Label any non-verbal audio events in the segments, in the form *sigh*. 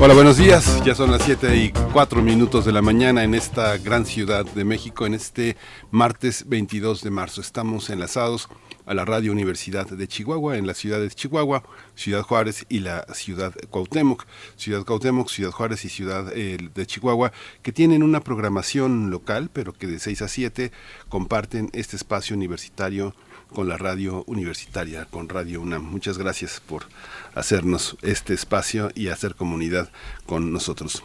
Hola, buenos días. Ya son las 7 y 4 minutos de la mañana en esta gran ciudad de México, en este martes 22 de marzo. Estamos enlazados a la Radio Universidad de Chihuahua, en la ciudad de Chihuahua, Ciudad Juárez y la ciudad Cuauhtémoc. Ciudad Cuauhtémoc, Ciudad Juárez y Ciudad eh, de Chihuahua, que tienen una programación local, pero que de 6 a 7 comparten este espacio universitario con la radio universitaria, con Radio UNAM. Muchas gracias por hacernos este espacio y hacer comunidad con nosotros.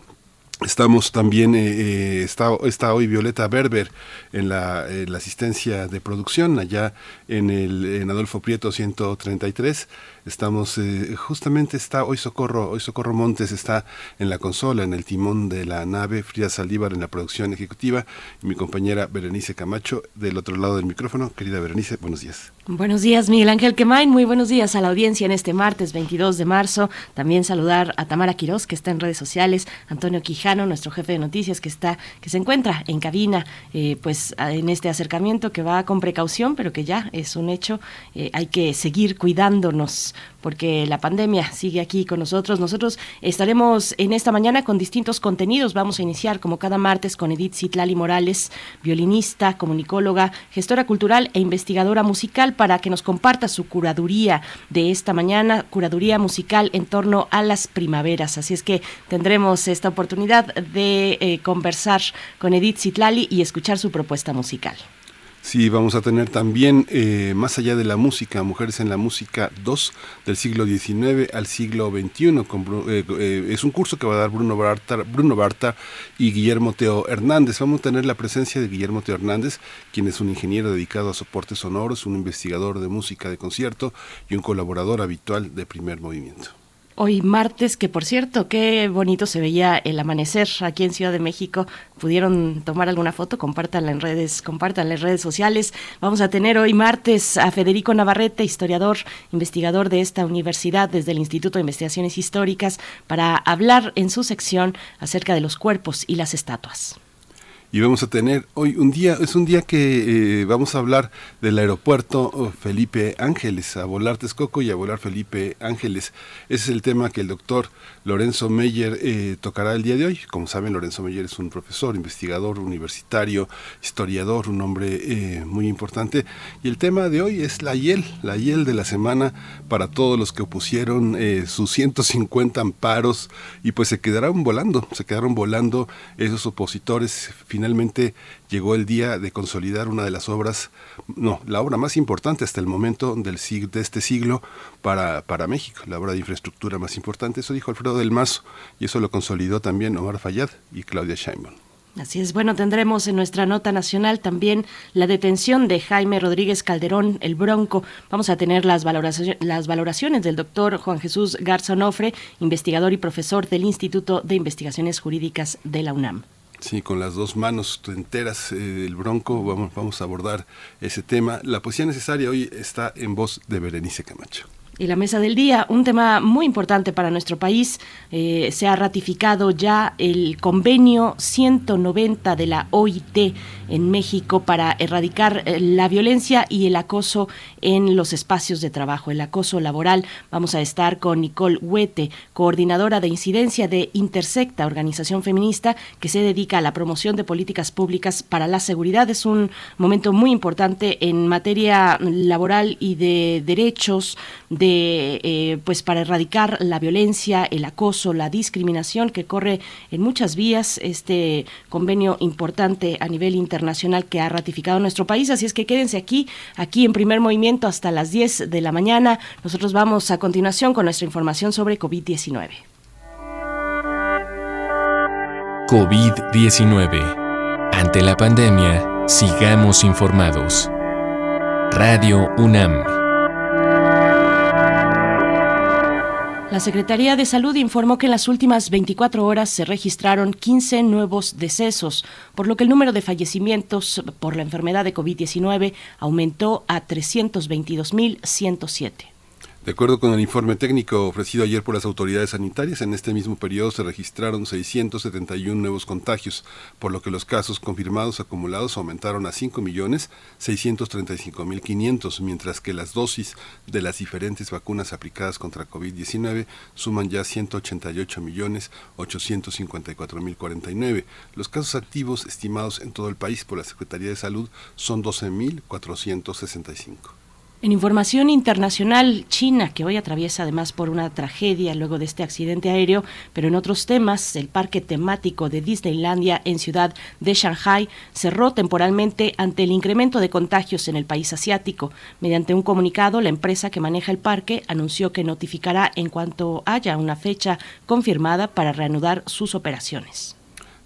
Estamos también, eh, eh, está, está, hoy Violeta Berber en la, la, asistencia de producción allá en el en Adolfo Prieto 133 Estamos, eh, justamente está hoy Socorro, hoy Socorro Montes está en la consola, en el timón de la nave, Frida Saldívar en la producción ejecutiva y mi compañera Berenice Camacho del otro lado del micrófono. Querida Berenice, buenos días. Buenos días, Miguel Ángel Quemain. Muy buenos días a la audiencia en este martes 22 de marzo. También saludar a Tamara Quirós, que está en redes sociales, Antonio Quijano, nuestro jefe de noticias, que está, que se encuentra en cabina, eh, pues en este acercamiento que va con precaución, pero que ya es un hecho. Eh, hay que seguir cuidándonos porque la pandemia sigue aquí con nosotros. Nosotros estaremos en esta mañana con distintos contenidos. Vamos a iniciar como cada martes con Edith Citlali Morales, violinista, comunicóloga, gestora cultural e investigadora musical para que nos comparta su curaduría de esta mañana, curaduría musical en torno a las primaveras. Así es que tendremos esta oportunidad de eh, conversar con Edith Citlali y escuchar su propuesta musical. Sí, vamos a tener también, eh, más allá de la música, Mujeres en la Música 2, del siglo XIX al siglo XXI. Con, eh, eh, es un curso que va a dar Bruno Barta, Bruno Barta y Guillermo Teo Hernández. Vamos a tener la presencia de Guillermo Teo Hernández, quien es un ingeniero dedicado a soportes sonoros, un investigador de música de concierto y un colaborador habitual de primer movimiento hoy martes, que por cierto, qué bonito se veía el amanecer aquí en Ciudad de México. Pudieron tomar alguna foto, compártanla en redes, compártanla en redes sociales. Vamos a tener hoy martes a Federico Navarrete, historiador, investigador de esta universidad desde el Instituto de Investigaciones Históricas, para hablar en su sección acerca de los cuerpos y las estatuas y vamos a tener hoy un día, es un día que eh, vamos a hablar del aeropuerto oh, Felipe Ángeles, a volar Texcoco y a volar Felipe Ángeles. Ese es el tema que el doctor Lorenzo Meyer eh, tocará el día de hoy. Como saben, Lorenzo Meyer es un profesor, investigador universitario, historiador, un hombre eh, muy importante. Y el tema de hoy es la hiel, la hiel de la semana para todos los que opusieron sus 150 amparos y pues se quedaron volando, se quedaron volando esos opositores finalmente llegó el día de consolidar una de las obras, no, la obra más importante hasta el momento del, de este siglo para, México, la obra de infraestructura más importante. Eso dijo Alfredo del Mazo y eso lo consolidó también Omar Fayad y Claudia Sheinbaum. Así es, bueno, tendremos en nuestra nota nacional también la detención de Jaime Rodríguez Calderón, el Bronco. Vamos a tener las, valoraciones, las valoraciones del doctor Juan Jesús Garza Onofre, investigador y profesor del Instituto de Investigaciones Jurídicas de la UNAM. Sí, con las dos manos enteras eh, el bronco vamos, vamos a abordar ese tema. La poesía necesaria hoy está en voz de Berenice Camacho. Y la mesa del día, un tema muy importante para nuestro país. Eh, se ha ratificado ya el convenio 190 de la OIT en México para erradicar eh, la violencia y el acoso en los espacios de trabajo, el acoso laboral. Vamos a estar con Nicole Huete, coordinadora de incidencia de Intersecta, organización feminista que se dedica a la promoción de políticas públicas para la seguridad. Es un momento muy importante en materia laboral y de derechos de eh, pues para erradicar la violencia, el acoso, la discriminación que corre en muchas vías este convenio importante a nivel internacional que ha ratificado nuestro país. Así es que quédense aquí, aquí en primer movimiento hasta las 10 de la mañana. Nosotros vamos a continuación con nuestra información sobre COVID-19. COVID-19. Ante la pandemia, sigamos informados. Radio UNAM. La Secretaría de Salud informó que en las últimas 24 horas se registraron 15 nuevos decesos, por lo que el número de fallecimientos por la enfermedad de COVID-19 aumentó a 322.107. De acuerdo con el informe técnico ofrecido ayer por las autoridades sanitarias, en este mismo periodo se registraron 671 nuevos contagios, por lo que los casos confirmados acumulados aumentaron a 5.635.500, mientras que las dosis de las diferentes vacunas aplicadas contra COVID-19 suman ya 188.854.049. Los casos activos estimados en todo el país por la Secretaría de Salud son 12.465. En información internacional, China, que hoy atraviesa además por una tragedia luego de este accidente aéreo, pero en otros temas, el parque temático de Disneylandia en ciudad de Shanghai cerró temporalmente ante el incremento de contagios en el país asiático. Mediante un comunicado, la empresa que maneja el parque anunció que notificará en cuanto haya una fecha confirmada para reanudar sus operaciones.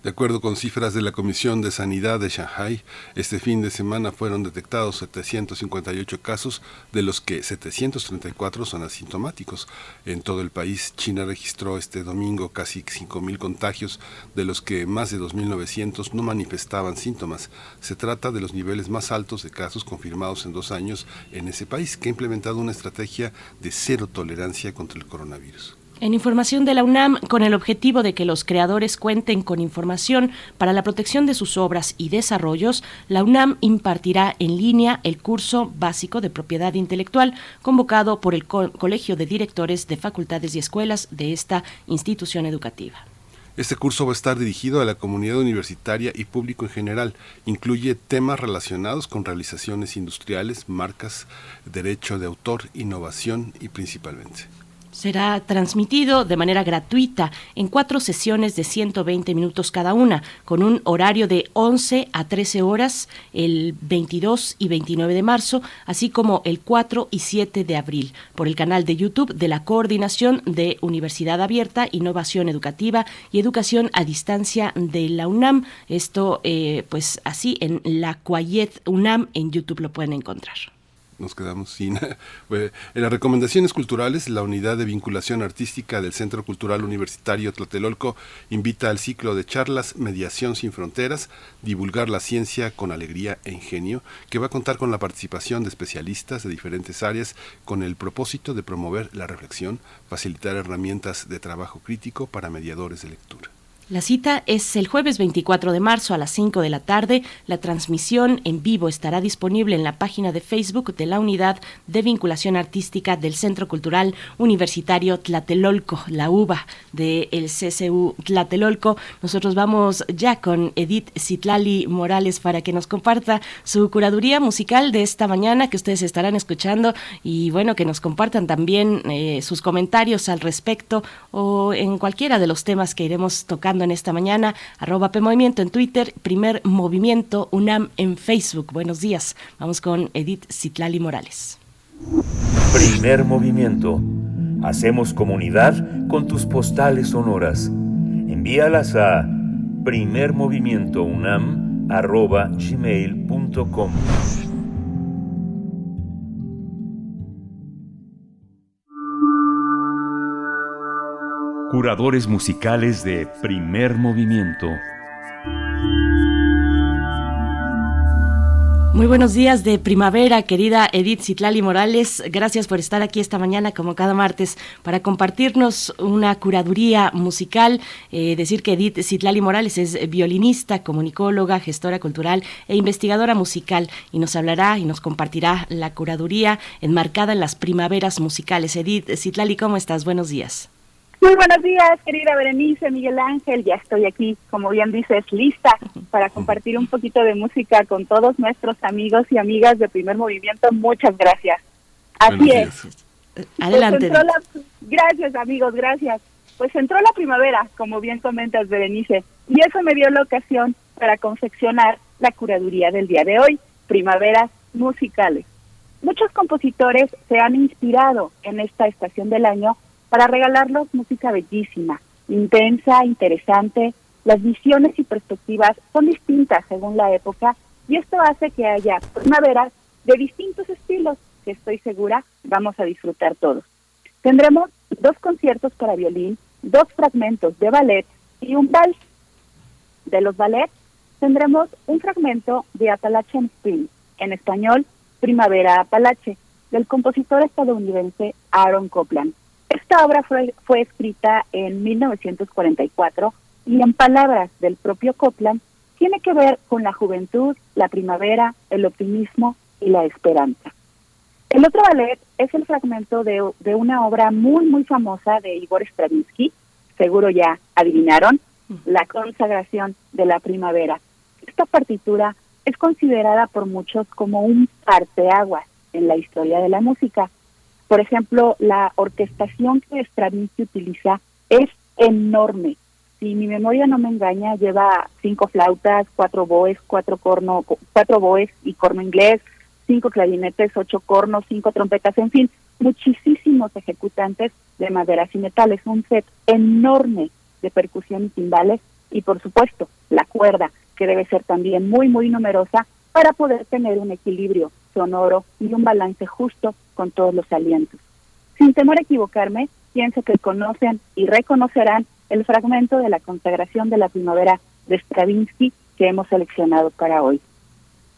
De acuerdo con cifras de la Comisión de Sanidad de Shanghai, este fin de semana fueron detectados 758 casos, de los que 734 son asintomáticos. En todo el país, China registró este domingo casi 5.000 contagios, de los que más de 2.900 no manifestaban síntomas. Se trata de los niveles más altos de casos confirmados en dos años en ese país, que ha implementado una estrategia de cero tolerancia contra el coronavirus. En información de la UNAM, con el objetivo de que los creadores cuenten con información para la protección de sus obras y desarrollos, la UNAM impartirá en línea el curso básico de propiedad intelectual convocado por el Colegio de Directores de Facultades y Escuelas de esta institución educativa. Este curso va a estar dirigido a la comunidad universitaria y público en general. Incluye temas relacionados con realizaciones industriales, marcas, derecho de autor, innovación y principalmente. Será transmitido de manera gratuita en cuatro sesiones de 120 minutos cada una, con un horario de 11 a 13 horas el 22 y 29 de marzo, así como el 4 y 7 de abril, por el canal de YouTube de la Coordinación de Universidad Abierta, Innovación Educativa y Educación a Distancia de la UNAM. Esto, eh, pues así, en la Cuayet UNAM en YouTube lo pueden encontrar nos quedamos sin. *laughs* en las recomendaciones culturales, la unidad de vinculación artística del Centro Cultural Universitario Tlatelolco invita al ciclo de charlas Mediación sin Fronteras, divulgar la ciencia con alegría e ingenio, que va a contar con la participación de especialistas de diferentes áreas con el propósito de promover la reflexión, facilitar herramientas de trabajo crítico para mediadores de lectura. La cita es el jueves 24 de marzo a las 5 de la tarde. La transmisión en vivo estará disponible en la página de Facebook de la Unidad de Vinculación Artística del Centro Cultural Universitario Tlatelolco, la UBA del CCU Tlatelolco. Nosotros vamos ya con Edith Citlali Morales para que nos comparta su curaduría musical de esta mañana que ustedes estarán escuchando y bueno, que nos compartan también eh, sus comentarios al respecto o en cualquiera de los temas que iremos tocando en esta mañana, arroba Movimiento en Twitter, primer movimiento UNAM en Facebook. Buenos días. Vamos con Edith Citlali Morales. Primer movimiento. Hacemos comunidad con tus postales sonoras. Envíalas a primermovimientounam.gmail.com Curadores musicales de primer movimiento. Muy buenos días de primavera, querida Edith Citlali Morales. Gracias por estar aquí esta mañana, como cada martes, para compartirnos una curaduría musical. Eh, decir que Edith Citlali Morales es violinista, comunicóloga, gestora cultural e investigadora musical y nos hablará y nos compartirá la curaduría enmarcada en las primaveras musicales. Edith Citlali, ¿cómo estás? Buenos días. Muy buenos días, querida Berenice, Miguel Ángel. Ya estoy aquí, como bien dices, lista para compartir un poquito de música con todos nuestros amigos y amigas de Primer Movimiento. Muchas gracias. Así es. Adelante. Pues gracias, amigos, gracias. Pues entró la primavera, como bien comentas, Berenice, y eso me dio la ocasión para confeccionar la curaduría del día de hoy, primaveras musicales. Muchos compositores se han inspirado en esta estación del año para regalarlos música bellísima, intensa, interesante. Las visiones y perspectivas son distintas según la época y esto hace que haya primaveras de distintos estilos que estoy segura vamos a disfrutar todos. Tendremos dos conciertos para violín, dos fragmentos de ballet y un vals. De los ballets tendremos un fragmento de Appalachian Spring, en español Primavera Apalache, del compositor estadounidense Aaron Copland. Esta obra fue, fue escrita en 1944 y en palabras del propio Copland tiene que ver con la juventud, la primavera, el optimismo y la esperanza. El otro ballet es el fragmento de, de una obra muy, muy famosa de Igor Stravinsky, seguro ya adivinaron, La consagración de la primavera. Esta partitura es considerada por muchos como un parteaguas en la historia de la música. Por ejemplo, la orquestación que Stravinsky utiliza es enorme. Si mi memoria no me engaña, lleva cinco flautas, cuatro boes, cuatro corno, cuatro boes y corno inglés, cinco clarinetes, ocho cornos, cinco trompetas, en fin, muchísimos ejecutantes de maderas y metales, un set enorme de percusión y timbales y por supuesto la cuerda que debe ser también muy muy numerosa para poder tener un equilibrio sonoro y un balance justo con todos los alientos. Sin temor a equivocarme, pienso que conocen y reconocerán el fragmento de la consagración de la primavera de Stravinsky que hemos seleccionado para hoy.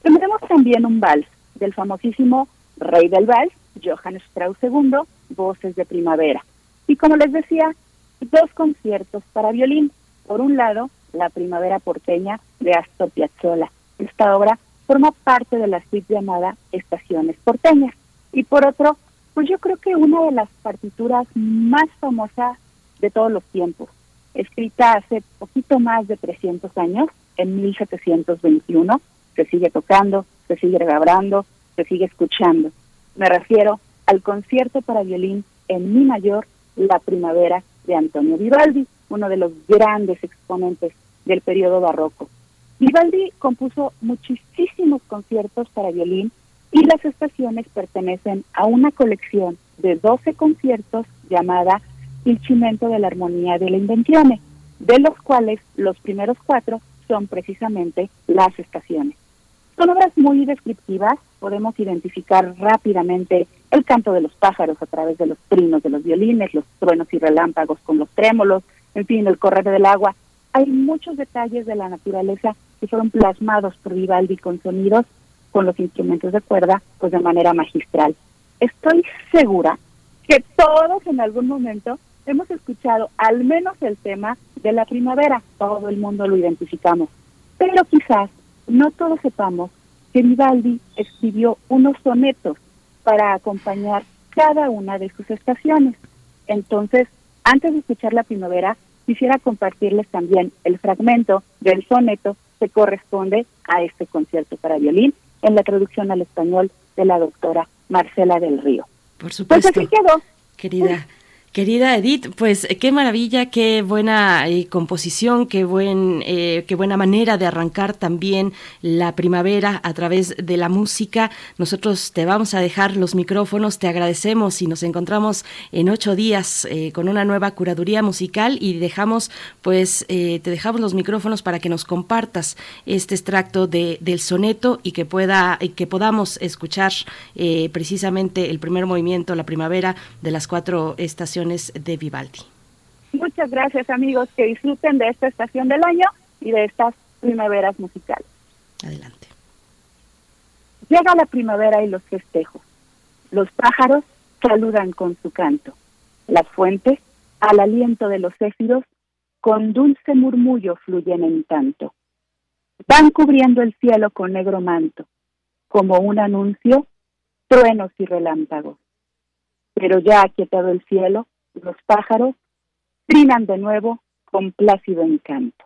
Tendremos también un vals del famosísimo rey del vals, Johann Strauss II, Voces de Primavera. Y como les decía, dos conciertos para violín. Por un lado, La Primavera Porteña de Astor Piazzolla. Esta obra forma parte de la suite llamada Estaciones Porteñas. Y por otro, pues yo creo que una de las partituras más famosas de todos los tiempos, escrita hace poquito más de 300 años, en 1721, se sigue tocando, se sigue grabando, se sigue escuchando. Me refiero al concierto para violín en mi mayor, La Primavera de Antonio Vivaldi, uno de los grandes exponentes del periodo barroco. Vivaldi compuso muchísimos conciertos para violín y las estaciones pertenecen a una colección de 12 conciertos llamada Il Cimento de la Armonía de la Invenzione, de los cuales los primeros cuatro son precisamente las estaciones. Son obras muy descriptivas, podemos identificar rápidamente el canto de los pájaros a través de los trinos de los violines, los truenos y relámpagos con los trémolos, en fin, el correr del agua. Hay muchos detalles de la naturaleza que fueron plasmados por Vivaldi con sonidos, con los instrumentos de cuerda, pues de manera magistral. Estoy segura que todos en algún momento hemos escuchado al menos el tema de la primavera, todo el mundo lo identificamos, pero quizás no todos sepamos que Vivaldi escribió unos sonetos para acompañar cada una de sus estaciones. Entonces, antes de escuchar la primavera, quisiera compartirles también el fragmento del soneto que corresponde a este concierto para violín en la traducción al español de la doctora Marcela del Río. Por supuesto. Pues así quedó. Querida, Querida Edith, pues qué maravilla, qué buena eh, composición, qué buen, eh, qué buena manera de arrancar también la primavera a través de la música. Nosotros te vamos a dejar los micrófonos, te agradecemos y nos encontramos en ocho días eh, con una nueva curaduría musical y dejamos, pues, te dejamos los micrófonos para que nos compartas este extracto de, del soneto y que pueda, y que podamos escuchar precisamente el primer movimiento, la primavera de las cuatro estaciones de Vivaldi. Muchas gracias amigos, que disfruten de esta estación del año y de estas primaveras musicales. Adelante. Llega la primavera y los festejos. Los pájaros saludan con su canto. Las fuentes, al aliento de los céfiros, con dulce murmullo fluyen en tanto. Van cubriendo el cielo con negro manto, como un anuncio, truenos y relámpagos pero ya aquietado el cielo, los pájaros trinan de nuevo con plácido encanto.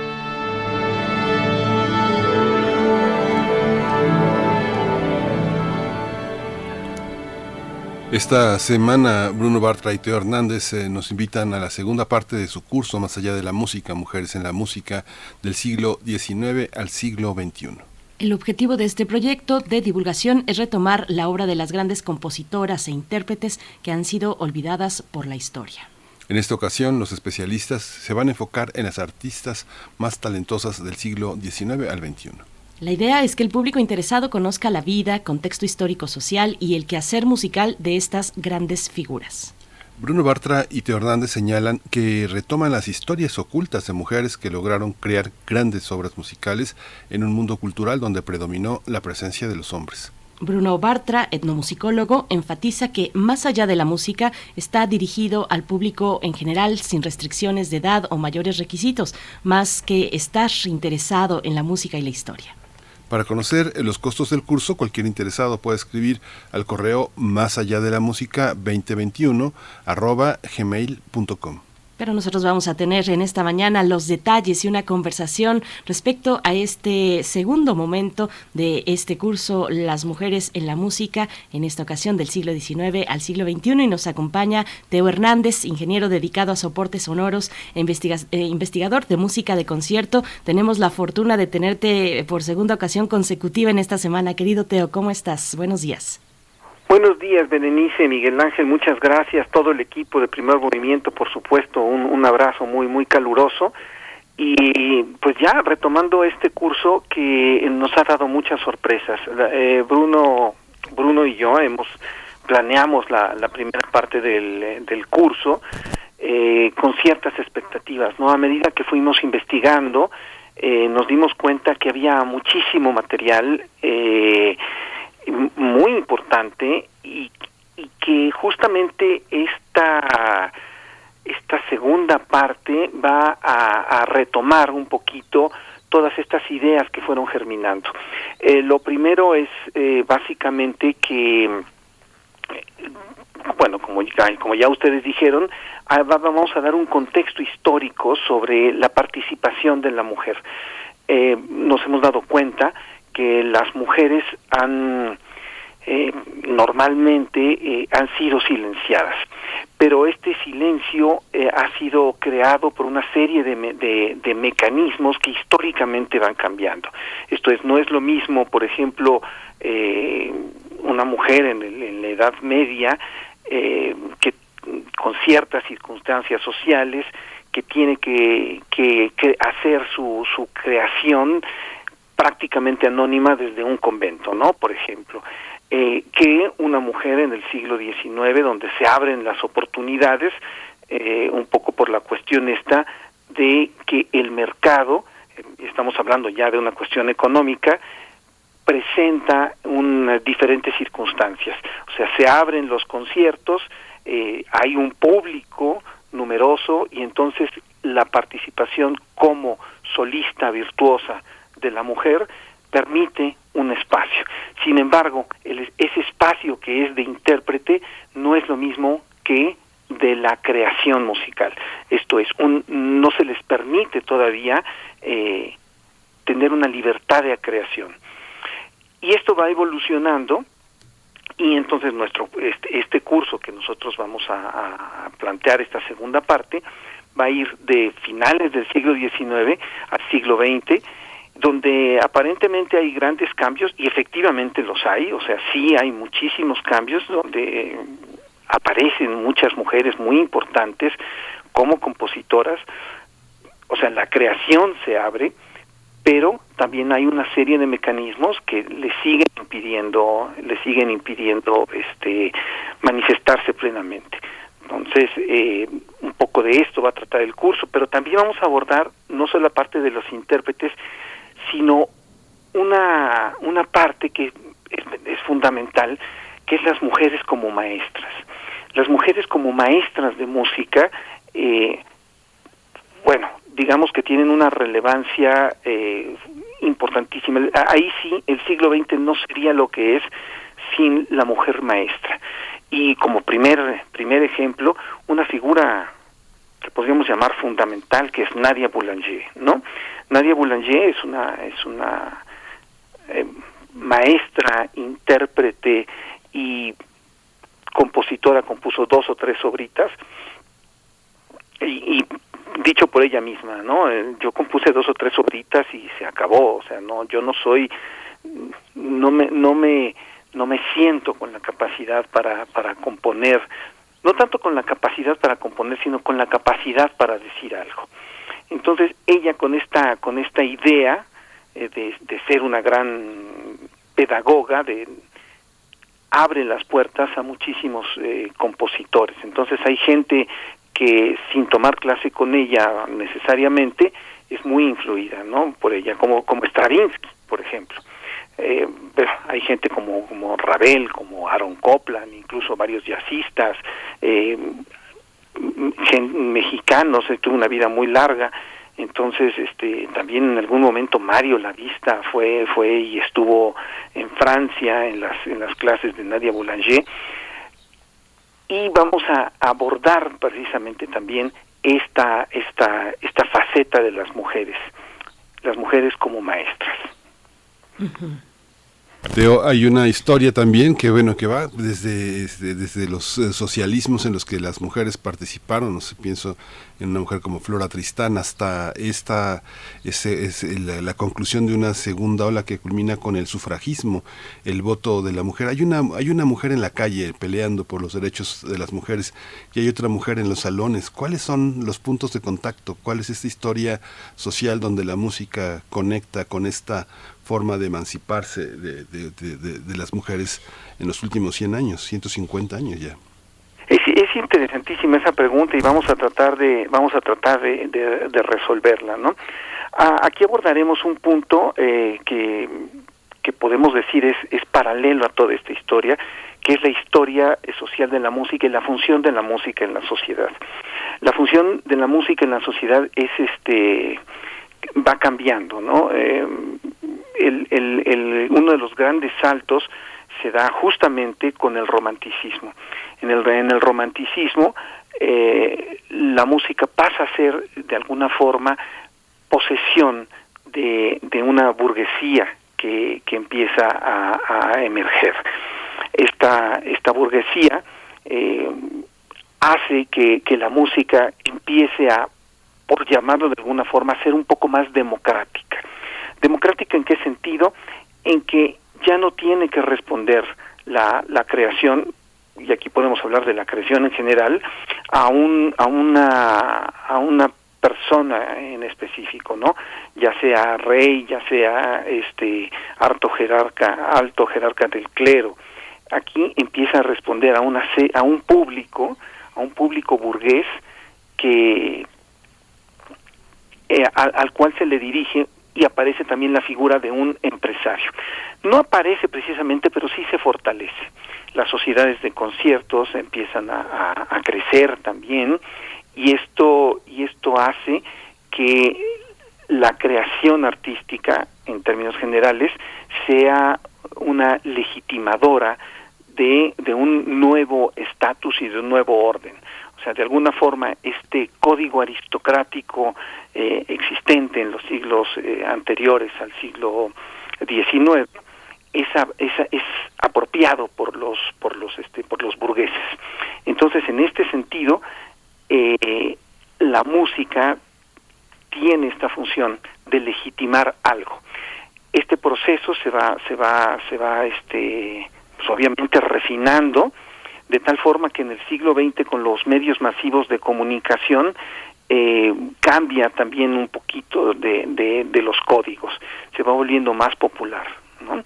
Esta semana Bruno Bartra y Teo Hernández eh, nos invitan a la segunda parte de su curso Más allá de la música, Mujeres en la Música del siglo XIX al siglo XXI. El objetivo de este proyecto de divulgación es retomar la obra de las grandes compositoras e intérpretes que han sido olvidadas por la historia. En esta ocasión, los especialistas se van a enfocar en las artistas más talentosas del siglo XIX al XXI. La idea es que el público interesado conozca la vida, contexto histórico-social y el quehacer musical de estas grandes figuras. Bruno Bartra y Teo Hernández señalan que retoman las historias ocultas de mujeres que lograron crear grandes obras musicales en un mundo cultural donde predominó la presencia de los hombres. Bruno Bartra, etnomusicólogo, enfatiza que más allá de la música está dirigido al público en general sin restricciones de edad o mayores requisitos, más que estar interesado en la música y la historia. Para conocer los costos del curso, cualquier interesado puede escribir al correo más allá de la música 2021 arroba gmail.com. Pero nosotros vamos a tener en esta mañana los detalles y una conversación respecto a este segundo momento de este curso, Las mujeres en la música, en esta ocasión del siglo XIX al siglo XXI. Y nos acompaña Teo Hernández, ingeniero dedicado a soportes sonoros e investigador de música de concierto. Tenemos la fortuna de tenerte por segunda ocasión consecutiva en esta semana. Querido Teo, ¿cómo estás? Buenos días. Buenos días, Berenice, Miguel Ángel, muchas gracias, todo el equipo de Primer Movimiento, por supuesto, un, un abrazo muy, muy caluroso. Y pues ya retomando este curso que nos ha dado muchas sorpresas. Eh, Bruno, Bruno y yo hemos planeamos la, la primera parte del, del curso eh, con ciertas expectativas, ¿no? A medida que fuimos investigando, eh, nos dimos cuenta que había muchísimo material eh, muy importante y, y que justamente esta esta segunda parte va a, retomar un poquito todas estas ideas que fueron germinando. Eh, lo primero es eh, básicamente que, bueno, como ya, como ya ustedes dijeron, ah, vamos a dar un contexto histórico sobre la participación de la mujer. Eh, nos hemos dado cuenta que las mujeres han eh, normalmente eh, han sido silenciadas, pero este silencio eh, ha sido creado por una serie de, me de, mecanismos que históricamente van cambiando. Esto es, no es lo mismo, por ejemplo, una mujer en, el, en, la Edad Media que con ciertas circunstancias sociales que tiene que, que, que hacer su, su creación prácticamente anónima desde un convento, ¿no? Por ejemplo, eh, que una mujer en el siglo XIX, donde se abren las oportunidades, eh, un poco por la cuestión esta de que el mercado, eh, estamos hablando ya de una cuestión económica, presenta un, diferentes circunstancias. O sea, se abren los conciertos, hay un público numeroso y entonces la participación como solista virtuosa de la mujer permite un espacio. Sin embargo, ese espacio que es de intérprete no es lo mismo que de la creación musical. Esto es, un, no se les permite todavía eh, tener una libertad de creación. Y esto va evolucionando y entonces nuestro este, este curso que nosotros vamos a, plantear esta segunda parte va a ir de finales del siglo XIX al siglo XX donde aparentemente hay grandes cambios y efectivamente los hay, o sea, sí hay muchísimos cambios donde aparecen muchas mujeres muy importantes como compositoras, o sea, la creación se abre, pero también hay una serie de mecanismos que le siguen impidiendo, le siguen impidiendo este manifestarse plenamente. Entonces, eh, un poco de esto va a tratar el curso, pero también vamos a abordar no solo la parte de los intérpretes, sino una, una parte que es, fundamental, que es las mujeres como maestras. Las mujeres como maestras de música, eh, bueno, digamos que tienen una relevancia eh, importantísima. Ahí sí, el siglo XX no sería lo que es sin la mujer maestra. Y como primer, primer ejemplo, una figura que podríamos llamar fundamental, que es Nadia Boulanger, ¿no? Nadia Boulanger es una, es una eh, maestra, intérprete y compositora, compuso dos o tres obritas, y, dicho por ella misma, ¿no? Eh, yo compuse dos o tres obritas y se acabó, o sea, no, yo no soy, no me, no me, no me siento con la capacidad para, para componer, no tanto con la capacidad para componer, sino con la capacidad para decir algo. Entonces ella con esta, con esta idea eh, de, de ser una gran pedagoga, de abre las puertas a muchísimos eh, compositores. Entonces hay gente que sin tomar clase con ella necesariamente es muy influida no por ella como como Stravinsky por ejemplo eh, hay gente como como Ravel como Aaron Copland incluso varios jazzistas eh, mexicanos tuvo una vida muy larga. Entonces este también en algún momento Mario la vista fue fue y estuvo en Francia en las en las clases de Nadia Boulanger. Y vamos a abordar precisamente también esta, esta, esta faceta de las mujeres, las mujeres como maestras. Teo, hay una historia también que bueno que va desde, desde, los eh, socialismos en los que las mujeres participaron, no sé, pienso en una mujer como Flora Tristán, hasta esta es la, conclusión de una segunda ola que culmina con el sufragismo, el voto de la mujer. Hay una, hay una mujer en la calle peleando por los derechos de las mujeres y hay otra mujer en los salones. ¿Cuáles son los puntos de contacto? ¿Cuál es esta historia social donde la música conecta con esta forma de emanciparse de, de, las mujeres en los últimos 100 años, 150 años ya. Es, es, interesantísima esa pregunta y vamos a tratar de vamos a tratar de, de resolverla, ¿no? aquí abordaremos un punto eh, que, que podemos decir es, es paralelo a toda esta historia, que es la historia social de la música y la función de la música en la sociedad. La función de la música en la sociedad es este va cambiando, ¿no? Eh, el, el, uno de los grandes saltos se da justamente con el romanticismo. En el, en el romanticismo eh, la música pasa a ser de alguna forma posesión de, de una burguesía que, que empieza a, a, emerger. Esta, esta burguesía eh, hace que, que la música empiece a, por llamarlo de alguna forma, a ser un poco más democrática ¿Democrática en qué sentido? En que ya no tiene que responder la, la creación, y aquí podemos hablar de la creación en general, a, un, a, una, a una persona en específico, ¿no? Ya sea rey, ya sea este alto jerarca, alto jerarca del clero. Aquí empieza a responder a una a un público, a un público burgués que eh, al, al, cual se le dirige y aparece también la figura de un empresario. No aparece precisamente, pero sí se fortalece. Las sociedades de conciertos empiezan a, a crecer también y esto y esto hace que la creación artística en términos generales sea una legitimadora de, de un nuevo estatus y de un nuevo orden. O sea, de alguna forma, este código aristocrático eh, existente en los siglos eh, anteriores al siglo XIX es, es apropiado por los por los este por los burgueses. Entonces, en este sentido, eh, la música tiene esta función de legitimar algo. Este proceso se va, se va, se va, este, pues obviamente refinando de tal forma que en el siglo XX con los medios masivos de comunicación eh, cambia también un poquito de, de, los códigos, se va volviendo más popular. ¿no?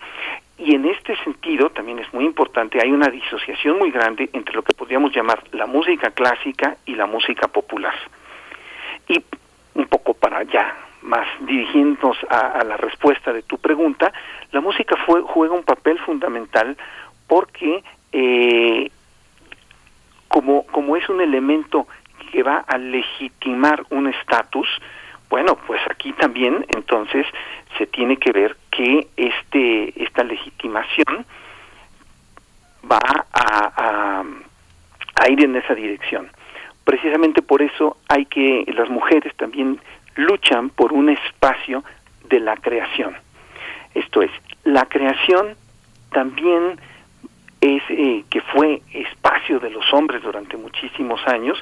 Y en este sentido también es muy importante, hay una disociación muy grande entre lo que podríamos llamar la música clásica y la música popular. Y un poco para allá, más dirigiéndonos a, la respuesta de tu pregunta, la música fue, juega un papel fundamental porque eh, como, como es un elemento que va a legitimar un estatus, bueno, pues aquí también entonces se tiene que ver que este esta legitimación va a, a ir en esa dirección precisamente por eso hay que las mujeres también luchan por un espacio de la creación. Esto es, la creación también es eh, que fue espacio de los hombres durante muchísimos años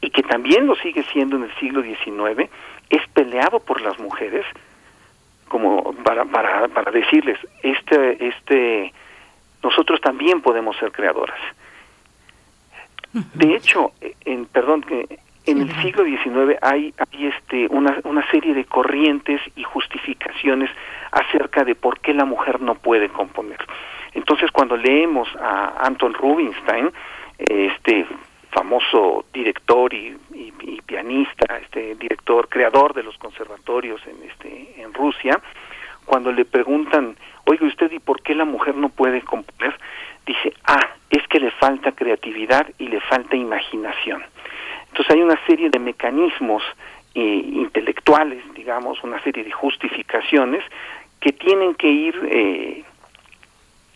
y que también lo sigue siendo en el siglo XIX, es peleado por las mujeres como para, para, para decirles, este, este, nosotros también podemos ser creadoras. De hecho, en, perdón, que en el siglo XIX hay, hay este, una, una serie de corrientes y justificaciones acerca de por qué la mujer no puede componer. Entonces, cuando leemos a Anton Rubinstein, este famoso director y, pianista, este director, creador de los conservatorios en este en Rusia, cuando le preguntan, oiga usted, ¿y por qué la mujer no puede componer? dice, ah, es que le falta creatividad y le falta imaginación. Entonces hay una serie de mecanismos eh, intelectuales, digamos, una serie de justificaciones que tienen que ir, eh,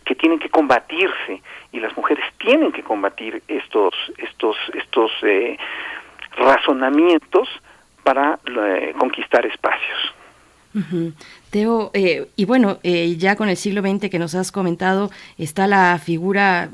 que tienen que combatirse y las mujeres tienen que combatir estos, estos, estos eh, razonamientos para conquistar espacios. Teo, eh, y bueno, eh, ya con el siglo XX que nos has comentado, está la figura,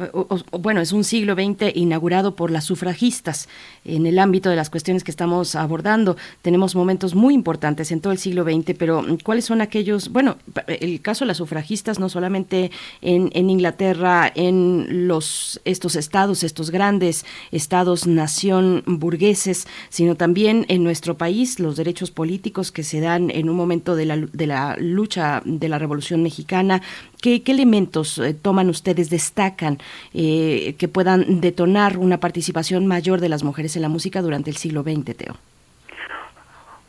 bueno, es un siglo XX inaugurado por las sufragistas en el ámbito de las cuestiones que estamos abordando. Tenemos momentos muy importantes en todo el siglo XX, pero ¿cuáles son aquellos? Bueno, el caso de las sufragistas no solamente en, en Inglaterra, en los estos estados, estos grandes estados nación burgueses, sino también en nuestro país, los derechos políticos que se dan en un momento de la lucha de la Revolución Mexicana. ¿Qué, elementos eh, toman ustedes, destacan eh, que puedan detonar una participación mayor de las mujeres en la música durante el siglo XX, Teo?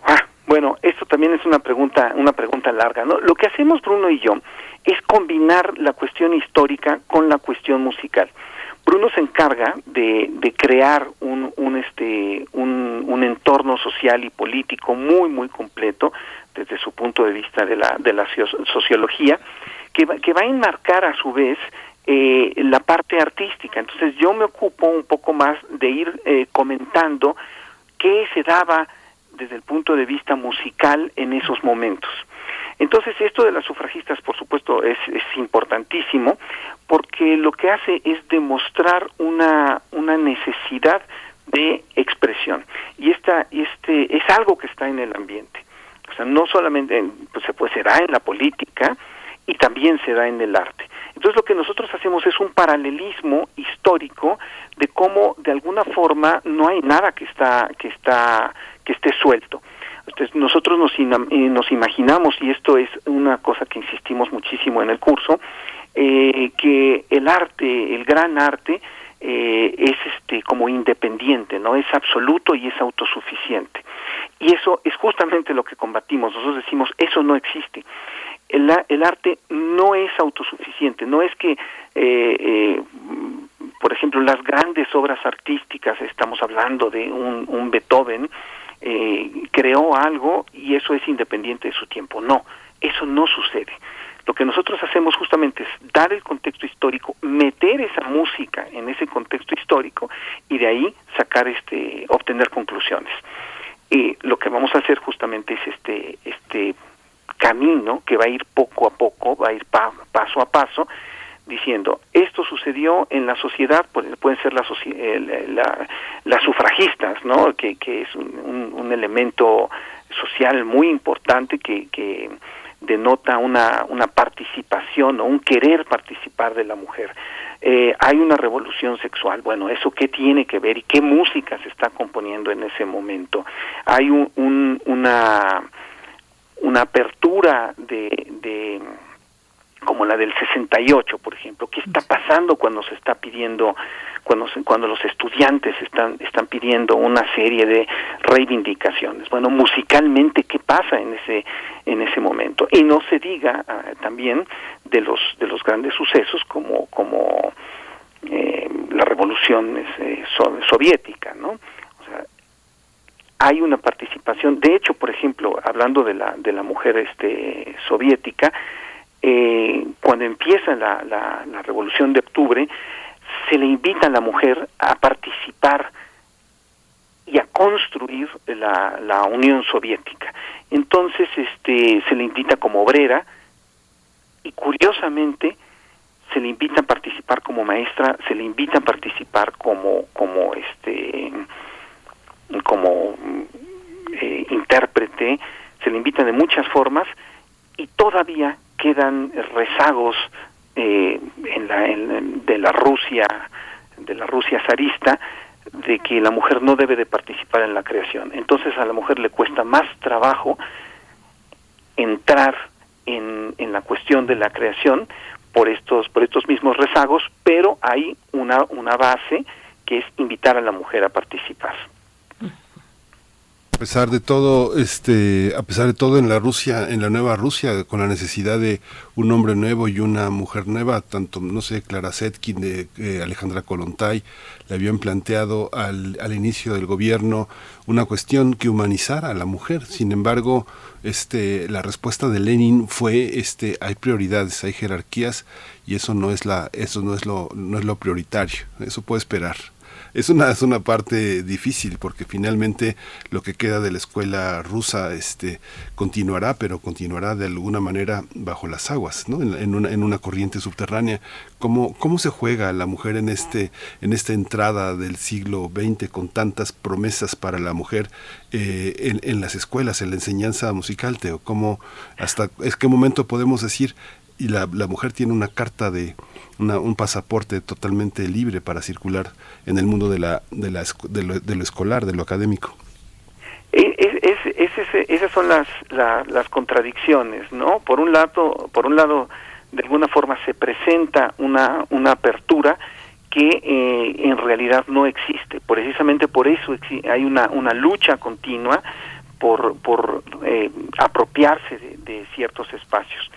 Ah, bueno, esto también es una pregunta, una pregunta larga. ¿no? Lo que hacemos Bruno y yo es combinar la cuestión histórica con la cuestión musical. Bruno se encarga de, de crear un, un, este, un, un, entorno social y político muy, muy completo desde su punto de vista de la, de la sociología, que va, a enmarcar a su vez eh, la parte artística. Entonces yo me ocupo un poco más de ir eh, comentando qué se daba desde el punto de vista musical en esos momentos. Entonces esto de las sufragistas, por supuesto, es, es importantísimo porque lo que hace es demostrar una, una necesidad de expresión y esta este es algo que está en el ambiente o sea, no solamente pues, se puede, se da en la política y también se da en el arte. Entonces lo que nosotros hacemos es un paralelismo histórico de cómo de alguna forma no hay nada que está que está que esté suelto. Entonces nosotros nos, eh, nos imaginamos y esto es una cosa que insistimos muchísimo en el curso eh, que el arte, el gran arte eh, es este como independiente, no es absoluto y es autosuficiente Y eso es justamente lo que combatimos. Nosotros decimos, eso no existe. El, el arte no es autosuficiente, no es que, eh, eh, por ejemplo, las grandes obras artísticas, estamos hablando de un, un Beethoven, eh, creó algo y eso es independiente de su tiempo. No, eso no sucede. Lo que nosotros hacemos justamente es dar el contexto histórico, meter esa música en ese contexto histórico y de ahí sacar este, obtener conclusiones. Y lo que vamos a hacer justamente es este, este camino que va a ir poco a poco, va a ir paso a paso, diciendo esto sucedió en la sociedad pueden ser las las sufragistas no que, que es un, un, elemento social muy importante que, que denota una, una participación o un querer participar de la mujer. Eh, hay una revolución sexual, bueno, ¿eso qué tiene que ver y qué música se está componiendo en ese momento? Hay un, una, una apertura de, de como la del 68, por ejemplo. ¿Qué está pasando cuando se está pidiendo, cuando, cuando los estudiantes están, pidiendo una serie de reivindicaciones? Bueno, musicalmente, ¿qué pasa en ese, en ese momento? Y no se diga ah, también de los, de los grandes sucesos como, como eh, la revolución eh, soviética, ¿no? O sea, hay una participación, de hecho, por ejemplo, hablando de la, de la mujer este, soviética, eh, cuando empieza la, la, revolución de octubre, se le invita a la mujer a participar y a construir la, la Unión Soviética. Entonces, este, se le invita como obrera y curiosamente se le invita a participar como maestra, se le invita a participar como, como este, como eh, intérprete, se le invita de muchas formas y todavía quedan rezagos eh, en la, de la Rusia de la Rusia zarista de que la mujer no debe de participar en la creación. Entonces a la mujer le cuesta más trabajo entrar en, en la cuestión de la creación por estos por estos mismos rezagos, pero hay una una base que es invitar a la mujer a participar. A pesar de todo, este, a pesar de todo en la Rusia, en la nueva Rusia, con la necesidad de un hombre nuevo y una mujer nueva, tanto, no sé, Clara Setkin, de eh, Alejandra Kolontai, le habían planteado al, al inicio del gobierno una cuestión que humanizara a la mujer. Sin embargo, este, la respuesta de Lenin fue, este, hay prioridades, hay jerarquías y eso no es la, eso no es lo, no es lo prioritario. Eso puede esperar es una, es una parte difícil porque finalmente lo que queda de la escuela rusa este, continuará, pero continuará de alguna manera bajo las aguas, ¿no? en, una, en una corriente subterránea. ¿Cómo, ¿Cómo se juega la mujer en, este, en esta entrada del siglo XX con tantas promesas para la mujer eh, en, las escuelas, en la enseñanza musical, Teo? ¿Cómo, hasta es qué momento podemos decir y la mujer tiene una carta de un pasaporte totalmente libre para circular en el mundo de, la, de, la, de, lo, escolar, de lo académico. Es, es, esas son las, las contradicciones, ¿no? Por un lado, por un lado, de alguna forma se presenta una, una apertura que eh, en realidad no existe. Precisamente por eso hay una, una lucha continua por, por eh, apropiarse de, ciertos espacios.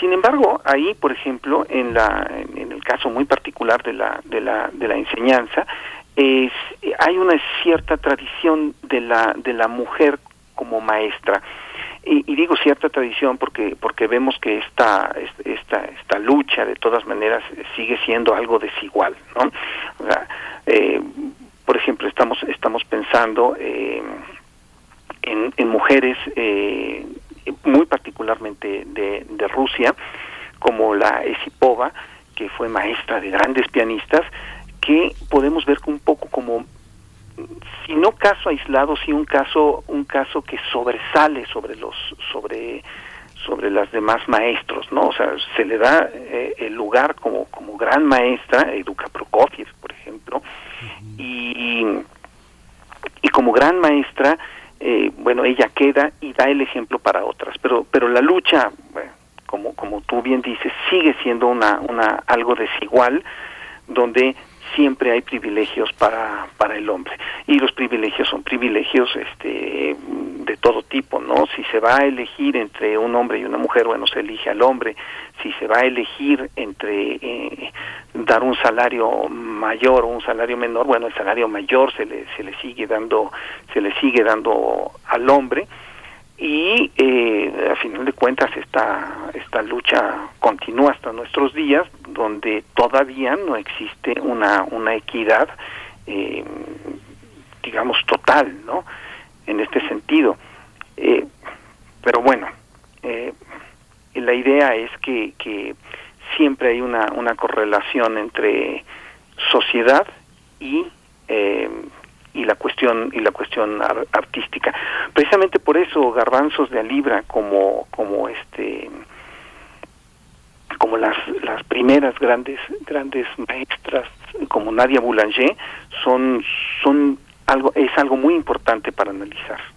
Sin embargo, ahí, por ejemplo, en, la, en el caso muy particular de la, de la, de la enseñanza, es, hay una cierta tradición de la, de la mujer como maestra. Y, y, digo cierta tradición porque porque vemos que esta, esta esta lucha de todas maneras sigue siendo algo desigual no eh, por ejemplo estamos estamos pensando eh, en, en, mujeres eh, muy particularmente de, de Rusia, como la Esipova, que fue maestra de grandes pianistas, que podemos ver un poco como si no caso aislado, sí un caso un caso que sobresale sobre los sobre sobre las demás maestros, ¿no? O sea, se le da eh, el lugar como como gran maestra, Educa Prokofiev, por ejemplo, y y como gran maestra eh, bueno, ella queda y da el ejemplo para otras. Pero, pero la lucha, como, como tú bien dices, sigue siendo una, una, algo desigual, donde siempre hay privilegios para, para el hombre. Y los privilegios son privilegios este de todo tipo no si se va a elegir entre un hombre y una mujer bueno se elige al hombre. Si se va a elegir entre eh, dar un salario mayor o un salario menor bueno el salario mayor se le se le sigue dando se le sigue dando al hombre y eh, a final de cuentas esta esta lucha continúa hasta nuestros días donde todavía no existe una una equidad eh, digamos total no en este sentido. Eh, pero bueno eh, la idea es que, que siempre hay una una correlación entre sociedad y eh, y la cuestión y la cuestión artística. Precisamente por eso garbanzos de Alibra como como este como las las primeras grandes grandes maestras como Nadia Boulanger son son algo es algo muy importante para analizar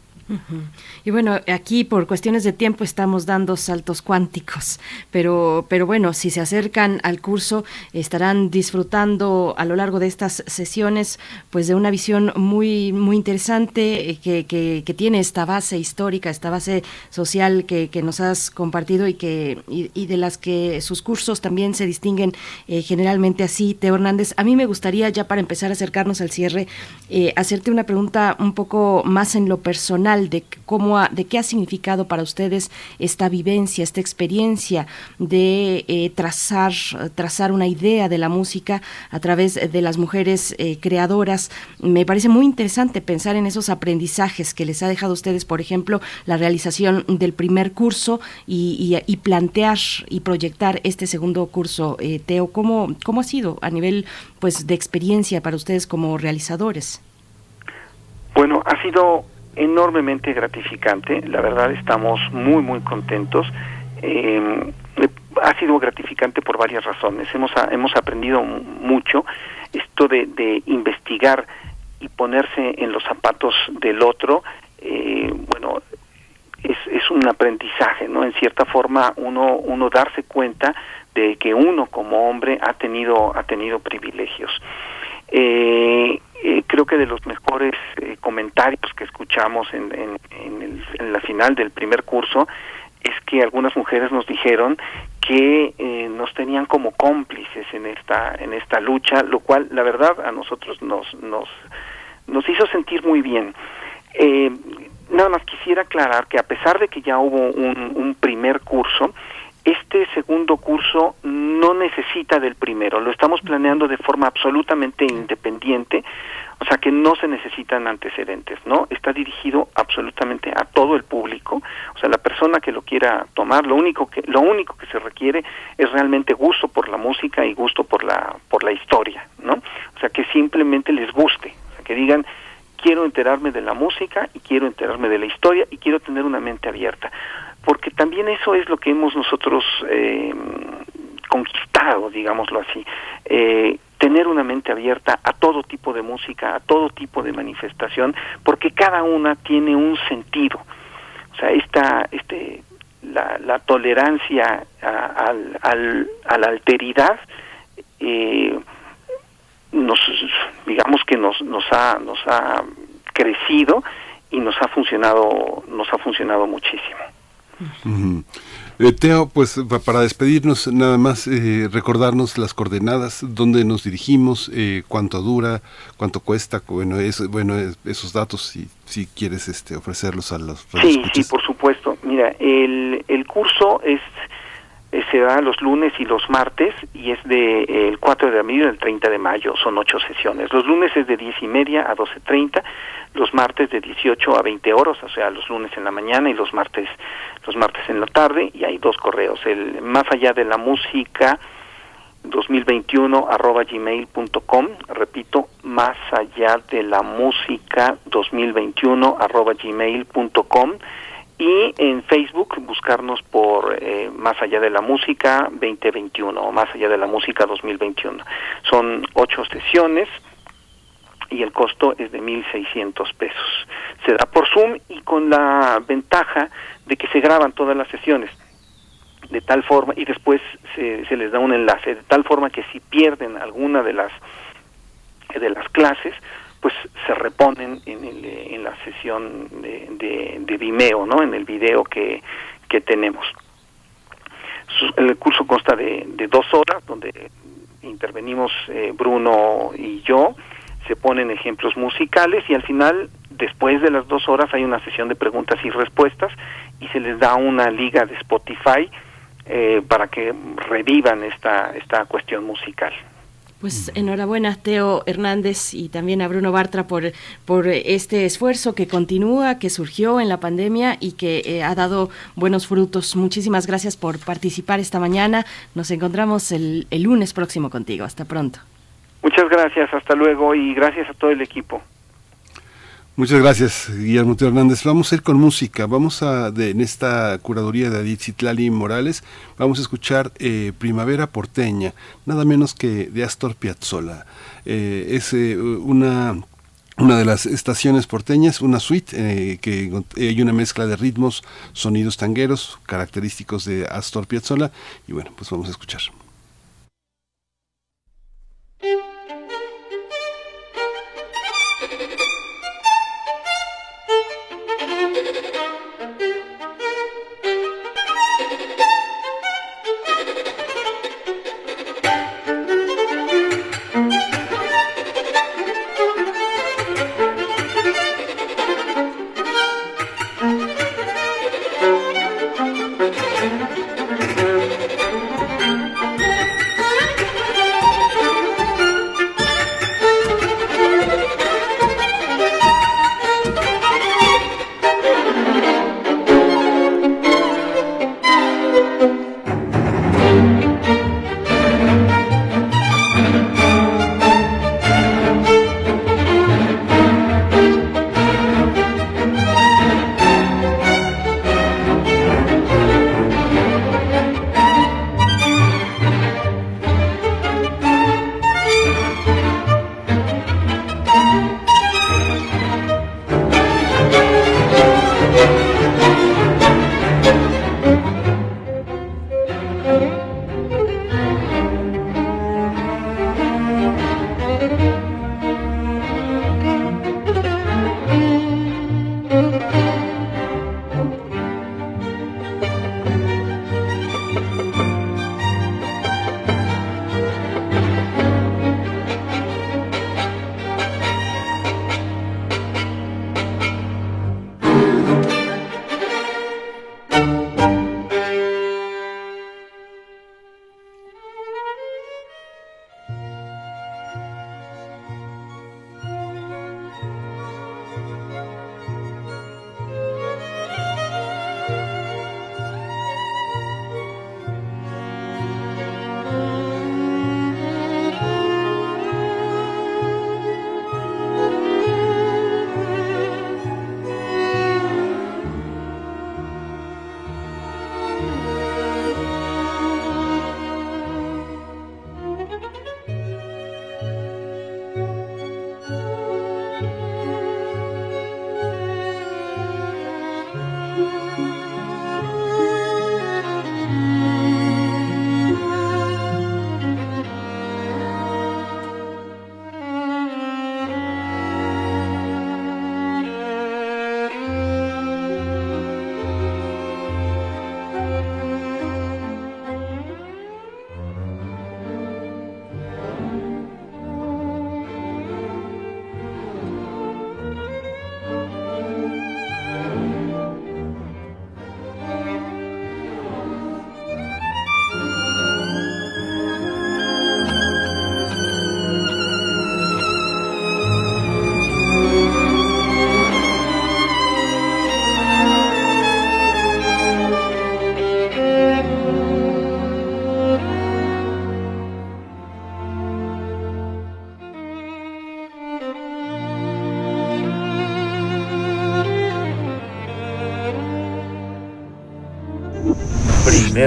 y bueno, aquí por cuestiones de tiempo estamos dando saltos cuánticos, pero, pero bueno, si se acercan al curso estarán disfrutando a lo largo de estas sesiones pues de una visión muy, muy interesante eh, que, que, tiene esta base histórica, esta base social que, que nos has compartido y, que, y, de las que sus cursos también se distinguen eh, generalmente así. Teo Hernández, a mí me gustaría ya para empezar a acercarnos al cierre, eh, hacerte una pregunta un poco más en lo personal de cómo de qué ha significado para ustedes esta vivencia, esta experiencia de eh, trazar trazar una idea de la música a través de las mujeres eh, creadoras. Me parece muy interesante pensar en esos aprendizajes que les ha dejado a ustedes, por ejemplo, la realización del primer curso y, plantear y proyectar este segundo curso. Eh, Teo, ¿cómo, ¿cómo ha sido a nivel pues de experiencia para ustedes como realizadores? Bueno, ha sido enormemente gratificante, la verdad estamos muy muy contentos. Eh, ha sido gratificante por varias razones. Hemos, hemos aprendido mucho esto de, de investigar y ponerse en los zapatos del otro. Eh, bueno, es, es un aprendizaje, ¿no? En cierta forma, uno, uno darse cuenta de que uno como hombre ha tenido, ha tenido privilegios. Eh, eh, creo que de los mejores eh, comentarios que escuchamos en, en, la final del primer curso es que algunas mujeres nos dijeron que eh, nos tenían como cómplices en esta en esta lucha, lo cual la verdad a nosotros nos nos nos hizo sentir muy bien. nada más quisiera aclarar que a pesar de que ya hubo un primer curso, este segundo curso no necesita del primero, lo estamos planeando de forma absolutamente independiente, o sea que no se necesitan antecedentes, ¿no? Está dirigido absolutamente a todo el público, o sea, la persona que lo quiera tomar, lo único que lo único que se requiere es realmente gusto por la música y gusto por la por la historia, ¿no? O sea, que simplemente les guste, o sea, que digan quiero enterarme de la música y quiero enterarme de la historia y quiero tener una mente abierta porque también eso es lo que hemos nosotros eh, conquistado, digámoslo así, eh, tener una mente abierta a todo tipo de música, a todo tipo de manifestación, porque cada una tiene un sentido. O sea, esta, este, la, la tolerancia a, al, a la alteridad, eh, nos, digamos que nos, nos ha, nos ha crecido y nos ha funcionado, nos ha funcionado muchísimo. Eh, Teo, pues para despedirnos, nada más eh, recordarnos las coordenadas, dónde nos dirigimos, eh, cuánto dura, cuánto cuesta, bueno, es, bueno esos datos, si, si quieres este, ofrecerlos a los Sí, sí, por supuesto. Mira, el, el curso es se da los lunes y los martes y es de el 4 de abril al 30 de mayo, son ocho sesiones. Los lunes es de 10 y media a 12.30, los martes de 18 a 20 horas, o sea, los lunes en la mañana y los martes los martes en la tarde y hay dos correos, el más allá de la música 2021 arroba gmail.com, repito, más allá de la música 2021 arroba gmail.com y en Facebook buscarnos por eh, Más allá de la música 2021 o Más allá de la música 2021. Son ocho sesiones y el costo es de 1.600 pesos. Se da por Zoom y con la ventaja de que se graban todas las sesiones de tal forma y después se, se les da un enlace de tal forma que si pierden alguna de las de las clases, pues se reponen en, en la sesión de, de, Vimeo, ¿no? En el video que, que tenemos. El curso consta de, de dos horas, donde intervenimos eh, Bruno y yo, se ponen ejemplos musicales y al final, después de las dos horas, hay una sesión de preguntas y respuestas y se les da una liga de Spotify eh, para que revivan esta, esta cuestión musical. Pues enhorabuena Teo Hernández y también a Bruno Bartra por, por este esfuerzo que continúa, que surgió en la pandemia y que eh, ha dado buenos frutos. Muchísimas gracias por participar esta mañana. Nos encontramos el, el lunes próximo contigo. Hasta pronto. Muchas gracias, hasta luego y gracias a todo el equipo. Muchas gracias, Guillermo Teo Hernández. Vamos a ir con música. Vamos a, de, en esta curaduría de Adit Citlali Morales, vamos a escuchar eh, Primavera Porteña, nada menos que de Astor Piazzolla. Eh, es eh, una una de las estaciones porteñas, una suite que hay una mezcla de ritmos, sonidos tangueros, característicos de Astor Piazzolla. Y bueno, pues vamos a escuchar.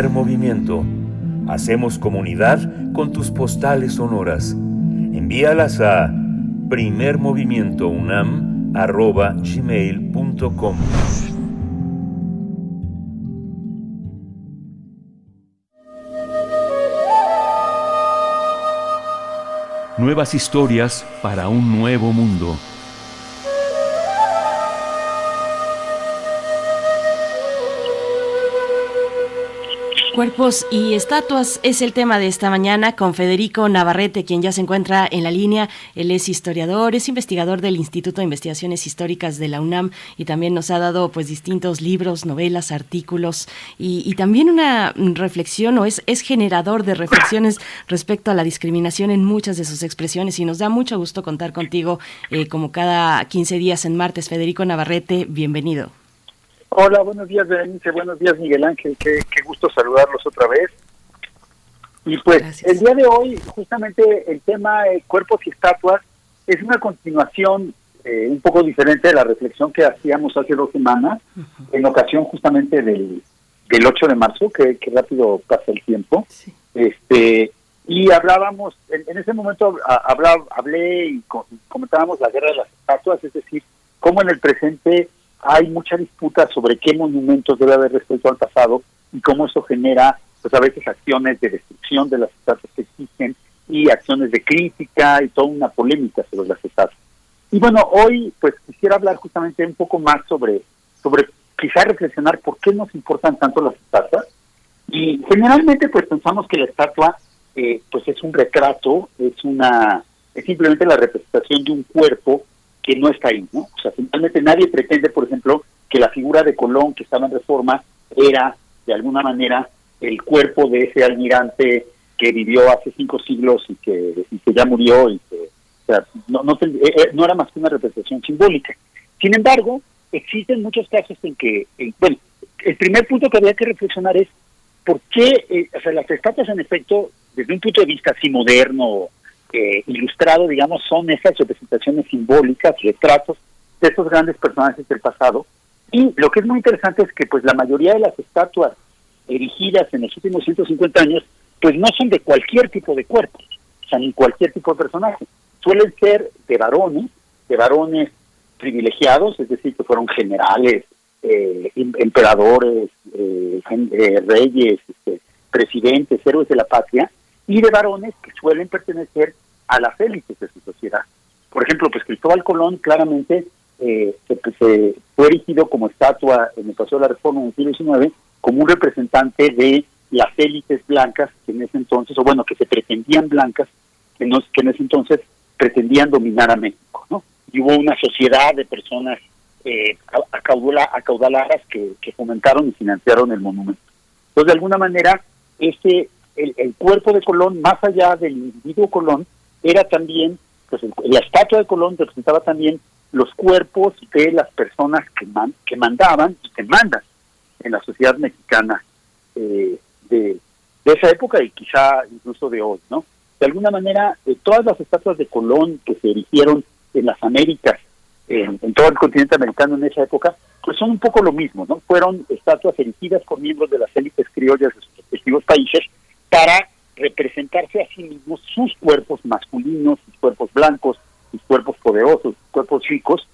Movimiento. Hacemos comunidad con tus postales sonoras. Envíalas a primermovimientounam.gmail.com nuevas historias para un nuevo mundo. Cuerpos y estatuas es el tema de esta mañana con Federico Navarrete, quien ya se encuentra en la línea. Él es historiador, es investigador del Instituto de Investigaciones Históricas de la UNAM y también nos ha dado pues distintos libros, novelas, artículos y, también una reflexión o es, es generador de reflexiones respecto a la discriminación en muchas de sus expresiones y nos da mucho gusto contar contigo eh, como cada 15 días en martes. Federico Navarrete, bienvenido. Hola, buenos días, Berenice. Buenos días, Miguel Ángel. Qué, gusto saludarlos otra vez. Y pues el día de hoy, justamente el tema de cuerpos y estatuas es una continuación eh, un poco diferente de la reflexión que hacíamos hace dos semanas, en ocasión justamente del, del 8 de marzo, que, rápido pasa el tiempo. este Y hablábamos, en, ese momento hablé y comentábamos la guerra de las estatuas, es decir, cómo en el presente hay mucha disputa sobre qué monumentos debe haber respecto al pasado y cómo eso genera, pues a veces acciones de destrucción de las estatuas que existen y acciones de crítica y toda una polémica sobre las estatuas. Y bueno, hoy pues quisiera hablar justamente un poco más sobre, sobre quizá reflexionar por qué nos importan tanto las estatuas. Y generalmente pues pensamos que la estatua eh, pues es un retrato, es una es simplemente la representación de un cuerpo que no está ahí, ¿no? O sea, finalmente nadie pretende, por ejemplo, que la figura de Colón que estaba en reforma era, de alguna manera, el cuerpo de ese almirante que vivió hace cinco siglos y que, ya murió y que, o sea, no, no, eh, eh, no era más que una representación simbólica. Sin embargo, existen muchos casos en que, bueno, el primer punto que habría que reflexionar es por qué, eh, o sea, las estatuas en efecto, desde un punto de vista así moderno, eh, ilustrado, digamos, son esas representaciones simbólicas, retratos de esos grandes personajes del pasado. Y lo que es muy interesante es que pues la mayoría de las estatuas erigidas en los últimos 150 años, pues no son de cualquier tipo de cuerpo, o sea, ni cualquier tipo de personaje. Suelen ser de varones, de varones privilegiados, es decir, que fueron generales, eh, em, emperadores, eh, reyes, este, presidentes, héroes de la patria, y de varones que suelen pertenecer a las élites de su sociedad. Por ejemplo, pues Cristóbal Colón claramente eh, se, fue erigido como estatua en el Paseo de la Reforma en el siglo XIX como un representante de las élites blancas que en ese entonces, o bueno, que se pretendían blancas, que, no, que en ese entonces pretendían dominar a México, ¿no? Y hubo una sociedad de personas eh, acaudaladas que, que fomentaron y financiaron el monumento. Entonces, de alguna manera, ese el, cuerpo de Colón, más allá del individuo Colón, era también, pues la estatua de Colón representaba también los cuerpos de las personas que, que mandaban y que mandan en la sociedad mexicana eh, de, esa época y quizá incluso de hoy, ¿no? De alguna manera, eh, todas las estatuas de Colón que se erigieron en las Américas, en, todo el continente americano en esa época, pues son un poco lo mismo, ¿no? Fueron estatuas erigidas por miembros de las élites criollas de sus respectivos países para representarse a sí mismos sus cuerpos masculinos, sus cuerpos blancos, sus cuerpos poderosos, sus cuerpos ricos,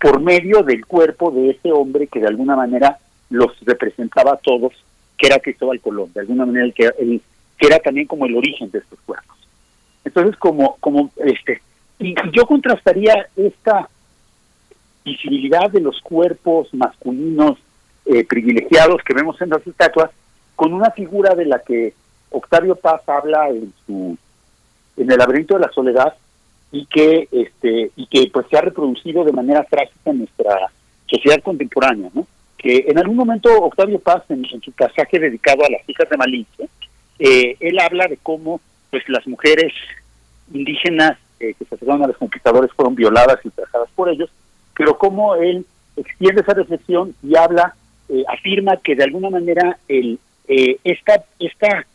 por medio del cuerpo de ese hombre que de alguna manera los representaba a todos, que era Cristóbal Colón, de alguna manera el que, el, que era también como el origen de estos cuerpos. Entonces, como, como este, y yo contrastaría esta visibilidad de los cuerpos masculinos eh, privilegiados que vemos en las estatuas con una figura de la que Octavio Paz habla en su en el laberinto de la soledad y que este y que pues se ha reproducido de manera trágica en nuestra sociedad contemporánea, ¿no? Que en algún momento Octavio Paz en, su pasaje dedicado a las hijas de Malinche, eh, él habla de cómo pues las mujeres indígenas eh, que se acercaron a los conquistadores fueron violadas y trabajadas por ellos, pero cómo él extiende esa reflexión y habla, eh, afirma que de alguna manera el esta esta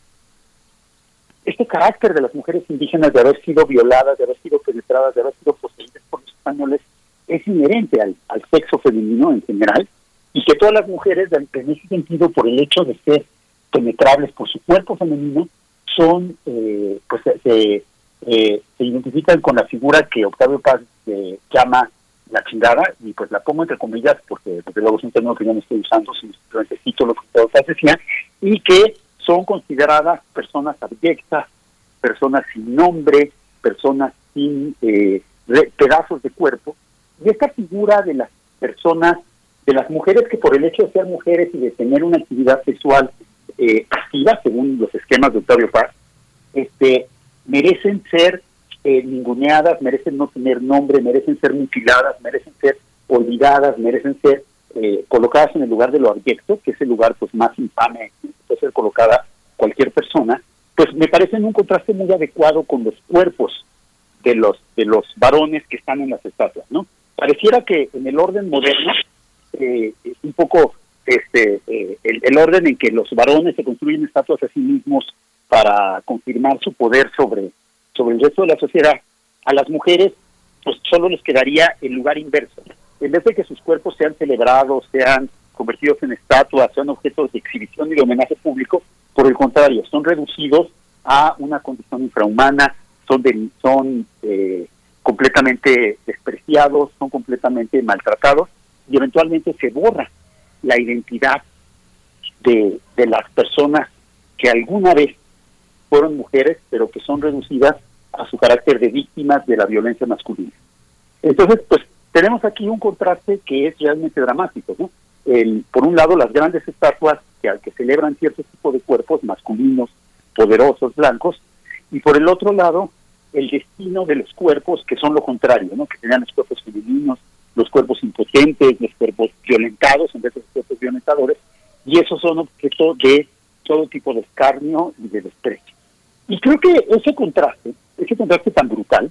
este carácter de las mujeres indígenas de haber sido violadas, de haber sido penetradas, de haber sido poseídas por los españoles, es inherente al, sexo femenino en general, y que todas las mujeres, en ese sentido, por el hecho de ser penetrables por su cuerpo femenino, son, eh, pues se, eh, se identifican con la figura que Octavio Paz eh, llama la chingada, y pues la pongo entre comillas porque desde luego es un término que yo no estoy usando, simplemente cito lo que Octavio Paz decía, y que son consideradas personas abyectas, personas sin nombre, personas sin eh, pedazos de cuerpo. Y esta figura de las personas, de las mujeres que por el hecho de ser mujeres y de tener una actividad sexual eh, activa, según los esquemas de Octavio Paz, este, merecen ser eh, ninguneadas, merecen no tener nombre, merecen ser mutiladas, merecen ser olvidadas, merecen ser eh, colocadas en el lugar de lo abyecto, que es el lugar pues más infame que puede ser colocada cualquier persona, pues me parece un contraste muy adecuado con los cuerpos de los de los varones que están en las estatuas, ¿no? Pareciera que en el orden moderno eh, un poco este eh, el, orden en que los varones se construyen estatuas a sí mismos para confirmar su poder sobre sobre el resto de la sociedad. A las mujeres, pues solo les quedaría el lugar inverso. En vez de que sus cuerpos sean celebrados, sean convertidos en estatuas, sean objetos de exhibición y de homenaje público, por el contrario, son reducidos a una condición infrahumana, son, de, son eh, completamente despreciados, son completamente maltratados y eventualmente se borra la identidad de, de las personas que alguna vez fueron mujeres, pero que son reducidas a su carácter de víctimas de la violencia masculina. Entonces, pues tenemos aquí un contraste que es realmente dramático, ¿no? El, por un lado, las grandes estatuas que, que celebran cierto tipo de cuerpos masculinos, poderosos, blancos, y por el otro lado, el destino de los cuerpos que son lo contrario, ¿no? Que tenían los cuerpos femeninos, los cuerpos impotentes, los cuerpos violentados en vez de los cuerpos violentadores, y esos son objeto de todo tipo de escarnio y de desprecio. Y creo que ese contraste, ese contraste tan brutal,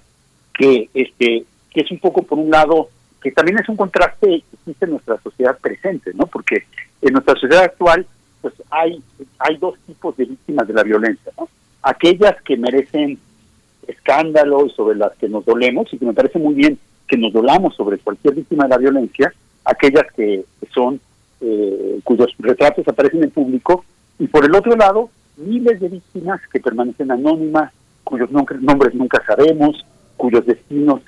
que este que es un poco por un lado que también es un contraste que existe en nuestra sociedad presente, ¿no? Porque en nuestra sociedad actual pues hay hay dos tipos de víctimas de la violencia, ¿no? Aquellas que merecen escándalo y sobre las que nos dolemos y que me parece muy bien que nos dolamos sobre cualquier víctima de la violencia, aquellas que, son eh, cuyos retratos aparecen en público y por el otro lado miles de víctimas que permanecen anónimas, cuyos nombres nunca sabemos, cuyos destinos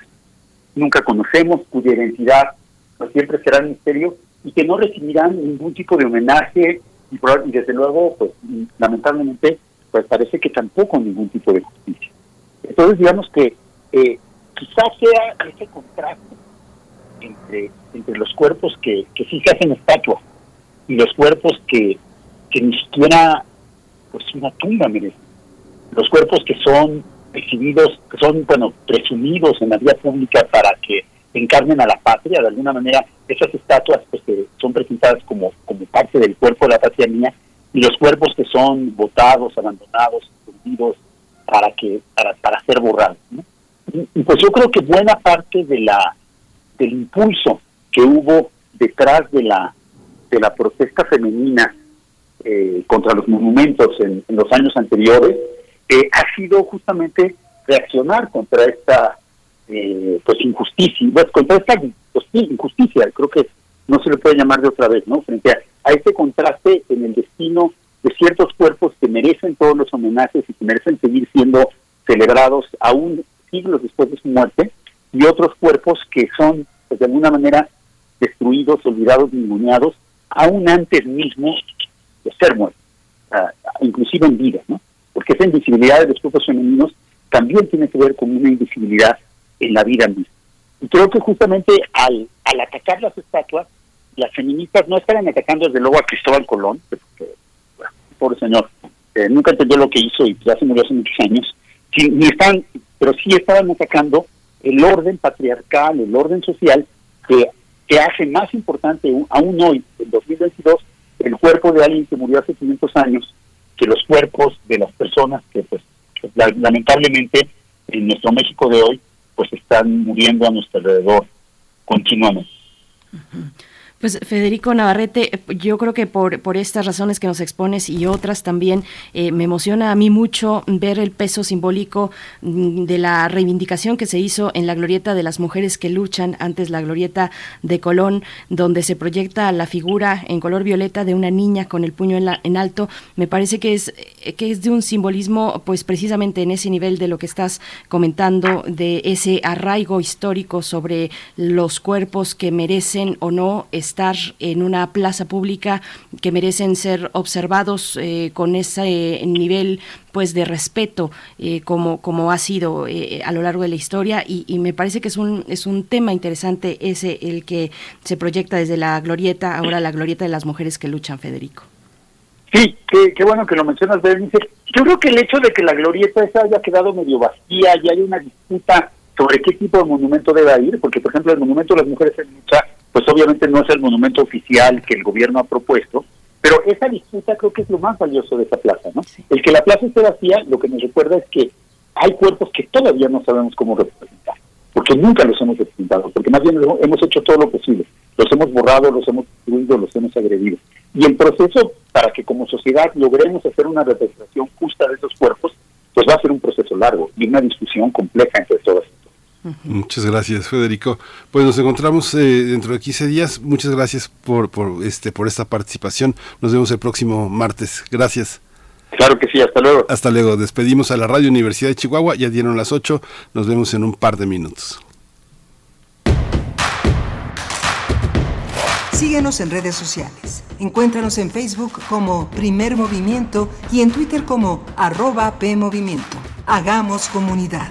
nunca conocemos, cuya identidad pues, siempre será un misterio y que no recibirán ningún tipo de homenaje y, desde luego, pues lamentablemente, pues parece que tampoco ningún tipo de justicia. Entonces, digamos que eh, quizás sea ese contraste entre, los cuerpos que, sí se hacen estatuas y los cuerpos que, que ni siquiera pues una tumba merecen. Los cuerpos que son exhibidos, que son, bueno, presumidos en la vía pública para que encarnen a la patria, de alguna manera, esas estatuas pues, son presentadas como, como parte del cuerpo de la patria mía, y los cuerpos que son votados, abandonados, escondidos, para que para, para ser borrados. Y, pues yo creo que buena parte de la del impulso que hubo detrás de la de la protesta femenina eh, contra los monumentos en, los años anteriores eh, ha sido justamente reaccionar contra esta eh, pues injusticia, pues, contra esta pues, injusticia, creo que no se le puede llamar de otra vez, ¿no? Frente a, este contraste en el destino de ciertos cuerpos que merecen todos los homenajes y que merecen seguir siendo celebrados aún siglos después de su muerte, y otros cuerpos que son, pues, de alguna manera, destruidos, olvidados, ninguneados, aún antes mismo de ser muertos, inclusive en vida, ¿no? Porque esa invisibilidad de los cuerpos femeninos también tiene que ver con una invisibilidad en la vida misma. Y creo que justamente al, al atacar las estatuas, las feministas no estaban atacando desde luego a Cristóbal Colón, porque, bueno, pobre señor, eh, nunca entendió lo que hizo y ya se murió hace muchos años, ni están, pero sí estaban atacando el orden patriarcal, el orden social que, que hace más importante aún hoy, en 2022, el cuerpo de alguien que murió hace 500 años que los cuerpos de las personas que pues lamentablemente en nuestro México de hoy pues están muriendo a nuestro alrededor continuamente. Pues Federico Navarrete, yo creo que por, por estas razones que nos expones y otras también, eh, me emociona a mí mucho ver el peso simbólico mm, de la reivindicación que se hizo en la glorieta de las mujeres que luchan, antes la glorieta de Colón, donde se proyecta la figura en color violeta de una niña con el puño en, en alto. Me parece que es, eh, que es de un simbolismo, pues precisamente en ese nivel de lo que estás comentando, de ese arraigo histórico sobre los cuerpos que merecen o no estar en una plaza pública que merecen ser observados eh, con ese nivel pues de respeto eh, como, como ha sido eh, a lo largo de la historia y, me parece que es un, es un tema interesante ese el que se proyecta desde la glorieta, ahora la glorieta de las mujeres que luchan, Federico. Sí, qué, bueno que lo mencionas, Berenice. Yo creo que el hecho de que la glorieta esa haya quedado medio vacía y hay una disputa sobre qué tipo de monumento debe ir, porque por ejemplo el monumento de las mujeres en lucha, pues obviamente no es el monumento oficial que el gobierno ha propuesto, pero esa disputa creo que es lo más valioso de esa plaza, ¿no? El que la plaza esté vacía, lo que nos recuerda es que hay cuerpos que todavía no sabemos cómo representar, porque nunca los hemos representado, porque más bien hemos hecho todo lo posible, los hemos borrado, los hemos destruido, los hemos agredido. Y el proceso para que como sociedad logremos hacer una representación justa de esos cuerpos, pues va a ser un proceso largo y una discusión compleja entre todas Muchas gracias, Federico. Pues nos encontramos eh, dentro de 15 días. Muchas gracias por, por, este, por esta participación. Nos vemos el próximo martes. Gracias. Claro que sí, hasta luego. Hasta luego. Despedimos a la Radio Universidad de Chihuahua. Ya dieron las 8. Nos vemos en un par de minutos. Síguenos en redes sociales. Encuéntranos en Facebook como Primer Movimiento y en Twitter como arroba PMovimiento. Hagamos comunidad.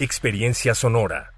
Experiencia Sonora.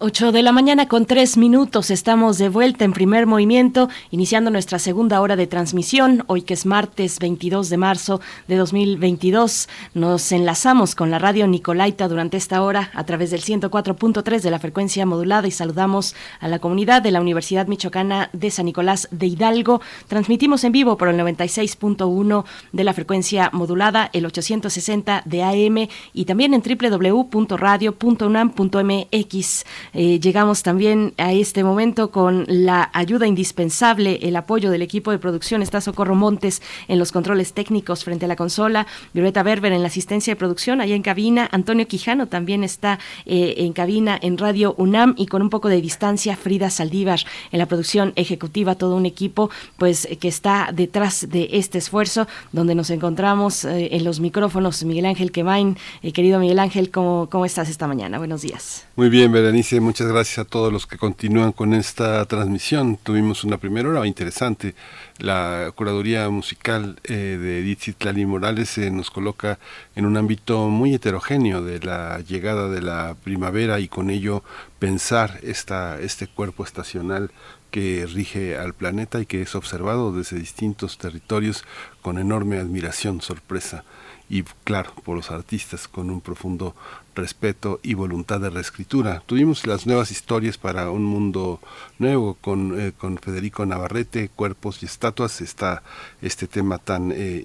8 de la mañana con tres minutos. Estamos de vuelta en primer movimiento, iniciando nuestra segunda hora de transmisión. Hoy que es martes 22 de marzo de 2022, nos enlazamos con la radio Nicolaita durante esta hora a través del 104.3 de la frecuencia modulada y saludamos a la comunidad de la Universidad Michoacana de San Nicolás de Hidalgo. Transmitimos en vivo por el 96.1 de la frecuencia modulada, el 860 de AM y también en www.radio.unam.mx. Eh, llegamos también a este momento con la ayuda indispensable, el apoyo del equipo de producción. Está Socorro Montes en los controles técnicos frente a la consola, Violeta Berber en la asistencia de producción, allá en cabina, Antonio Quijano también está eh, en cabina en Radio UNAM y con un poco de distancia, Frida Saldívar en la producción ejecutiva, todo un equipo pues que está detrás de este esfuerzo, donde nos encontramos eh, en los micrófonos, Miguel Ángel Quemain. querido Miguel Ángel, ¿cómo, ¿cómo estás esta mañana? Buenos días. Muy bien, Berenice Muchas gracias a todos los que continúan con esta transmisión. Tuvimos una primera hora interesante. La curaduría musical eh, de Edith Citlali Morales se nos coloca en un ámbito muy heterogéneo de la llegada de la primavera y con ello pensar esta, este cuerpo estacional que rige al planeta y que es observado desde distintos territorios con enorme admiración, sorpresa y claro, por los artistas con un profundo respeto y voluntad de reescritura. Tuvimos las nuevas historias para un mundo nuevo con, eh, con Federico Navarrete, Cuerpos y Estatuas, está este tema tan eh,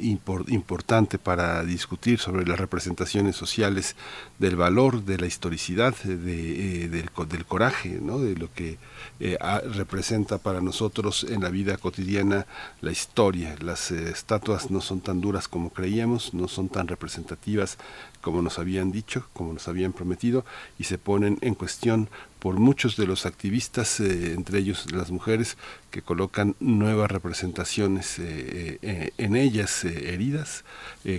importante para discutir sobre las representaciones sociales del valor, de la historicidad, de, eh, del, del, coraje, ¿no? de lo que representa para nosotros en la vida cotidiana la historia. Las estatuas no son tan duras como creíamos, no son tan representativas como nos habían dicho, como nos habían prometido, y se ponen en cuestión por muchos de los activistas, eh, entre ellos las mujeres, que colocan nuevas representaciones eh, eh, en ellas, heridas,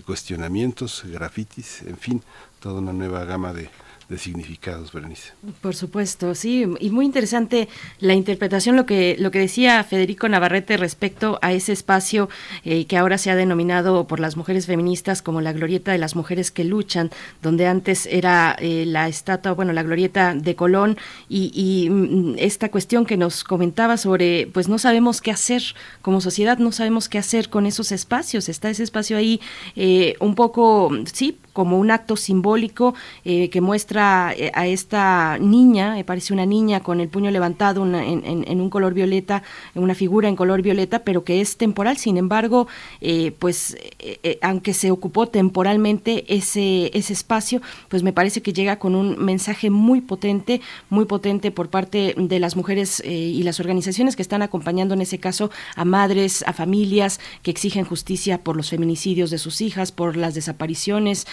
cuestionamientos, grafitis, en fin, toda una nueva gama de, de significados, Berenice. Por supuesto, sí, y muy interesante la interpretación, lo que, lo que decía Federico Navarrete respecto a ese espacio eh, que ahora se ha denominado por las mujeres feministas como la glorieta de las mujeres que luchan, donde antes era eh, la estatua, bueno, la glorieta de Colón, y, mm, esta cuestión que nos comentaba sobre, pues no sabemos qué hacer como sociedad, no sabemos qué hacer con esos espacios, está ese espacio ahí eh, un poco, sí, como un acto simbólico que muestra eh, a esta niña, me parece una niña con el puño levantado en, un color violeta, una figura en color violeta, pero que es temporal. Sin embargo, eh, pues eh, aunque se ocupó temporalmente ese, ese espacio, pues me parece que llega con un mensaje muy potente, muy potente por parte de las mujeres y las organizaciones que están acompañando en ese caso a madres, a familias que exigen justicia por los feminicidios de sus hijas, por las desapariciones,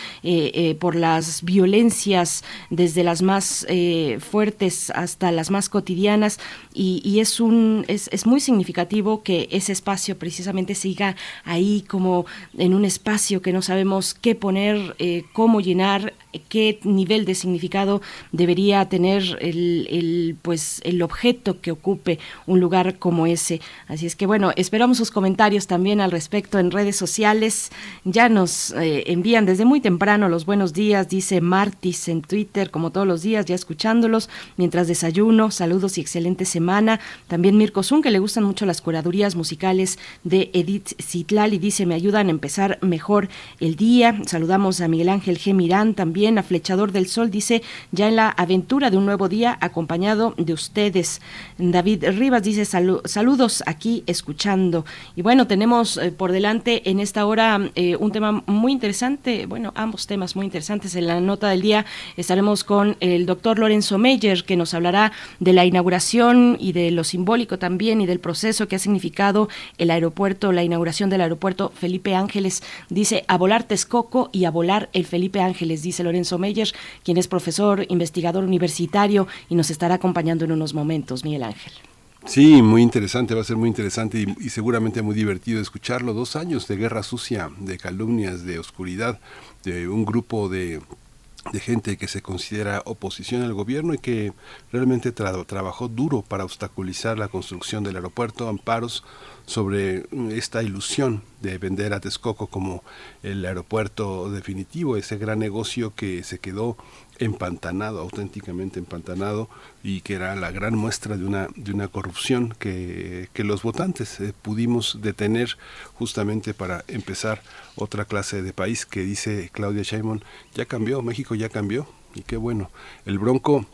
por las violencias desde las más eh, fuertes hasta las más cotidianas. Y, es un es, es, muy significativo que ese espacio precisamente siga ahí como en un espacio que no sabemos qué poner, eh, cómo llenar, qué nivel de significado debería tener el, el, pues el objeto que ocupe un lugar como ese. Así es que bueno, esperamos sus comentarios también al respecto en redes sociales. Ya nos eh, envían desde muy temprano los buenos días, dice Martis en Twitter como todos los días, ya escuchándolos mientras desayuno. Saludos y excelente semana. También Mirko Zun, que le gustan mucho las curadurías musicales de Edith Citlal y dice, me ayudan a empezar mejor el día. Saludamos a Miguel Ángel G. Mirán, también a Flechador del Sol, dice, ya en la aventura de un nuevo día, acompañado de ustedes. David Rivas dice, saludos aquí escuchando. Y bueno, tenemos eh, por delante en esta hora eh, un tema muy interesante, bueno, ambos temas muy interesantes. En la nota del día Estaremos con el doctor Lorenzo Meyer, que nos hablará de la inauguración y de lo simbólico también y del proceso que ha significado el aeropuerto, la inauguración del aeropuerto Felipe Ángeles. Dice a volar Texcoco y a volar el Felipe Ángeles, dice Lorenzo Meyer, quien es profesor, investigador universitario y nos estará acompañando en unos momentos, Miguel Ángel. Sí, muy interesante, va a ser muy interesante y, y, seguramente muy divertido escucharlo. Dos años de guerra sucia, de calumnias, de oscuridad, de un grupo de de gente que se considera oposición al gobierno y que realmente trabajó duro para obstaculizar la construcción del aeropuerto, amparos sobre esta ilusión de vender a Texcoco como el aeropuerto definitivo, ese gran negocio que se quedó empantanado, auténticamente empantanado, y que era la gran muestra de una, de una corrupción que, los votantes eh, pudimos detener justamente para empezar otra clase de país que dice Claudia Sheinbaum, ya cambió, México ya cambió, y qué bueno. El Bronco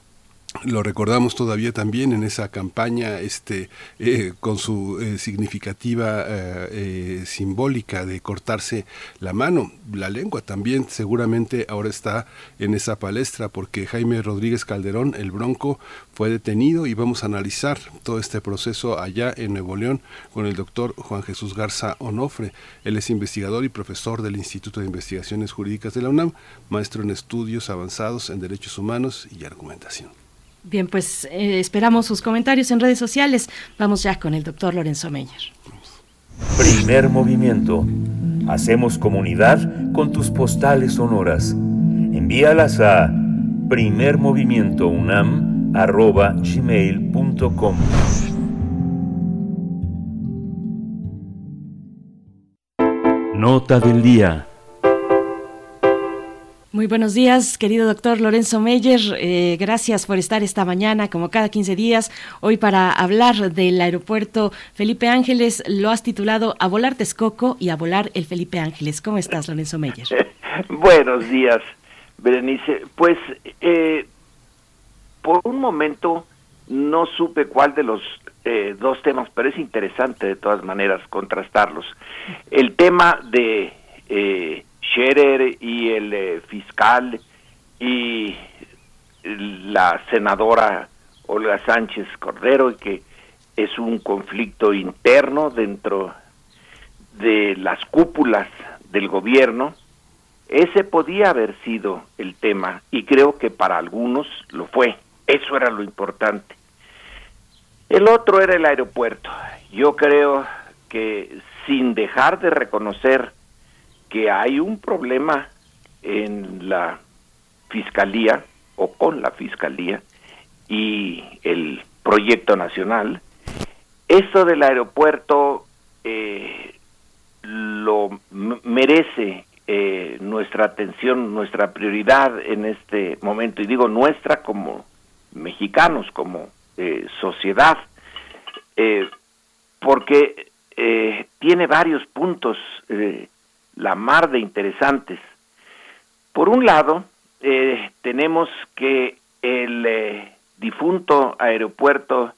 lo recordamos todavía también en esa campaña este eh, con su eh, significativa eh, simbólica de cortarse la mano la lengua también seguramente ahora está en esa palestra porque Jaime Rodríguez Calderón el Bronco fue detenido y vamos a analizar todo este proceso allá en Nuevo León con el doctor Juan Jesús Garza Onofre. Él es investigador y profesor del Instituto de Investigaciones Jurídicas de la UNAM maestro en estudios avanzados en derechos humanos y argumentación Bien, pues eh, esperamos sus comentarios en redes sociales. Vamos ya con el doctor Lorenzo Meyer. Primer movimiento. Hacemos comunidad con tus postales sonoras. Envíalas a primermovimientounam arroba gmail.com. Nota del día. Muy buenos días, querido doctor Lorenzo Meyer. Eh, gracias por estar esta mañana, como cada 15 días, hoy para hablar del aeropuerto Felipe Ángeles. Lo has titulado A volar Texcoco y a volar el Felipe Ángeles. ¿Cómo estás, Lorenzo Meyer? *laughs* buenos días, Berenice. Pues, eh, por un momento no supe cuál de los eh, dos temas, pero es interesante de todas maneras contrastarlos. El tema de Scherer y el eh, fiscal y la senadora Olga Sánchez Cordero, que es un conflicto interno dentro de las cúpulas del gobierno, ese podía haber sido el tema y creo que para algunos lo fue. Eso era lo importante. El otro era el aeropuerto. Yo creo que sin dejar de reconocer que hay un problema en la fiscalía o con la fiscalía y el proyecto nacional. Esto del aeropuerto eh, lo merece eh, nuestra atención, nuestra prioridad en este momento, y digo nuestra como mexicanos, como eh, sociedad, porque tiene varios puntos la mar de interesantes. Por un lado, eh, tenemos que el eh, difunto aeropuerto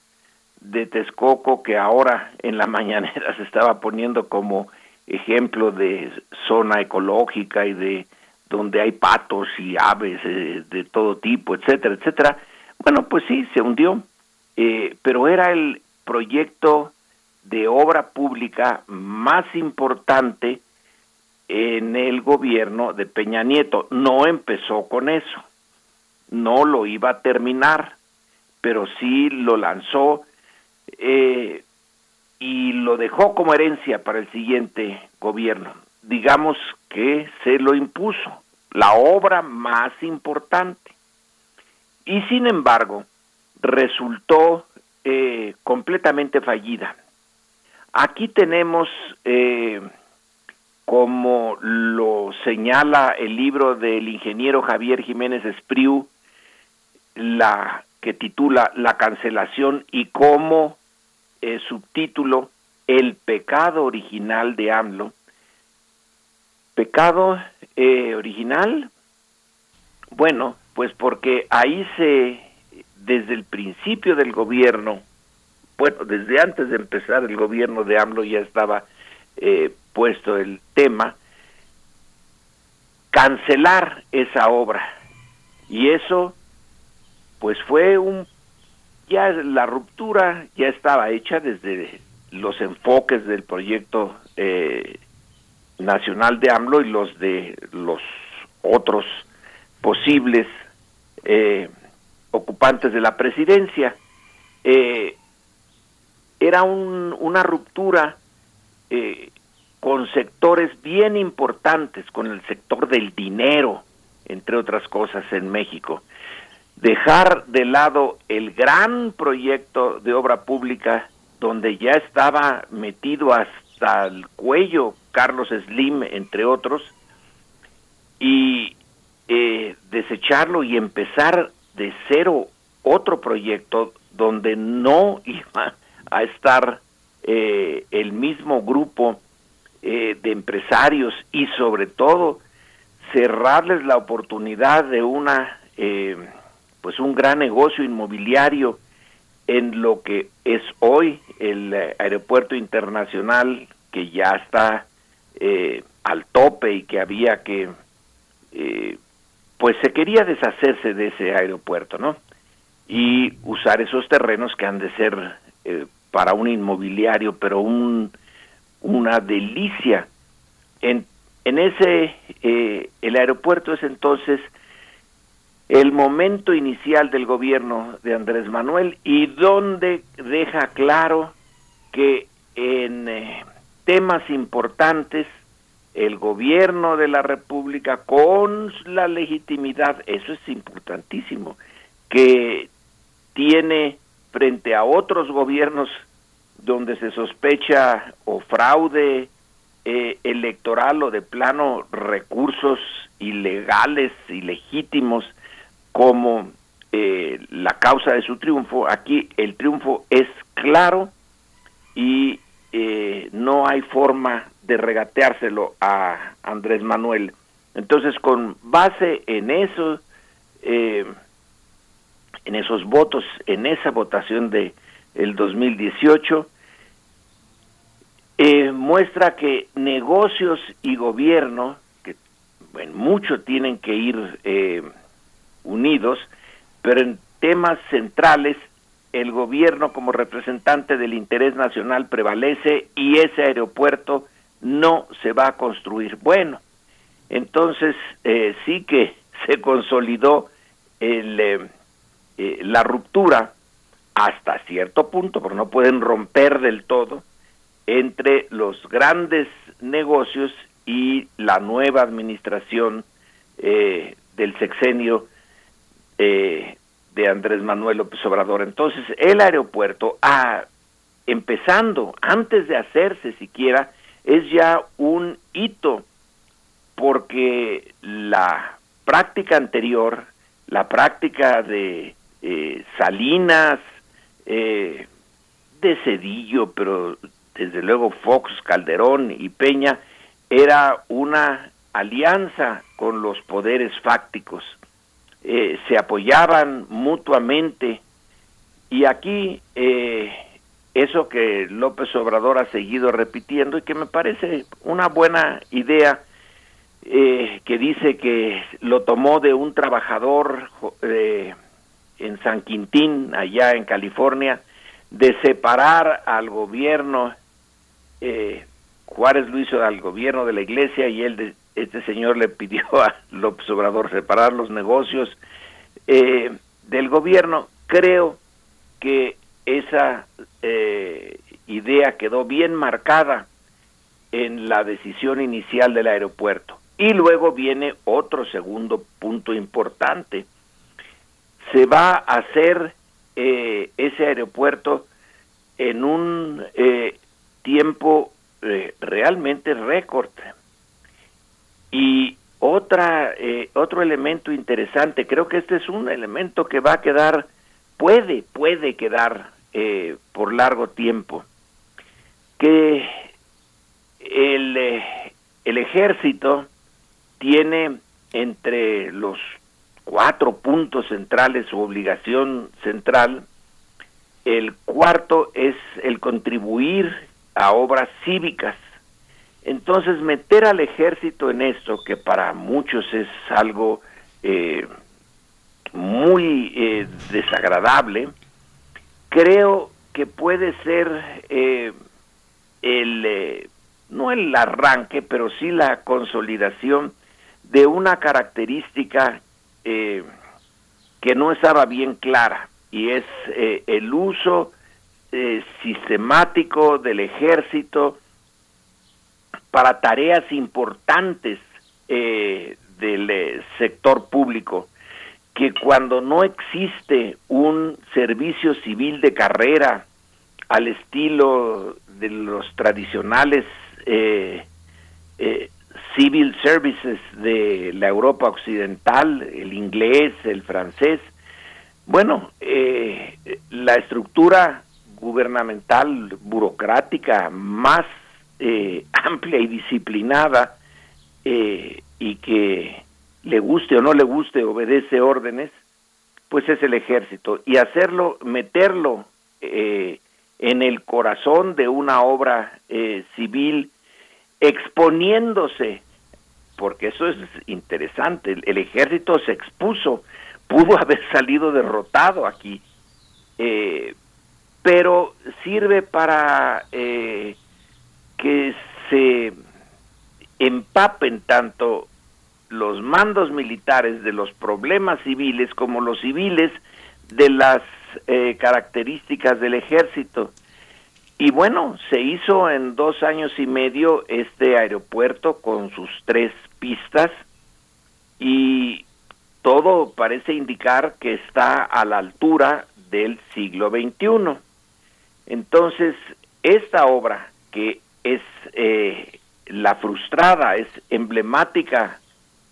de Texcoco, que ahora en la *laughs* mañanera se estaba poniendo como ejemplo de zona ecológica y de donde hay patos y aves eh, de todo tipo, etcétera, etcétera. Bueno, pues sí, se hundió, pero era el proyecto de obra pública más importante en el gobierno de Peña Nieto. No empezó con eso, no lo iba a terminar, pero sí lo lanzó eh, y lo dejó como herencia para el siguiente gobierno. Digamos que se lo impuso, la obra más importante. Y sin embargo, resultó eh, completamente fallida. Aquí tenemos eh, como lo señala el libro del ingeniero Javier Jiménez Espriu, la que titula La cancelación y como eh, subtítulo El pecado original de AMLO. ¿Pecado eh, original? Bueno, pues porque ahí se, desde el principio del gobierno, bueno, desde antes de empezar el gobierno de AMLO ya estaba eh, puesto el tema, cancelar esa obra. Y eso, pues fue un, ya la ruptura ya estaba hecha desde los enfoques del proyecto eh, nacional de AMLO y los de los otros posibles eh, ocupantes de la presidencia. Eh, era un, una ruptura eh, con sectores bien importantes, con el sector del dinero, entre otras cosas, en México. Dejar de lado el gran proyecto de obra pública donde ya estaba metido hasta el cuello Carlos Slim, entre otros, y eh, desecharlo y empezar de cero otro proyecto donde no *laughs* iba a estar eh, el mismo grupo eh, de empresarios y sobre todo cerrarles la oportunidad de una eh, pues un gran negocio inmobiliario en lo que es hoy el eh, aeropuerto internacional que ya está al tope y que había que pues se quería deshacerse de ese aeropuerto no y usar esos terrenos que han de ser para un inmobiliario pero un una delicia. En, en ese, eh, el aeropuerto es entonces el momento inicial del gobierno de Andrés Manuel y donde deja claro que en eh, temas importantes el gobierno de la República con la legitimidad, eso es importantísimo, que tiene frente a otros gobiernos donde se sospecha o fraude eh, electoral o de plano recursos ilegales, ilegítimos, como eh, la causa de su triunfo, aquí el triunfo es claro y eh, no hay forma de regateárselo a Andrés Manuel. Entonces, con base en eso, eh, en esos votos, en esa votación de el 2018, eh, muestra que negocios y gobierno, que en mucho tienen que ir eh, unidos, pero en temas centrales el gobierno como representante del interés nacional prevalece y ese aeropuerto no se va a construir. Bueno, entonces eh, sí que *laughs* se consolidó el, eh, eh, la ruptura hasta cierto punto, porque no pueden romper del todo, entre los grandes negocios y la nueva administración del sexenio de Andrés Manuel López Obrador. Entonces, el aeropuerto, ah, empezando, antes de hacerse siquiera, es ya un hito, porque la práctica anterior, la práctica de eh, Salinas, eh, de Cedillo, pero desde luego Fox, Calderón y Peña, era una alianza con los poderes fácticos. Eh, se apoyaban mutuamente y aquí eh, eso que López Obrador ha seguido repitiendo y que me parece una buena idea eh, que dice que lo tomó de un trabajador en San Quintín allá en California de separar al gobierno Juárez lo hizo al gobierno de la iglesia y él de, este señor le pidió *laughs* a López Obrador separar los negocios eh, del gobierno. Creo que esa eh, idea quedó bien marcada en la decisión inicial del aeropuerto. Y luego viene otro segundo punto importante. Se va a hacer eh, ese aeropuerto en un tiempo realmente récord. Y otra, eh, otro elemento interesante, creo que este es un elemento que va a quedar, puede, puede quedar eh, por largo tiempo, que el, eh, el ejército tiene entre los cuatro puntos centrales, su obligación central, el cuarto es el contribuir a obras cívicas. Entonces, meter al ejército en esto, que para muchos es algo eh, muy eh, desagradable, creo que puede ser eh, el, no el arranque, pero sí la consolidación de una característica que no estaba bien clara, y es el uso sistemático del ejército, para tareas importantes eh, del eh, sector público, que cuando no existe un servicio civil de carrera al estilo de los tradicionales eh, civil services de la Europa occidental, el inglés, el francés, bueno, la estructura gubernamental burocrática más eh, *laughs* amplia y disciplinada eh, y que le guste o no le guste, obedece órdenes, pues es el ejército. Y hacerlo, meterlo eh, en el corazón de una obra civil, exponiéndose, porque eso es interesante, el, ejército se expuso, pudo *laughs* haber salido derrotado aquí, pero sirve para que se empapen tanto los mandos militares de los problemas civiles como los civiles de las eh, características del ejército. Y bueno, se hizo en dos años y medio este aeropuerto con sus tres pistas y todo parece indicar que está a la altura del siglo XXI. Entonces, esta obra, que es eh, la frustrada, es emblemática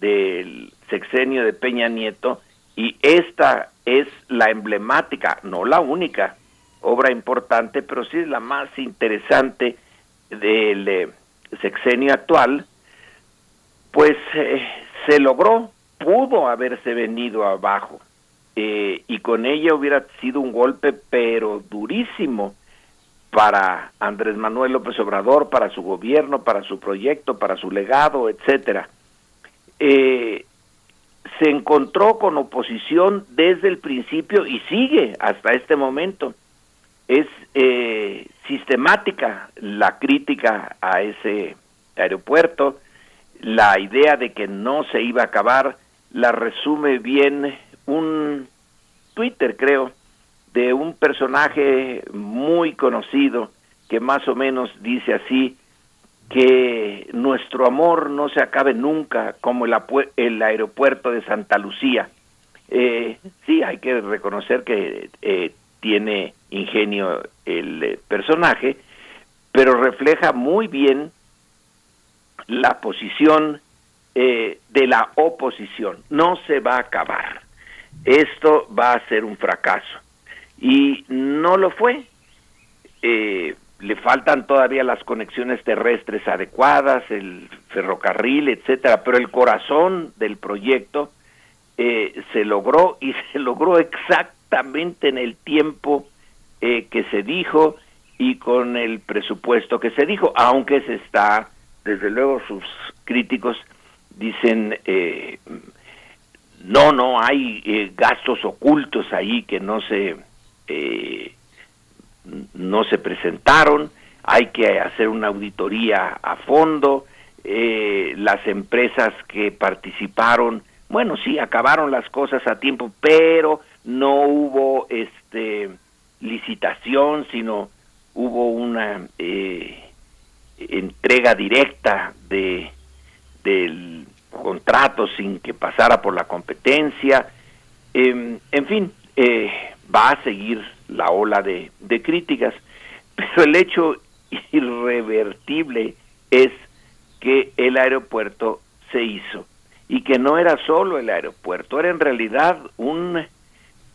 del sexenio de Peña Nieto, y esta es la emblemática, no la única obra importante, pero sí es la más interesante del eh, sexenio actual, pues eh, se logró, pudo haberse venido abajo eh, y con ella hubiera sido un golpe pero durísimo para Andrés Manuel López Obrador, para su gobierno, para su proyecto, para su legado, etcétera. Se encontró con oposición desde el principio y sigue hasta este momento. Es eh, sistemática la crítica a ese aeropuerto, la idea de que no se iba a acabar, la resume bien un Twitter, creo, de un personaje muy conocido que más o menos dice así, que nuestro amor no se acabe nunca como el, el aeropuerto de Santa Lucía. Eh, sí, hay que reconocer que eh, tiene ingenio el eh, personaje, pero refleja muy bien la posición eh, de la oposición. No se va a acabar. Esto va a ser un fracaso. Y no lo fue. Eh, le faltan todavía las conexiones terrestres adecuadas, el ferrocarril, etcétera, pero el corazón del proyecto eh, se logró y *laughs* se logró exactamente en el tiempo eh, que se dijo y con el presupuesto que se dijo, aunque se está, desde luego sus críticos dicen, eh, no, no, hay gastos ocultos ahí que no se no se presentaron, hay que hacer una auditoría a fondo, eh, las empresas que participaron, bueno, sí, acabaron las cosas a tiempo, pero no hubo este licitación, sino hubo una eh, entrega directa de del contrato sin que pasara por la competencia. Em, en fin, eh, va a seguir la ola de, de críticas, pero el hecho irrevertible es que el aeropuerto se hizo y que no era solo el aeropuerto, era en realidad un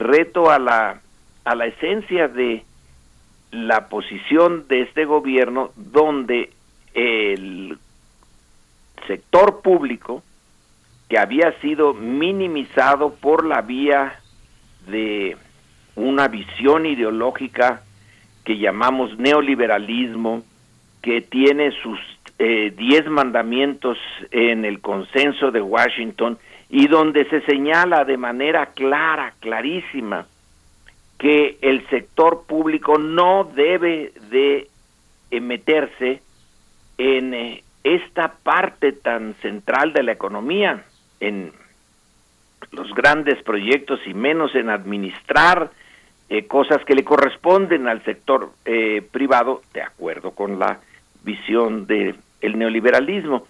reto a la, a la esencia de la posición de este gobierno donde el sector público que había sido minimizado por la vía de una visión ideológica que llamamos neoliberalismo, que tiene sus eh, diez mandamientos en el consenso de Washington y donde se señala de manera clara, clarísima, que el sector público no debe de meterse en eh, esta parte tan central de la economía, en los grandes proyectos y menos en administrar eh, cosas que le corresponden al sector eh, privado, de acuerdo con la visión del el neoliberalismo.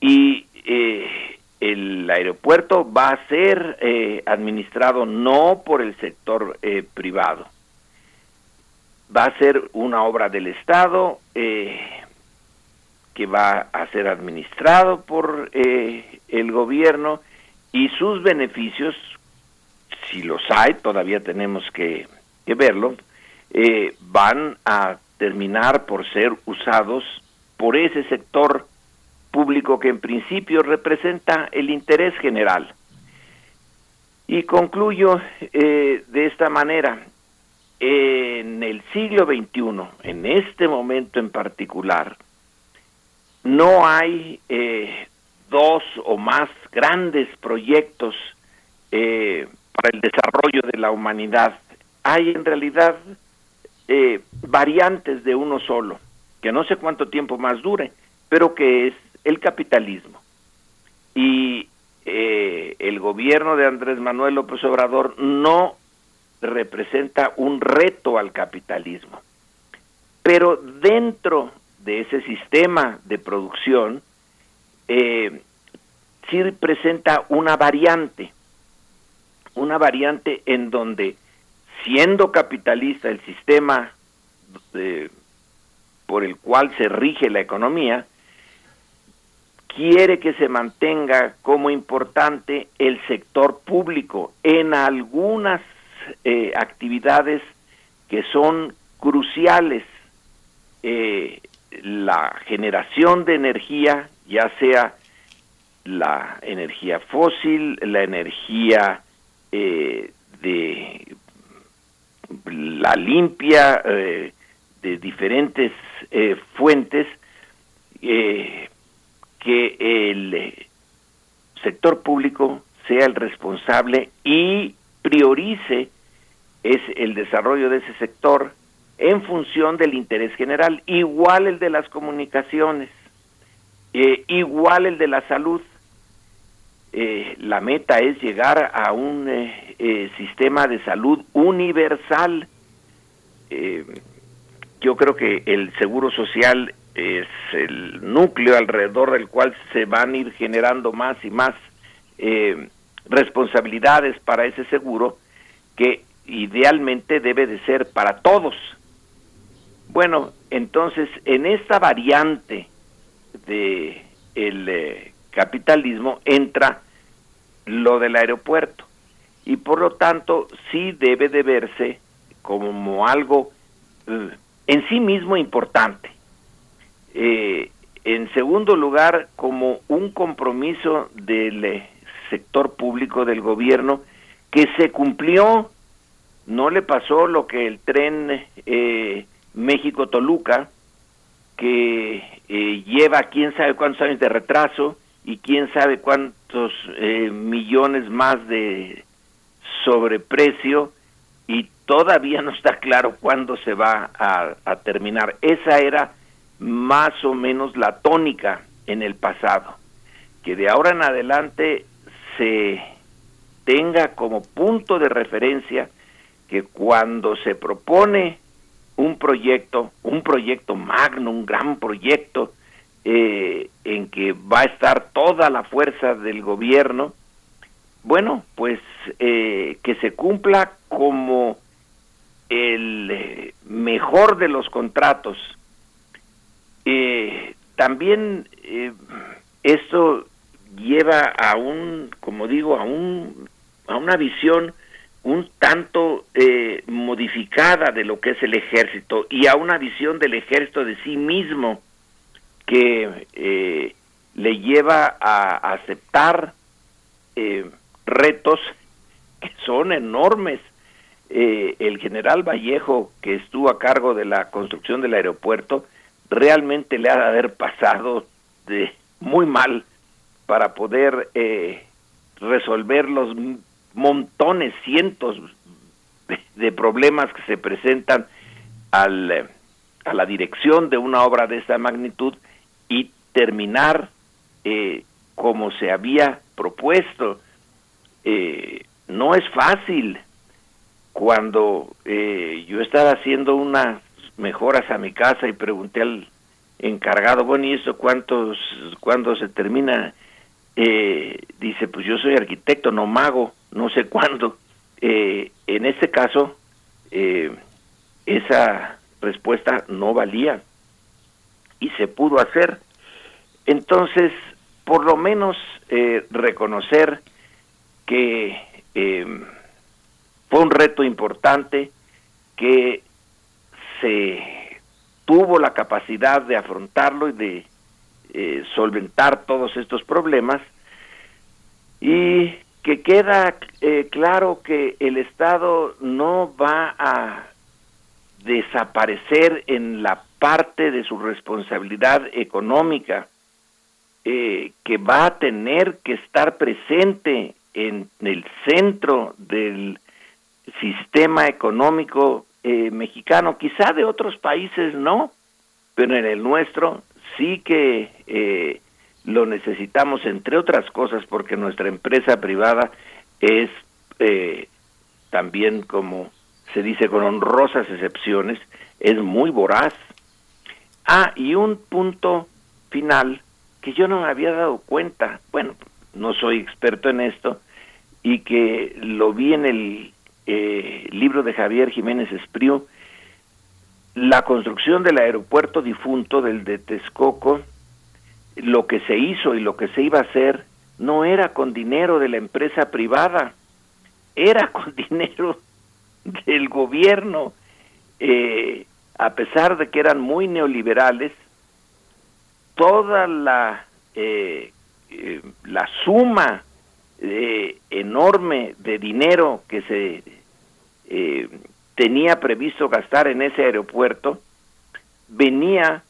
Y eh, el aeropuerto va a ser administrado no por el sector privado, va a ser una obra del Estado que va a ser administrado por el gobierno y sus beneficios si los hay, todavía tenemos que, verlo, eh, van a terminar por ser usados por ese sector público que en principio representa el interés general. Y concluyo eh, de esta manera, en el siglo XXI, en este momento en particular, no hay eh, dos o más grandes proyectos eh, para el desarrollo de la humanidad. Hay en realidad eh, variantes de uno solo, que no sé cuánto tiempo más dure, pero que es el capitalismo. Y eh, el gobierno de Andrés Manuel López Obrador no representa un reto al capitalismo. Pero dentro de ese sistema de producción, eh, sí presenta una variante una variante en donde siendo capitalista el sistema por el cual se rige la economía, quiere que se mantenga como importante el sector público en algunas eh, actividades que son cruciales. Eh, la generación de energía, ya sea la energía fósil, la energía eh, de la limpia, de diferentes fuentes, que el sector público sea el responsable y priorice es el desarrollo de ese sector en función del interés general, igual el de las comunicaciones, eh, igual el de la salud. Eh, la meta es llegar a un eh, sistema de salud universal. yo creo que el seguro social es el núcleo alrededor del cual se van a ir generando más y más eh, responsabilidades para ese seguro que idealmente debe de ser para todos. Bueno, entonces en esta variante de el eh, capitalismo entra lo del aeropuerto y por lo tanto sí debe de verse como algo eh, en sí mismo importante eh, en segundo lugar, como un compromiso del eh, sector público del gobierno que se cumplió, no le pasó lo que el tren eh, México-Toluca, que lleva quién sabe cuántos años de retraso y quién sabe cuántos millones más de sobreprecio y todavía no está claro cuándo se va a terminar. Esa era más o menos la tónica en el pasado, que de ahora en adelante se tenga como punto de referencia que cuando se propone un proyecto, un proyecto magno, un gran proyecto, eh, en que va a estar toda la fuerza del gobierno, bueno, pues eh, que se cumpla como el mejor de los contratos eh, también eh, esto lleva a un, como digo, a un a una visión un tanto eh, modificada de lo que es el ejército y a una visión del ejército de sí mismo que eh, le lleva a aceptar retos que son enormes. el general Vallejo, que estuvo a cargo de la construcción del aeropuerto, realmente le ha de haber pasado de muy mal para poder eh, resolver los montones, cientos de, problemas que se presentan al, eh, a la dirección de una obra de esta magnitud y terminar eh, como se había propuesto. no es fácil. Cuando yo estaba haciendo una mejoras a mi casa y pregunté al encargado, bueno, ¿y eso cuántos, cuándo se termina? Eh, dice, pues yo soy arquitecto, no mago, no sé cuándo. Eh, en este caso, eh, esa respuesta no valía y se pudo hacer. Entonces, por lo menos reconocer que fue un reto importante, que se tuvo la capacidad de afrontarlo y de eh, solventar todos estos problemas y que queda eh, claro que el Estado no va a desaparecer en la parte de su responsabilidad económica, eh, que va a tener que estar presente en el centro del sistema económico eh, mexicano, quizá de otros países no, pero en el nuestro sí que eh, lo necesitamos, entre otras cosas, porque nuestra empresa privada es eh, también, como se dice con honrosas excepciones, es muy voraz. Ah, y un punto final que yo no me había dado cuenta, bueno, no soy experto en esto, y que lo vi en el eh, libro de Javier Jiménez Espriu, la construcción del aeropuerto difunto del de Texcoco, lo que se hizo y lo que se iba a hacer no era con dinero de la empresa privada, era con *laughs* dinero del gobierno. Eh, a pesar de que eran muy neoliberales, toda la, eh, eh, la suma enorme de dinero que se tenía previsto gastar en ese aeropuerto venía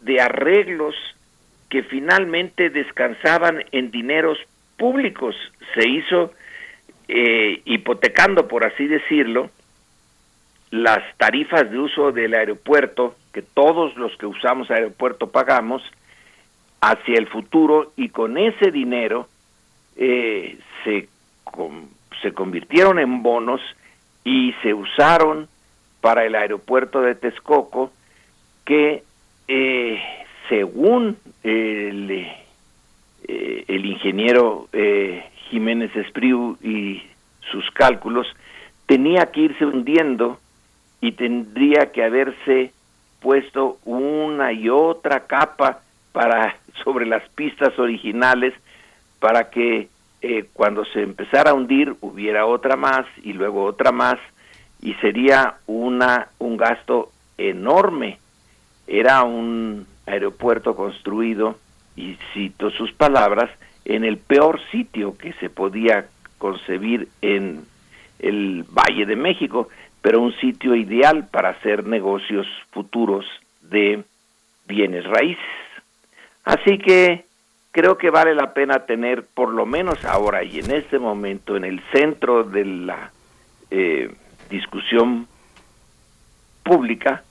de arreglos que finalmente descansaban en dineros públicos. Se hizo eh, hipotecando, por así decirlo, las tarifas de uso del aeropuerto, que todos los que usamos aeropuerto pagamos, hacia el futuro y con ese dinero eh, se, se convirtieron en bonos y se usaron para el aeropuerto de Texcoco que eh, según el, eh, el ingeniero eh, Jiménez Espriu y sus cálculos, tenía que irse hundiendo y tendría que haberse puesto una y otra capa para *laughs* sobre las pistas originales para que eh, cuando se empezara a hundir hubiera otra más y luego otra más y sería una un gasto enorme. Era un aeropuerto construido y cito sus palabras en el peor sitio que se podía concebir en el Valle de México pero un sitio ideal para hacer negocios futuros de bienes raíces. Así que creo que vale la pena tener, por lo menos ahora y en este momento, en el centro de la eh, discusión pública,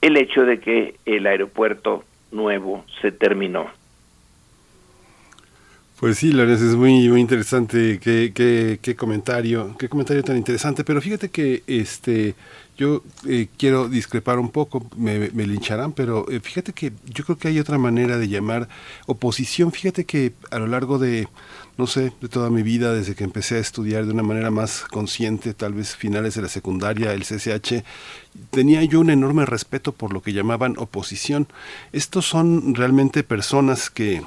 el hecho de que el aeropuerto nuevo se terminó. Pues sí, Lorenzo, es muy, muy interesante qué, qué, qué comentario, qué comentario tan interesante, pero fíjate que este yo eh, quiero discrepar un poco, me, lincharán, pero eh, fíjate que yo creo que hay otra manera de llamar oposición. Fíjate que a lo largo de, no sé, de toda mi vida, desde que empecé a estudiar de una manera más consciente, tal vez finales de la secundaria, el CCH, tenía yo un enorme respeto por lo que llamaban oposición. Estos son realmente personas que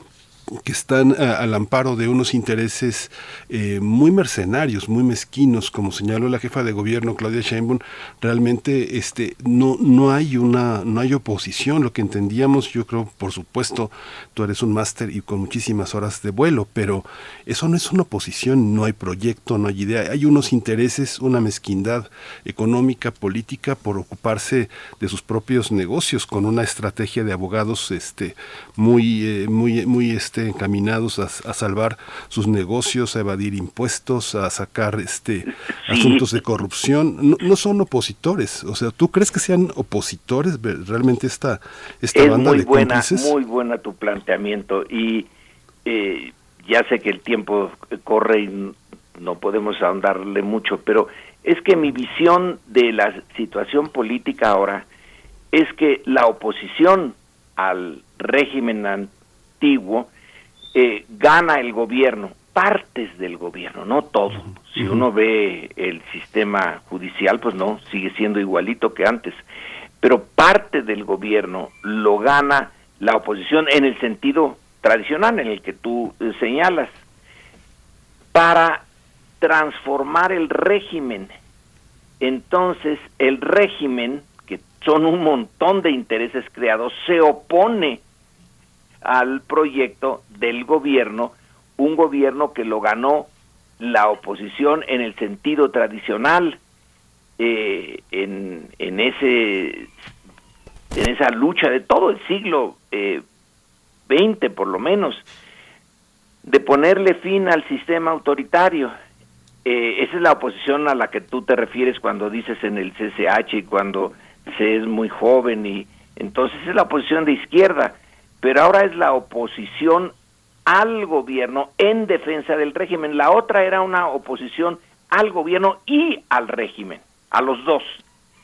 que están eh, al amparo de unos intereses eh, muy mercenarios, muy mezquinos, como señaló la jefa de gobierno Claudia Sheinbaum, realmente este no no hay una no hay oposición, lo que entendíamos, yo creo, por supuesto, tú eres un máster y con muchísimas horas de vuelo, pero eso no es una oposición, no hay proyecto, no hay idea, hay unos intereses, una mezquindad económica, política por ocuparse de sus propios negocios con una estrategia de abogados este muy eh, muy muy este encaminados a, salvar sus negocios, a evadir impuestos, a sacar este asuntos de corrupción. No, son opositores. O sea, ¿tú crees que sean opositores realmente esta, esta es banda muy de buena, Muy buena tu planteamiento y eh, ya sé que el tiempo corre y no podemos ahondarle mucho, pero es que mi visión de la situación política ahora es que la oposición al régimen antiguo eh, gana el gobierno, partes del gobierno, no todo. Si uno ve el sistema judicial, pues no, sigue siendo igualito que antes. Pero parte del gobierno lo gana la oposición en el sentido tradicional en el que tú eh, señalas, para transformar el régimen. Entonces, el régimen, que son un montón de intereses creados, se opone al proyecto del gobierno, un gobierno que lo ganó la oposición en el sentido tradicional, eh, en, en, ese, en esa lucha de todo el siglo eh, por lo menos, de ponerle fin al sistema autoritario. Eh, esa es la oposición a la que tú te refieres cuando dices en el CCH y cuando se es muy joven y entonces es la oposición de izquierda pero ahora es la oposición al gobierno en defensa del régimen. La otra era una oposición al gobierno y al régimen, a los dos,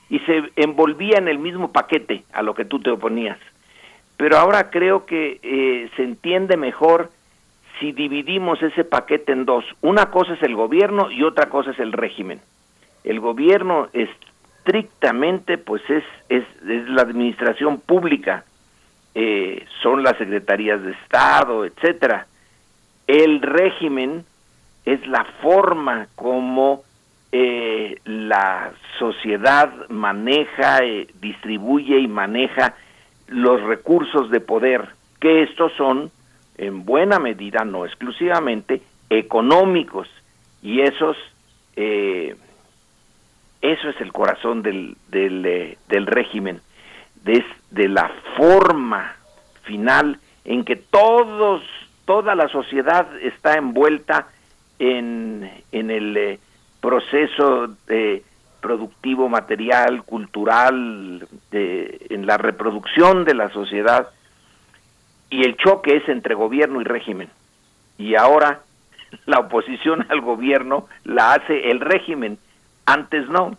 y se envolvía en el mismo paquete a lo que tú te oponías. Pero ahora creo que eh, se entiende mejor si dividimos ese paquete en dos. Una cosa es el gobierno y otra cosa es el régimen. El gobierno estrictamente pues es, es, es la administración pública, eh, son las secretarías de Estado, etcétera. El régimen es la forma como eh, la sociedad maneja, eh, distribuye y maneja los recursos de poder, que estos son en buena medida, no exclusivamente, económicos. Y esos, eh, eso es el corazón del, del, del régimen, de, de la forma final en que todos, toda la sociedad está envuelta en, en el proceso de productivo, material, cultural, de, en la reproducción de la sociedad, y el choque es entre gobierno y régimen. Y ahora *laughs* la oposición al gobierno la hace el régimen, antes no.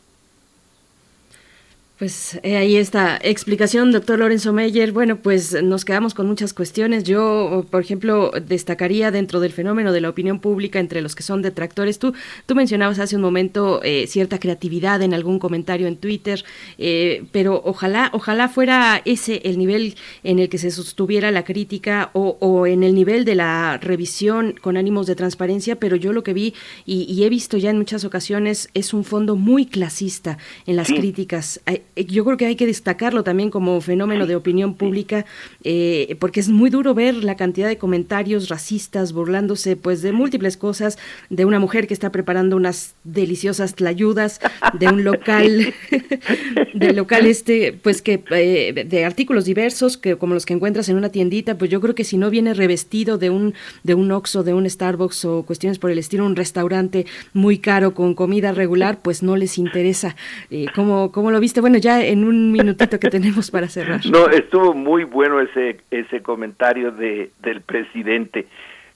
Pues eh, ahí está explicación, doctor Lorenzo Meyer. Bueno, pues nos quedamos con muchas cuestiones. Yo, por ejemplo, destacaría dentro del fenómeno de la opinión pública entre los que son detractores. Tú, tú mencionabas hace un momento eh, cierta creatividad en algún comentario en Twitter, eh, pero ojalá, ojalá fuera ese el nivel en el que se sostuviera la crítica o, o, en el nivel de la revisión con ánimos de transparencia. Pero yo lo que vi y, y he visto ya en muchas ocasiones es un fondo muy clasista en las sí. críticas yo creo que hay que destacarlo también como fenómeno de opinión pública, eh, porque es muy duro ver la cantidad de comentarios racistas burlándose pues de múltiples cosas, de una mujer que está preparando unas deliciosas tlayudas, de un local, *laughs* *laughs* del local este, pues que eh, de artículos diversos, que como los que encuentras en una tiendita, pues yo creo que si no viene revestido de un, de un Oxxo, de un Starbucks o cuestiones por el estilo, un restaurante muy caro con comida regular, pues no les interesa. Eh, ¿cómo, ¿Cómo lo viste? Bueno, ya en un minutito que tenemos para cerrar. No, estuvo muy bueno ese ese comentario de del presidente.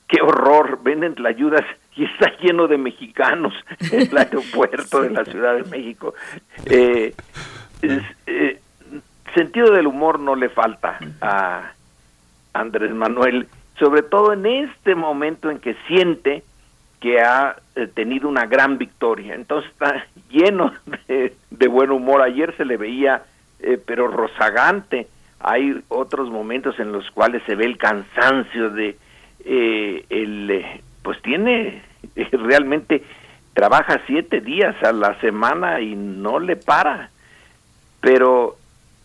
Qué horror, venden ayudas y está lleno de mexicanos en el aeropuerto de *laughs* la Ciudad de México. Eh, es, eh, sentido del humor no le falta a Andrés Manuel, sobre todo en este momento en que siente que ha eh, tenido una gran victoria. Entonces está *laughs* lleno de, de buen humor. Ayer se le veía, eh, pero rozagante. Hay otros momentos en los cuales se ve el cansancio de eh, el, eh, pues tiene *laughs* realmente trabaja siete días a la semana y no le para. Pero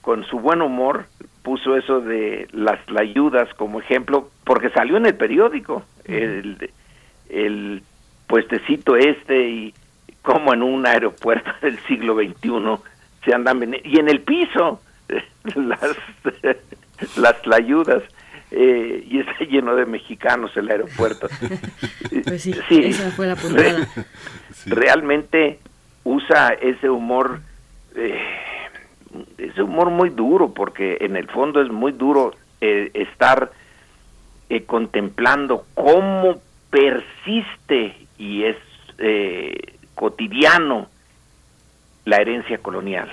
con su buen humor puso eso de las ayudas como ejemplo porque salió en el periódico. El, el puestecito este y como en un aeropuerto *laughs* del siglo XXI se andan y en el piso *laughs* las *laughs* las ayudas eh, y está lleno de mexicanos el aeropuerto. pues sí, sí, esa fue la puntada. Realmente usa ese humor, eh, ese humor muy duro, porque en el fondo es muy duro eh, estar eh, contemplando cómo persiste y es eh, cotidiano la herencia colonial.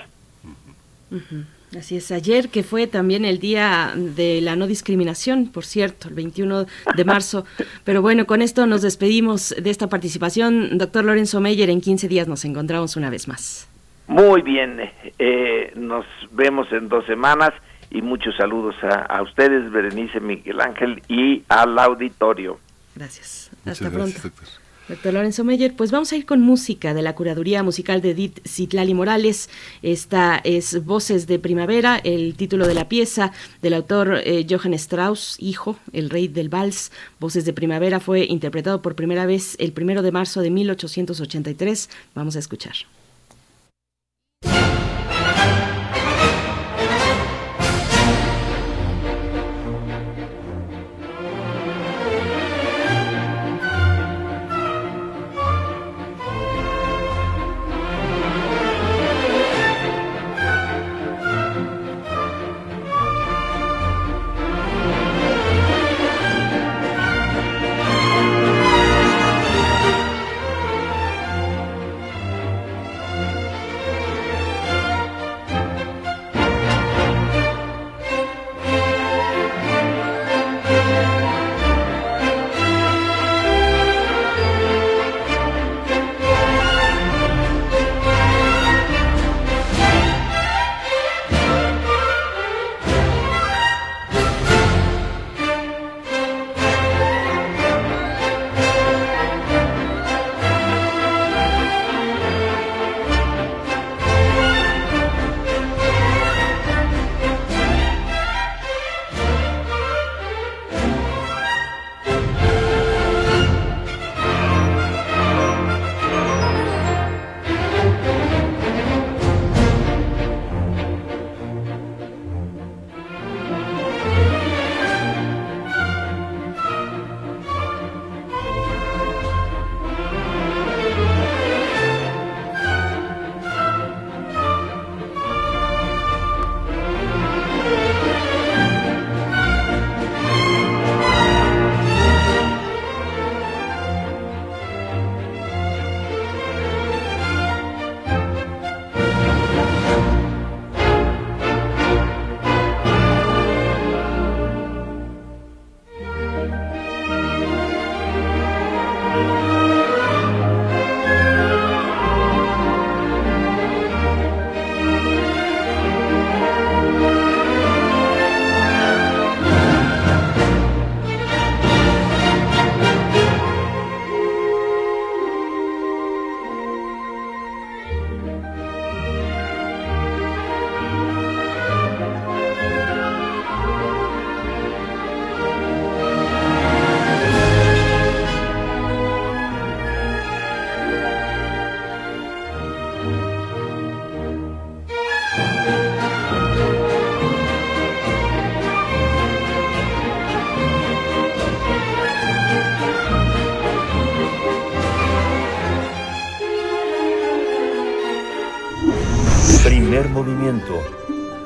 Uh -huh. Así es, ayer que fue también el día de la no discriminación, por cierto, el 21 de marzo. *laughs* Pero bueno, con esto nos despedimos de esta participación. Doctor Lorenzo Meyer, en 15 días nos encontramos una vez más. Muy bien, eh, nos vemos en dos semanas y muchos saludos a, a ustedes, Berenice Miguel Ángel, y al auditorio. Gracias. Hasta pronto. Gracias, Doctor Lorenzo Meyer, pues vamos a ir con música de la curaduría musical de Edith Citlali Morales. Esta es Voces de Primavera, el título de la pieza del autor eh, Johann Strauss, hijo, el rey del vals. Voces de Primavera fue interpretado por primera vez el primero de marzo de 1883. Vamos a escuchar.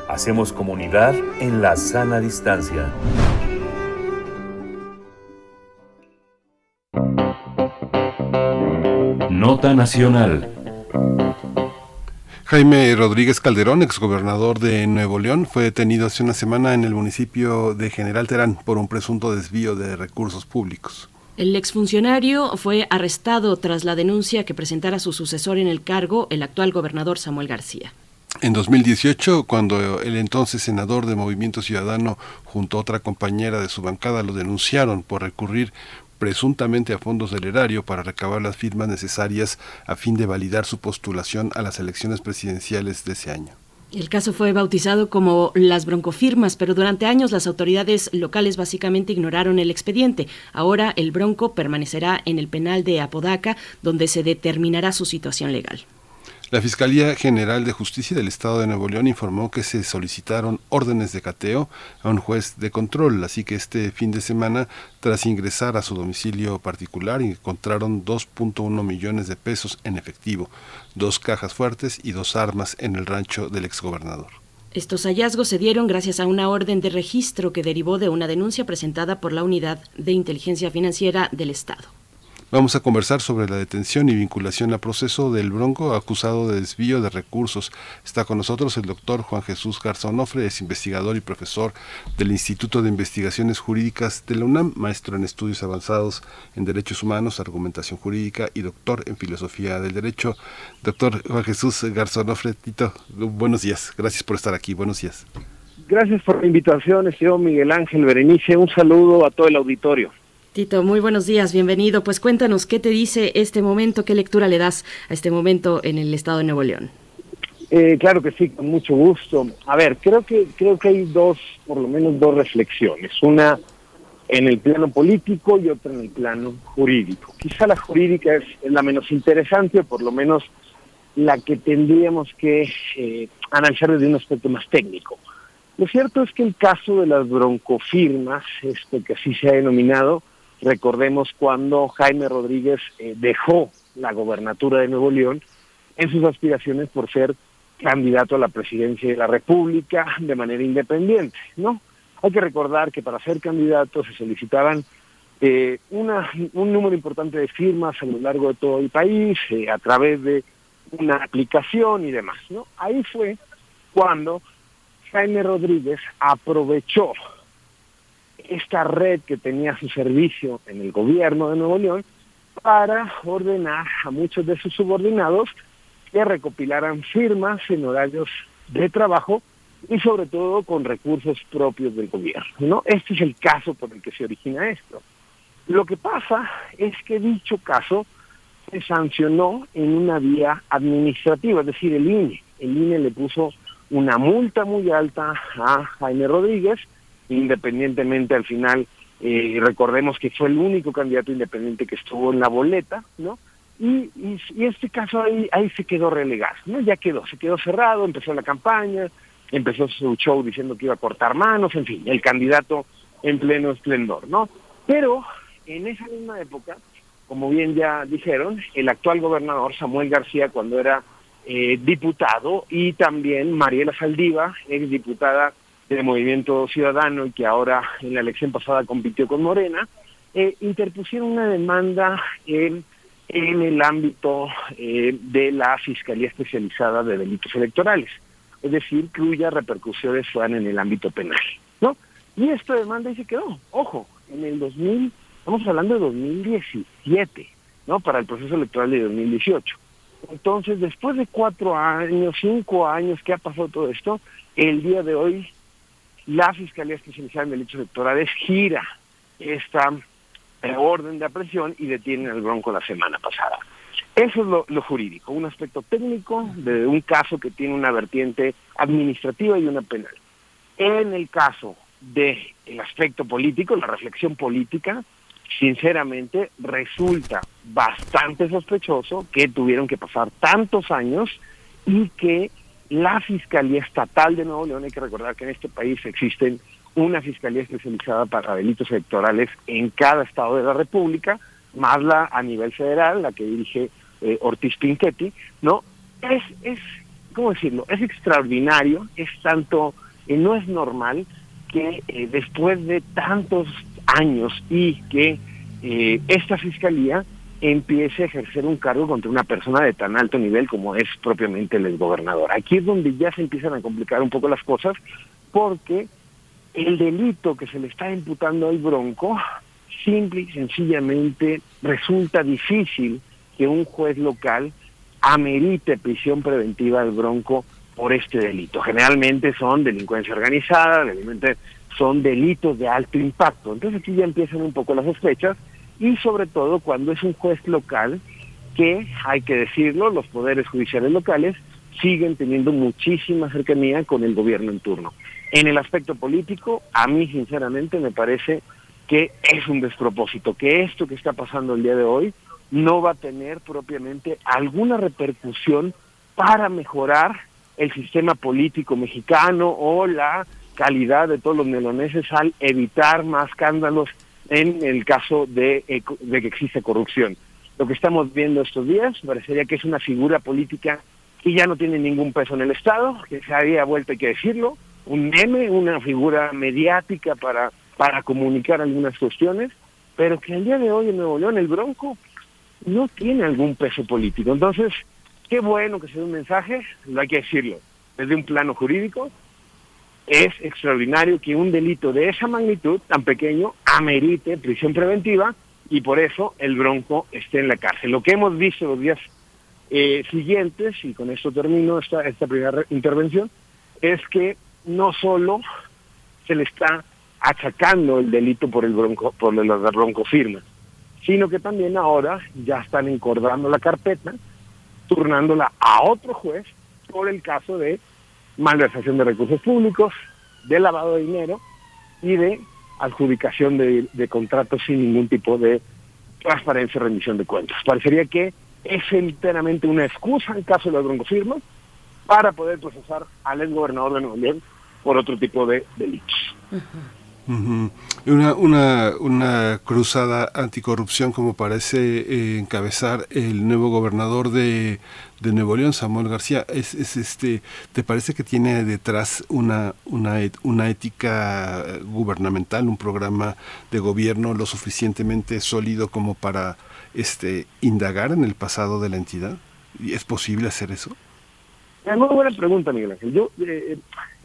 Hacemos comunidad en la sana distancia. Nota Nacional. Jaime Rodríguez Calderón, exgobernador de Nuevo León, fue detenido hace una semana en el municipio de General Terán por un presunto desvío de recursos públicos. El exfuncionario fue arrestado tras la denuncia que presentara su sucesor en el cargo, el actual gobernador Samuel García. En 2018, cuando el entonces senador de Movimiento Ciudadano junto a otra compañera de su bancada lo denunciaron por recurrir presuntamente a fondos del erario para recabar las firmas necesarias a fin de validar su postulación a las elecciones presidenciales de ese año. El caso fue bautizado como las broncofirmas, pero durante años las autoridades locales básicamente ignoraron el expediente. Ahora el bronco permanecerá en el penal de Apodaca, donde se determinará su situación legal. La Fiscalía General de Justicia del Estado de Nuevo León informó que se solicitaron órdenes de cateo a un juez de control, así que este fin de semana, tras ingresar a su domicilio particular, encontraron 2.1 millones de pesos en efectivo, dos cajas fuertes y dos armas en el rancho del exgobernador. Estos hallazgos se dieron gracias a una orden de registro que derivó de una denuncia presentada por la Unidad de Inteligencia Financiera del Estado. Vamos a conversar sobre la detención y vinculación a proceso del Bronco acusado de desvío de recursos. Está con nosotros el doctor Juan Jesús Garzonofre, es investigador y profesor del Instituto de Investigaciones Jurídicas de la UNAM, maestro en estudios avanzados en derechos humanos, argumentación jurídica y doctor en filosofía del derecho. Doctor Juan Jesús Garzonofre, Tito, buenos días. Gracias por estar aquí. Buenos días. Gracias por la invitación, señor Miguel Ángel Berenice. Un saludo a todo el auditorio. Tito, muy buenos días, bienvenido. Pues cuéntanos, ¿qué te dice este momento? ¿Qué lectura le das a este momento en el estado de Nuevo León? Eh, claro que sí, con mucho gusto. A ver, creo que creo que hay dos, por lo menos dos reflexiones. Una en el plano político y otra en el plano jurídico. Quizá la jurídica es, la menos interesante, o por lo menos la que tendríamos que eh, analizar desde un aspecto más técnico. Lo cierto es que el caso de las broncofirmas, esto que así se ha denominado, Recordemos cuando Jaime Rodríguez eh, dejó la gobernatura de Nuevo León en sus aspiraciones por ser candidato a la presidencia de la República de manera independiente, ¿no? Hay que recordar que para ser candidato se solicitaban eh, una, un número importante de firmas a lo largo de todo el país, eh, a través de una aplicación y demás, ¿no? Ahí fue cuando Jaime Rodríguez aprovechó esta red que tenía su servicio en el gobierno de Nuevo León para ordenar a muchos de sus subordinados que recopilaran firmas en horarios de trabajo y sobre todo con recursos propios del gobierno. ¿no? Este es el caso por el que se origina esto. Lo que pasa es que dicho caso se sancionó en una vía administrativa, es decir, el INE. El INE le puso una multa muy alta a Jaime Rodríguez, independientemente al final, eh, recordemos que fue el único candidato independiente que estuvo en la boleta, ¿no? Y, este caso ahí, ahí se quedó relegado, ¿no? Ya quedó, se quedó cerrado, empezó la campaña, empezó su show diciendo que iba a cortar manos, en fin, el candidato en pleno esplendor, ¿no? Pero en esa misma época, como bien ya dijeron, el actual gobernador Samuel García, cuando era eh, diputado, y también Mariela Saldiva, ex diputada de Movimiento Ciudadano y que ahora en la elección pasada compitió con Morena, eh, interpusieron una demanda en, el ámbito eh, de la Fiscalía Especializada de Delitos Electorales, es decir, cuyas repercusiones fueran en el ámbito penal, ¿no? Y esta demanda ahí se quedó, ojo, en el 2000, estamos hablando de 2017, ¿no? Para el proceso electoral de 2018. Entonces, después de cuatro años, cinco años que ha pasado todo esto, el día de hoy la Fiscalía Especializada en Delitos Electorales gira esta eh, orden de aprehensión y detiene al Bronco la semana pasada. Eso es lo, jurídico, un aspecto técnico de un caso que tiene una vertiente administrativa y una penal. En el caso del aspecto político, la reflexión política, sinceramente resulta bastante sospechoso que tuvieron que pasar tantos años y que la Fiscalía Estatal de Nuevo León, hay que recordar que en este país existen una Fiscalía especializada para delitos electorales en cada estado de la República, más la a nivel federal, la que dirige eh, Ortiz Pinchetti, ¿no? Es, es ¿cómo decirlo? Es extraordinario, es tanto, eh, no es normal que eh, después de tantos años y que eh, esta fiscalía empiece a ejercer un cargo contra una persona de tan alto nivel como es propiamente el gobernador. Aquí es donde ya se empiezan a complicar un poco las cosas porque el delito que se le está imputando al Bronco simple y sencillamente resulta difícil que un juez local amerite prisión preventiva al Bronco por este delito. Generalmente son delincuencia organizada, son delitos de alto impacto. Entonces aquí ya empiezan un poco las sospechas y sobre todo cuando es un juez local que, hay que decirlo, los poderes judiciales locales siguen teniendo muchísima cercanía con el gobierno en turno. En el aspecto político, a mí sinceramente me parece que es un despropósito, que esto que está pasando el día de hoy no va a tener propiamente alguna repercusión para mejorar el sistema político mexicano o la calidad de todos los meloneses al evitar más escándalos en el caso de, de que existe corrupción. Lo que estamos viendo estos días parecería que es una figura política que ya no tiene ningún peso en el Estado, que se había vuelto, hay que decirlo, un meme, una figura mediática para, para comunicar algunas cuestiones, pero que el día de hoy en Nuevo León el Bronco no tiene algún peso político. Entonces, qué bueno que se dé un mensaje, lo hay que decirlo, desde un plano jurídico, es extraordinario que un delito de esa magnitud, tan pequeño, amerite prisión preventiva y por eso el Bronco esté en la cárcel. Lo que hemos visto los días eh, siguientes, y con esto termino esta, esta primera intervención, es que no solo se le está achacando el delito por el bronco, por la bronco firma, sino que también ahora ya están encordando la carpeta, turnándola a otro juez por el caso de malversación de recursos públicos, de lavado de dinero y de adjudicación de, contratos sin ningún tipo de transparencia y rendición de cuentas. Parecería que es enteramente una excusa en caso de la broncofirma para poder procesar al ex gobernador de Nuevo León por otro tipo de delitos. Una, una, una cruzada anticorrupción como parece eh, encabezar el nuevo gobernador de, de, Nuevo León, Samuel García. Es, es, este, ¿Te parece que tiene detrás una, una, una ética gubernamental, un programa de gobierno lo suficientemente sólido como para este, indagar en el pasado de la entidad? ¿Y ¿Es posible hacer eso? Es muy buena pregunta, Miguel Ángel. Yo, eh,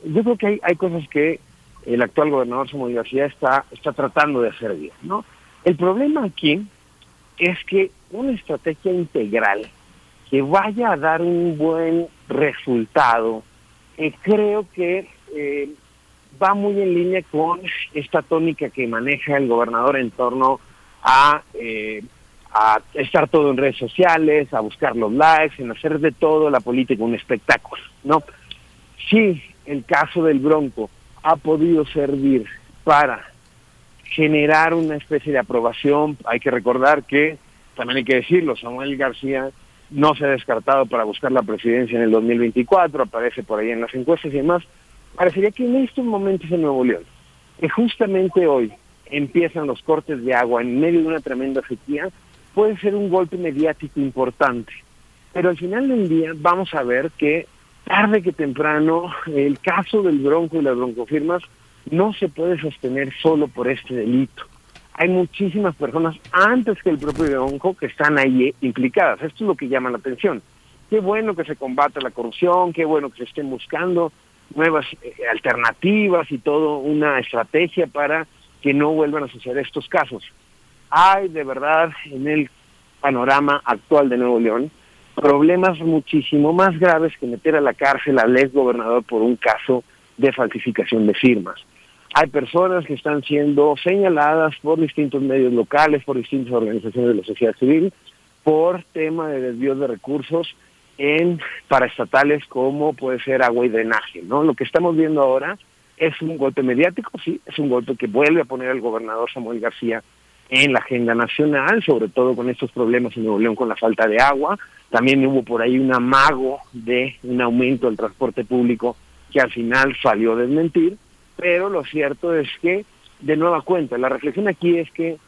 yo creo que hay, hay cosas que el actual gobernador Samuel García está, está tratando de hacer bien, ¿no? El problema aquí es que una estrategia integral que vaya a dar un buen resultado, eh, creo que eh, va muy en línea con esta tónica que maneja el gobernador en torno a, eh, estar todo en redes sociales, a buscar los likes, en hacer de todo la política un espectáculo, ¿no? Sí, el caso del Bronco ha podido servir para generar una especie de aprobación. Hay que recordar que, también hay que decirlo, Samuel García no se ha descartado para buscar la presidencia en el 2024, aparece por ahí en las encuestas y demás. Parecería que en estos momentos en Nuevo León, que justamente hoy empiezan los cortes de agua en medio de una tremenda sequía, puede ser un golpe mediático importante. Pero al final del día vamos a ver que tarde que temprano, el caso del bronco y las broncofirmas no se puede sostener solo por este delito. Hay muchísimas personas antes que el propio bronco que están ahí implicadas. Esto es lo que llama la atención. Qué bueno que se combate la corrupción, qué bueno que se estén buscando nuevas eh, alternativas y todo una estrategia para que no vuelvan a suceder estos casos. Hay de verdad en el panorama actual de Nuevo León problemas muchísimo más graves que meter a la cárcel al ex gobernador por un caso de falsificación de firmas. Hay personas que están siendo señaladas por distintos medios locales, por distintas organizaciones de la sociedad civil, por tema de desvío de recursos en paraestatales como puede ser agua y drenaje. ¿no? Lo que estamos viendo ahora es un golpe mediático, sí, es un golpe que vuelve a poner al gobernador Samuel García en la agenda nacional, sobre todo con estos problemas en Nuevo León con la falta de agua, también hubo por ahí un amago de un aumento del transporte público que al final salió a desmentir, pero lo cierto es que, de nueva cuenta, la reflexión aquí es que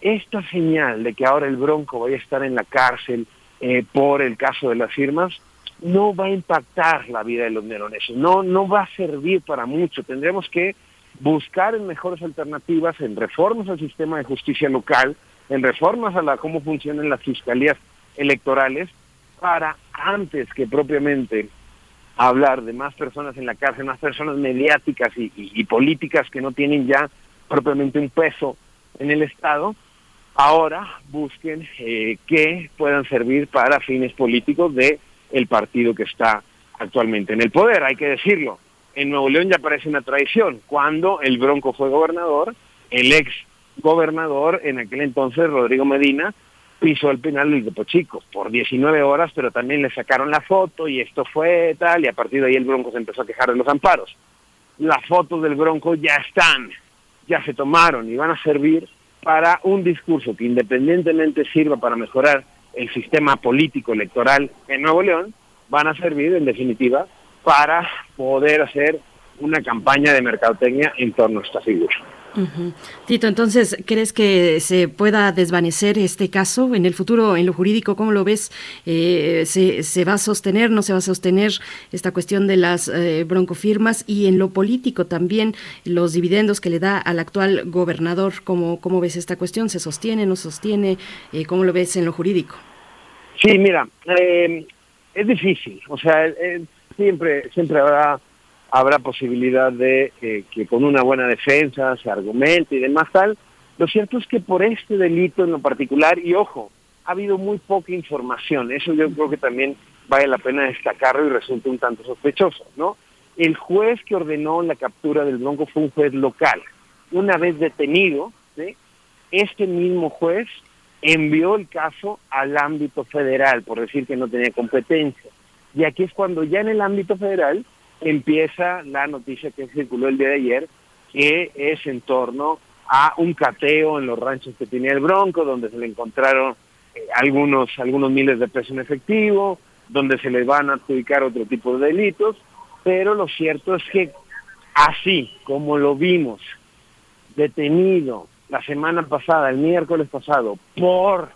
esta señal de que ahora el Bronco vaya a estar en la cárcel eh, por el caso de las firmas, no va a impactar la vida de los neoloneses, no, no va a servir para mucho. Tendremos que buscar en mejores alternativas, en reformas al sistema de justicia local, en reformas a la cómo funcionan las fiscalías electorales, para antes que propiamente hablar de más personas en la cárcel, más personas mediáticas y, políticas que no tienen ya propiamente un peso en el Estado, ahora busquen eh, que puedan servir para fines políticos de el partido que está actualmente en el poder, hay que decirlo. En Nuevo León ya parece una tradición. Cuando el Bronco fue gobernador, el ex gobernador, en aquel entonces Rodrigo Medina, pisó el penal del Topo Chico por 19 horas, pero también le sacaron la foto y esto fue tal, y a partir de ahí el Bronco se empezó a quejar de los amparos. Las fotos del Bronco ya están, ya se tomaron y van a servir para un discurso que independientemente sirva para mejorar el sistema político electoral en Nuevo León, van a servir en definitiva para poder hacer una campaña de mercadotecnia en torno a esta figura. Tito, entonces, ¿crees que se pueda desvanecer este caso en el futuro, en lo jurídico? ¿Cómo lo ves? Eh, ¿se, va a sostener, no se va a sostener esta cuestión de las eh, broncofirmas? Y en lo político también, los dividendos que le da al actual gobernador, ¿cómo, cómo ves esta cuestión? ¿Se sostiene, no sostiene? Eh, ¿Cómo lo ves en lo jurídico? Sí, mira, es difícil. O sea, siempre, siempre habrá habrá posibilidad de que con una buena defensa se argumente y demás tal. Lo cierto es que por este delito en lo particular, y ojo, ha habido muy poca información, eso yo creo que también vale la pena destacarlo y resulta un tanto sospechoso, ¿no? El juez que ordenó la captura del bronco fue un juez local. Una vez detenido, este mismo juez envió el caso al ámbito federal, por decir que no tenía competencia. Y aquí es cuando ya en el ámbito federal empieza la noticia que circuló el día de ayer, que es en torno a un cateo en los ranchos que tenía el Bronco, donde se le encontraron eh, algunos, algunos miles de pesos en efectivo, donde se le van a adjudicar otro tipo de delitos, pero lo cierto es que así como lo vimos detenido la semana pasada, el miércoles pasado, por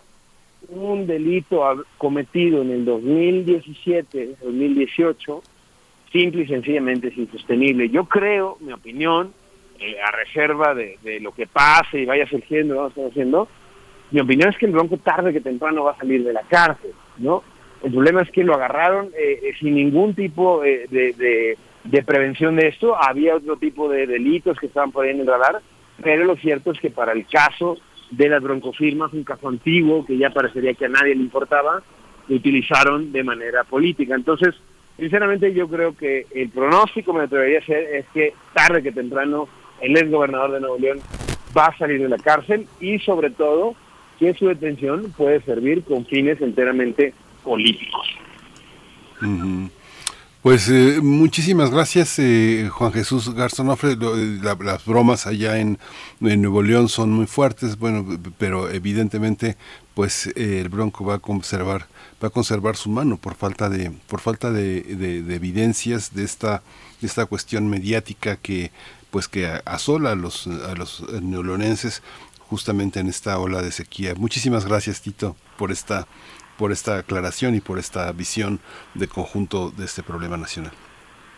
un delito cometido en el 2017, 2018, simple y sencillamente es insostenible. Yo creo, mi opinión, eh, a reserva de, lo que pase y vaya surgiendo, vamos haciendo, mi opinión es que el Bronco tarde que temprano va a salir de la cárcel, ¿no? El problema es que lo agarraron eh, eh, sin ningún tipo de, de, prevención de esto, había otro tipo de delitos que estaban por ahí en el radar, pero lo cierto es que para el caso de las broncofirmas, un caso antiguo que ya parecería que a nadie le importaba, lo utilizaron de manera política. Entonces, Sinceramente yo creo que el pronóstico me atrevería a hacer es que tarde que temprano el ex gobernador de Nuevo León va a salir de la cárcel y sobre todo que su detención puede servir con fines enteramente políticos. Pues eh, muchísimas gracias, eh, Juan Jesús Garzonofre. Eh, las bromas allá en, Nuevo León son muy fuertes, bueno, pero evidentemente, pues el Bronco va a conservar, va a conservar su mano por falta de, por falta de, evidencias de esta, de esta cuestión mediática que, pues que asola a los, a los neolonenses justamente en esta ola de sequía. Muchísimas gracias, Tito, por esta por esta aclaración y por esta visión de conjunto de este problema nacional.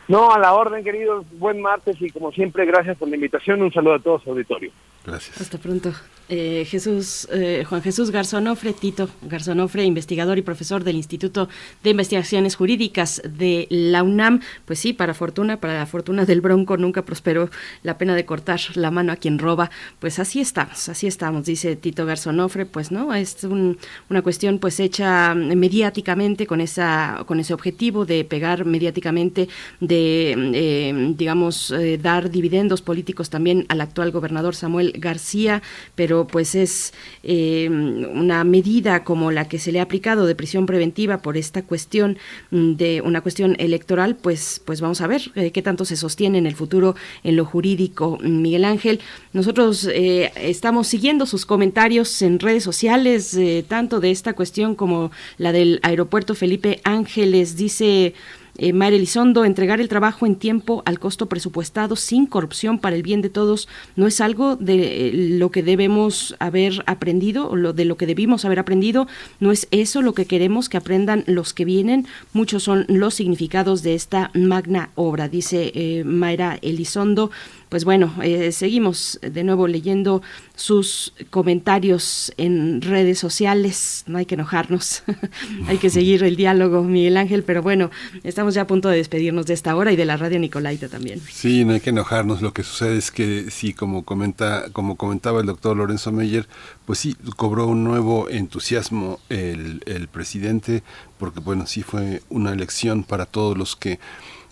No, a la orden, queridos. Buen martes y como siempre, gracias por la invitación. Un saludo a todos, auditorio. Gracias. Hasta pronto. Eh, Jesús, eh, Juan Jesús Garzonofre, Tito Garzonofre, investigador y profesor del Instituto de Investigaciones Jurídicas de la UNAM. Pues sí, para fortuna, para la fortuna del Bronco nunca prosperó la pena de cortar la mano a quien roba. Pues así estamos, así estamos, dice Tito Garzonofre. Pues no, es una cuestión pues hecha mediáticamente con esa, con ese objetivo de pegar mediáticamente, de eh, digamos dar dividendos políticos también al actual gobernador Samuel García, pero pues es eh, una medida como la que se le ha aplicado de prisión preventiva por esta cuestión mm, de una cuestión electoral, pues, pues vamos a ver eh, qué tanto se sostiene en el futuro en lo jurídico. Miguel Ángel, nosotros eh, estamos siguiendo sus comentarios en redes sociales, tanto de esta cuestión como la del aeropuerto Felipe Ángeles. Dice Eh, Elizondo, entregar el trabajo en tiempo al costo presupuestado sin corrupción para el bien de todos no es algo de lo que debemos haber aprendido o lo de lo que debimos haber aprendido, no es eso lo que queremos que aprendan los que vienen, muchos son los significados de esta magna obra, dice eh, Mayra Elizondo pues bueno, eh, seguimos de nuevo leyendo sus comentarios en redes sociales. No hay que enojarnos, *laughs* hay que *laughs* seguir el diálogo, Miguel Ángel, pero bueno, estamos ya a punto de despedirnos de esta hora y de la radio Nicolaita también. Sí, no hay que enojarnos. Lo que sucede es que sí, como comenta, como comentaba el doctor Lorenzo Meyer, pues sí, cobró un nuevo entusiasmo el, el presidente, porque bueno, sí fue una elección para todos los que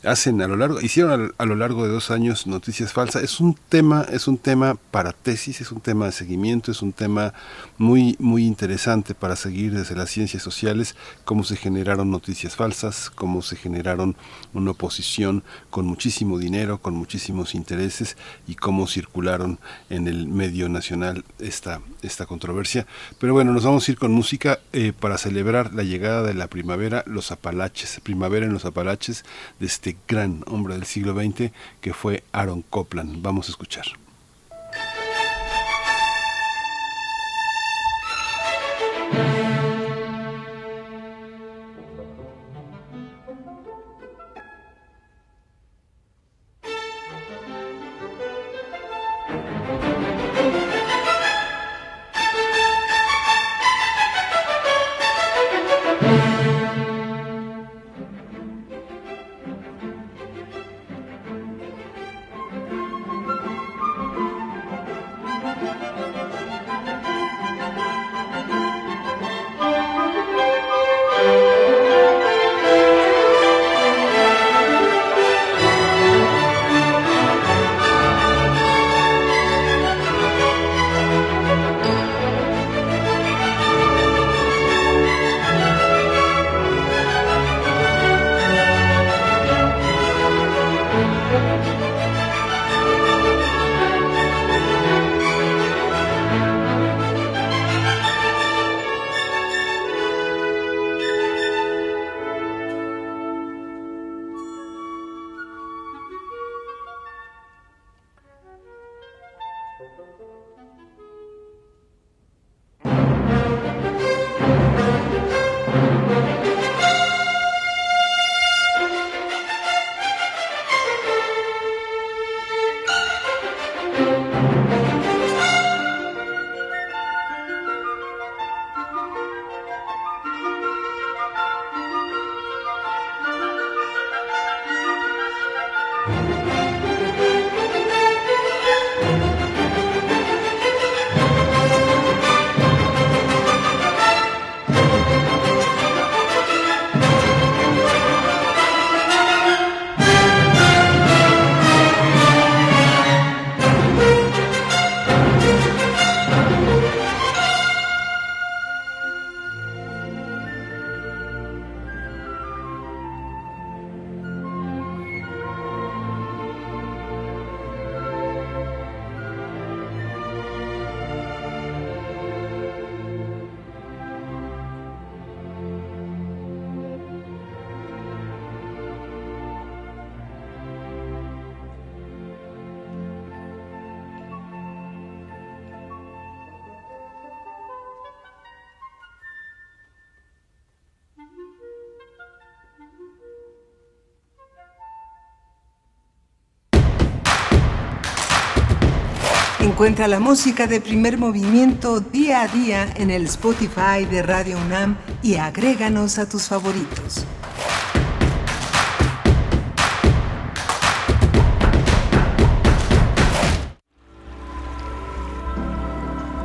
hacen a lo largo, hicieron a, lo largo de dos años noticias falsas. Es un tema, es un tema para tesis, es un tema de seguimiento, es un tema muy, muy interesante para seguir desde las ciencias sociales cómo se generaron noticias falsas, cómo se generaron una oposición con muchísimo dinero, con muchísimos intereses y cómo circularon en el medio nacional esta, esta controversia. Pero bueno, nos vamos a ir con música eh, para celebrar la llegada de la primavera, los Apalaches, primavera en los Apalaches de este este gran hombre del siglo XX que fue Aaron Copland. Vamos a escuchar. Encuentra la música de primer movimiento día a día en el Spotify de Radio UNAM y agréganos a tus favoritos.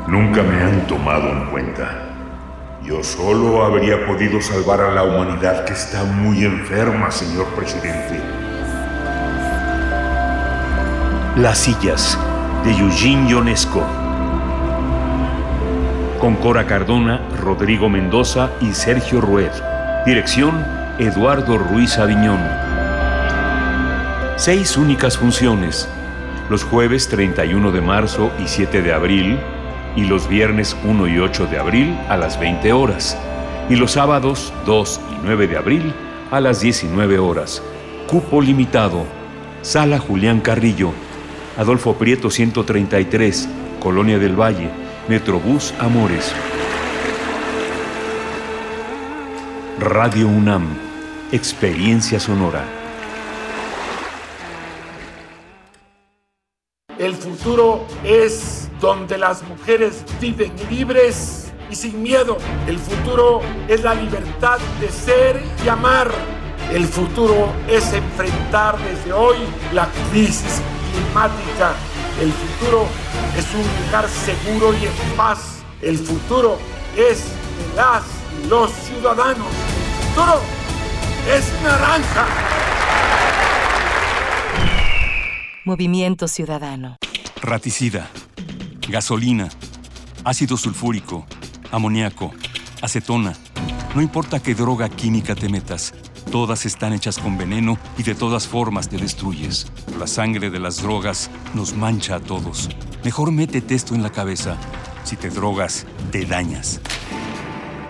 Nunca me han tomado en cuenta. Yo solo habría podido salvar a la humanidad que está muy enferma, señor presidente. Las sillas de Eugene Ionesco. Con Cora Cardona, Rodrigo Mendoza y Sergio Rued. Dirección, Eduardo Ruiz Aviñón. Seis únicas funciones. Los jueves 31 de marzo y 7 de abril y los viernes 1 y 8 de abril a las 20 horas y los sábados 2 y 9 de abril a las 19 horas. Cupo limitado. Sala Julián Carrillo. Adolfo Prieto 133, Colonia del Valle. Metrobús Amores. Radio UNAM. Experiencia sonora. El futuro es donde las mujeres viven libres y sin miedo. El futuro es la libertad de ser y amar. El futuro es enfrentar desde hoy la crisis climática. El futuro es un lugar seguro y en paz. El futuro es de las y los ciudadanos. El futuro es naranja. Movimiento Ciudadano. Raticida, gasolina, ácido sulfúrico, amoníaco, acetona. No importa qué droga química te metas, todas están hechas con veneno y de todas formas te destruyes. La sangre de las drogas nos mancha a todos. Mejor métete esto en la cabeza. Si te drogas, te dañas.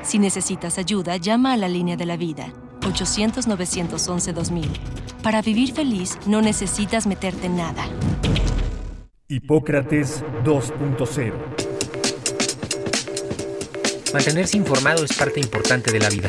Si necesitas ayuda, llama a la línea de la vida, 800-911-2000. Para vivir feliz, no necesitas meterte en nada. Hipócrates 2.0 Mantenerse informado es parte importante de la vida.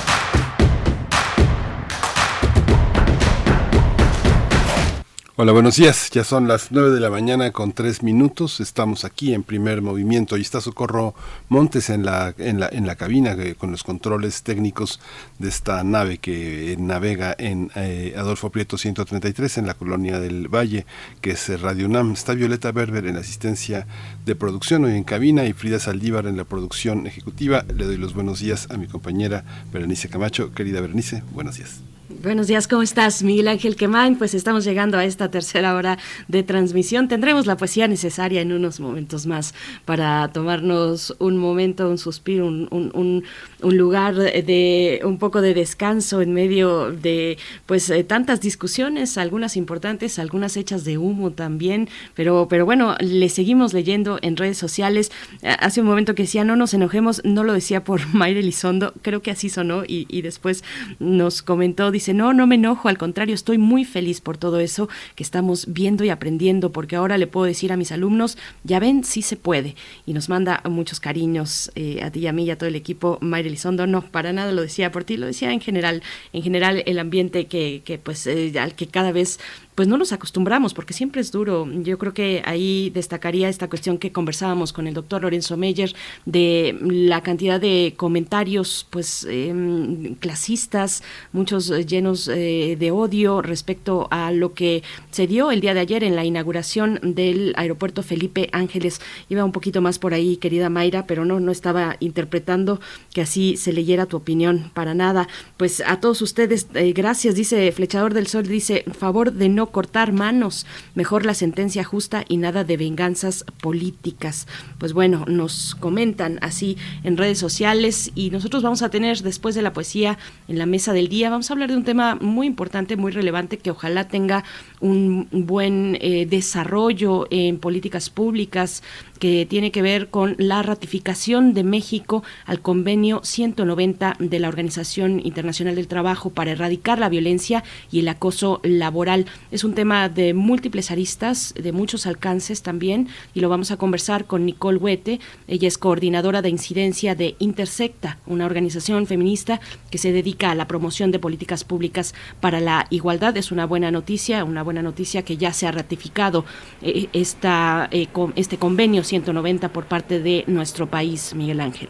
Hola, buenos días. Ya son las nueve de la mañana con tres minutos. Estamos aquí en primer movimiento y está Socorro Montes en la, en la, en la cabina eh, con los controles técnicos de esta nave que navega en eh, Adolfo Prieto 133 en la colonia del Valle, que es Radio UNAM. Está Violeta Berber en asistencia de producción hoy en cabina y Frida Saldívar en la producción ejecutiva. Le doy los buenos días a mi compañera Berenice Camacho. Querida Berenice, buenos días. Buenos días, ¿cómo estás, Miguel Ángel Quemain? Pues estamos llegando a esta tercera hora de transmisión. Tendremos la poesía necesaria en unos momentos más para tomarnos un momento, un suspiro, un, lugar de un poco de descanso en medio de pues eh, tantas discusiones, algunas importantes, algunas hechas de humo también, pero, pero bueno, le seguimos leyendo en redes sociales. Hace un momento que decía, no nos enojemos, no lo decía por *laughs* Mayre Elizondo, creo que así sonó y, y después nos comentó, dice, no, no me enojo, al contrario, estoy muy feliz por todo eso que estamos viendo y aprendiendo, porque ahora le puedo decir a mis alumnos, ya ven, sí se puede. Y nos manda muchos cariños eh, a ti y a mí y a todo el equipo. Mayre Elizondo, no, para nada lo decía por ti, lo decía en general, en general el ambiente que, que pues, eh, al que cada vez pues no nos acostumbramos porque siempre es duro. Yo creo que ahí destacaría esta cuestión que conversábamos con el doctor Lorenzo Meyer de la cantidad de comentarios pues eh, clasistas, muchos llenos eh, de odio respecto a lo que se dio el día de ayer en la inauguración del aeropuerto Felipe Ángeles. Iba un poquito más por ahí, querida Mayra, pero no, no estaba interpretando que así se leyera tu opinión para nada. Pues a todos ustedes, eh, gracias, dice Flechador del Sol, dice, favor de no cortar manos, mejor la sentencia justa y nada de venganzas políticas. Pues bueno, nos comentan así en redes sociales y nosotros vamos a tener después de la poesía en la mesa del día, vamos a hablar de un tema muy importante, muy relevante, que ojalá tenga un buen eh, desarrollo en políticas públicas que tiene que ver con la ratificación de México al convenio 190 de la Organización Internacional del Trabajo para erradicar la violencia y el acoso laboral. Es un tema de múltiples aristas, de muchos alcances también, y lo vamos a conversar con Nicole Huete. Ella es coordinadora de incidencia de Intersecta, una organización feminista que se dedica a la promoción de políticas públicas para la igualdad. Es una buena noticia, una buena noticia que ya se ha ratificado eh, esta, eh, con este convenio 190 por parte de nuestro país, Miguel Ángel.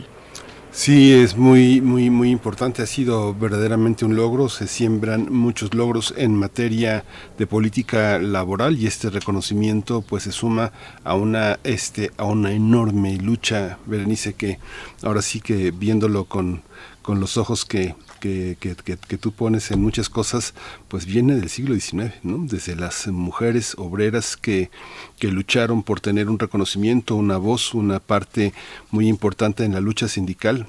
Sí, es muy, muy, muy importante. Ha sido verdaderamente un logro. Se siembran muchos logros en materia de política laboral y este reconocimiento, pues, se suma a una, este, a una enorme lucha, Berenice, que ahora sí que viéndolo con, con los ojos que, que, que, que, tú pones en muchas cosas, pues viene del siglo XIX, ¿no? Desde las mujeres obreras que, que lucharon por tener un reconocimiento, una voz, una parte muy importante en la lucha sindical,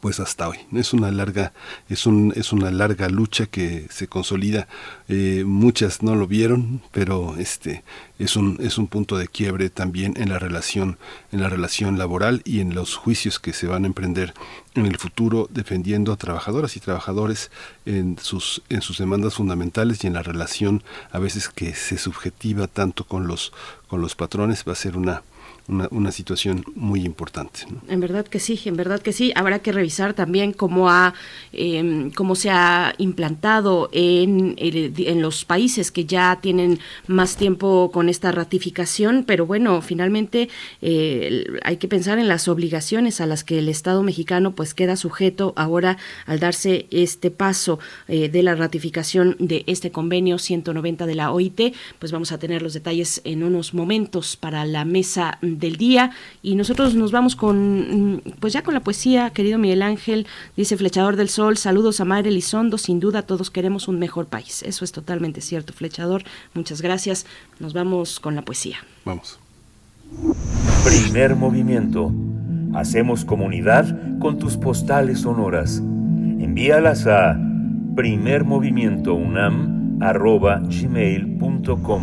pues hasta hoy. Es una larga es un es una larga lucha que se consolida. Eh, muchas no lo vieron pero este es un es un punto de quiebre también en la relación en la relación laboral y en los juicios que se van a emprender en el futuro defendiendo a trabajadoras y trabajadores en sus en sus demandas fundamentales y en la relación a veces que se subjetiva tanto con los con los patrones. Va a ser una una, situación muy importante. En verdad que sí, en verdad que sí. Habrá que revisar también cómo, ha, em, cómo se ha implantado en, en los países que ya tienen más tiempo con esta ratificación, pero bueno, finalmente eh, hay que pensar en las obligaciones a las que el Estado mexicano pues queda sujeto ahora al darse este paso eh, de la ratificación de este convenio 190 de la OIT, pues vamos a tener los detalles en unos momentos para la mesa del día y nosotros nos vamos con mm, pues ya con la poesía, querido Miguel Ángel, dice Flechador del Sol, saludos a Madre Elizondo, sin duda todos queremos un mejor país. Eso es totalmente cierto, Flechador. Muchas gracias. Nos vamos con la poesía. Vamos. Primer movimiento. Hacemos comunidad con tus postales sonoras. Envíalas a primermovimientounam.gmail.com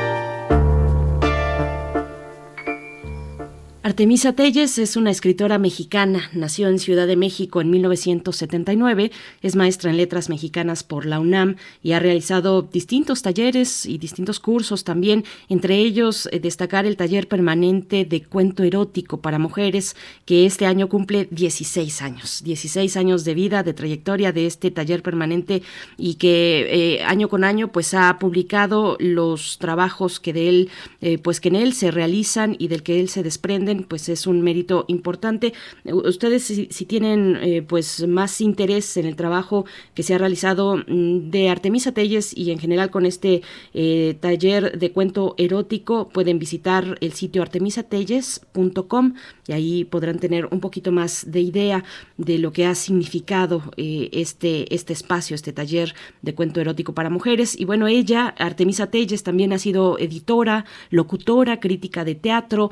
Artemisa Telles es una escritora mexicana, nació en Ciudad de México en 1979, es maestra en letras mexicanas por la UNAM y ha realizado distintos talleres y distintos cursos también, entre ellos eh, destacar el taller permanente de cuento erótico para mujeres que este año cumple 16 años, 16 años de vida, de trayectoria de este taller permanente y que eh, año con año pues ha publicado los trabajos que de él eh, pues que en él se realizan y del que él se desprende pues es un mérito importante. Ustedes si, tienen eh, pues más interés en el trabajo que se ha realizado mm, de Artemisa Telles y en general con este eh, taller de cuento erótico, pueden visitar el sitio artemisatelles.com y ahí podrán tener un poquito más de idea de lo que ha significado eh, este, este espacio, este taller de cuento erótico para mujeres. Y bueno, ella, Artemisa Telles, también ha sido editora, locutora, crítica de teatro,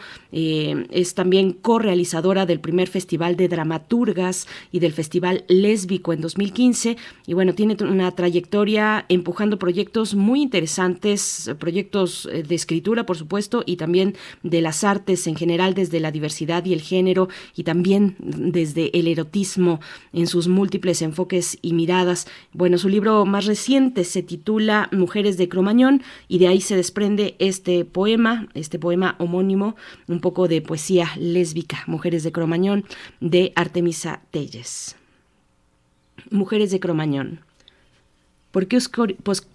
es también co-realizadora del primer Festival de Dramaturgas y del Festival Lésbico en 2015. Y bueno, tiene una trayectoria empujando proyectos muy interesantes, proyectos eh, de escritura, por supuesto, y también de las artes en general, desde la diversidad y el género, y también desde el erotismo en sus múltiples enfoques y miradas. Bueno, su libro más reciente se titula Mujeres de Cromañón, y de ahí se desprende este poema, este poema homónimo, un poco de poesía lésbica, Mujeres de Cromañón, de Artemisa Telles. Mujeres de Cromañón. ¿Por qué,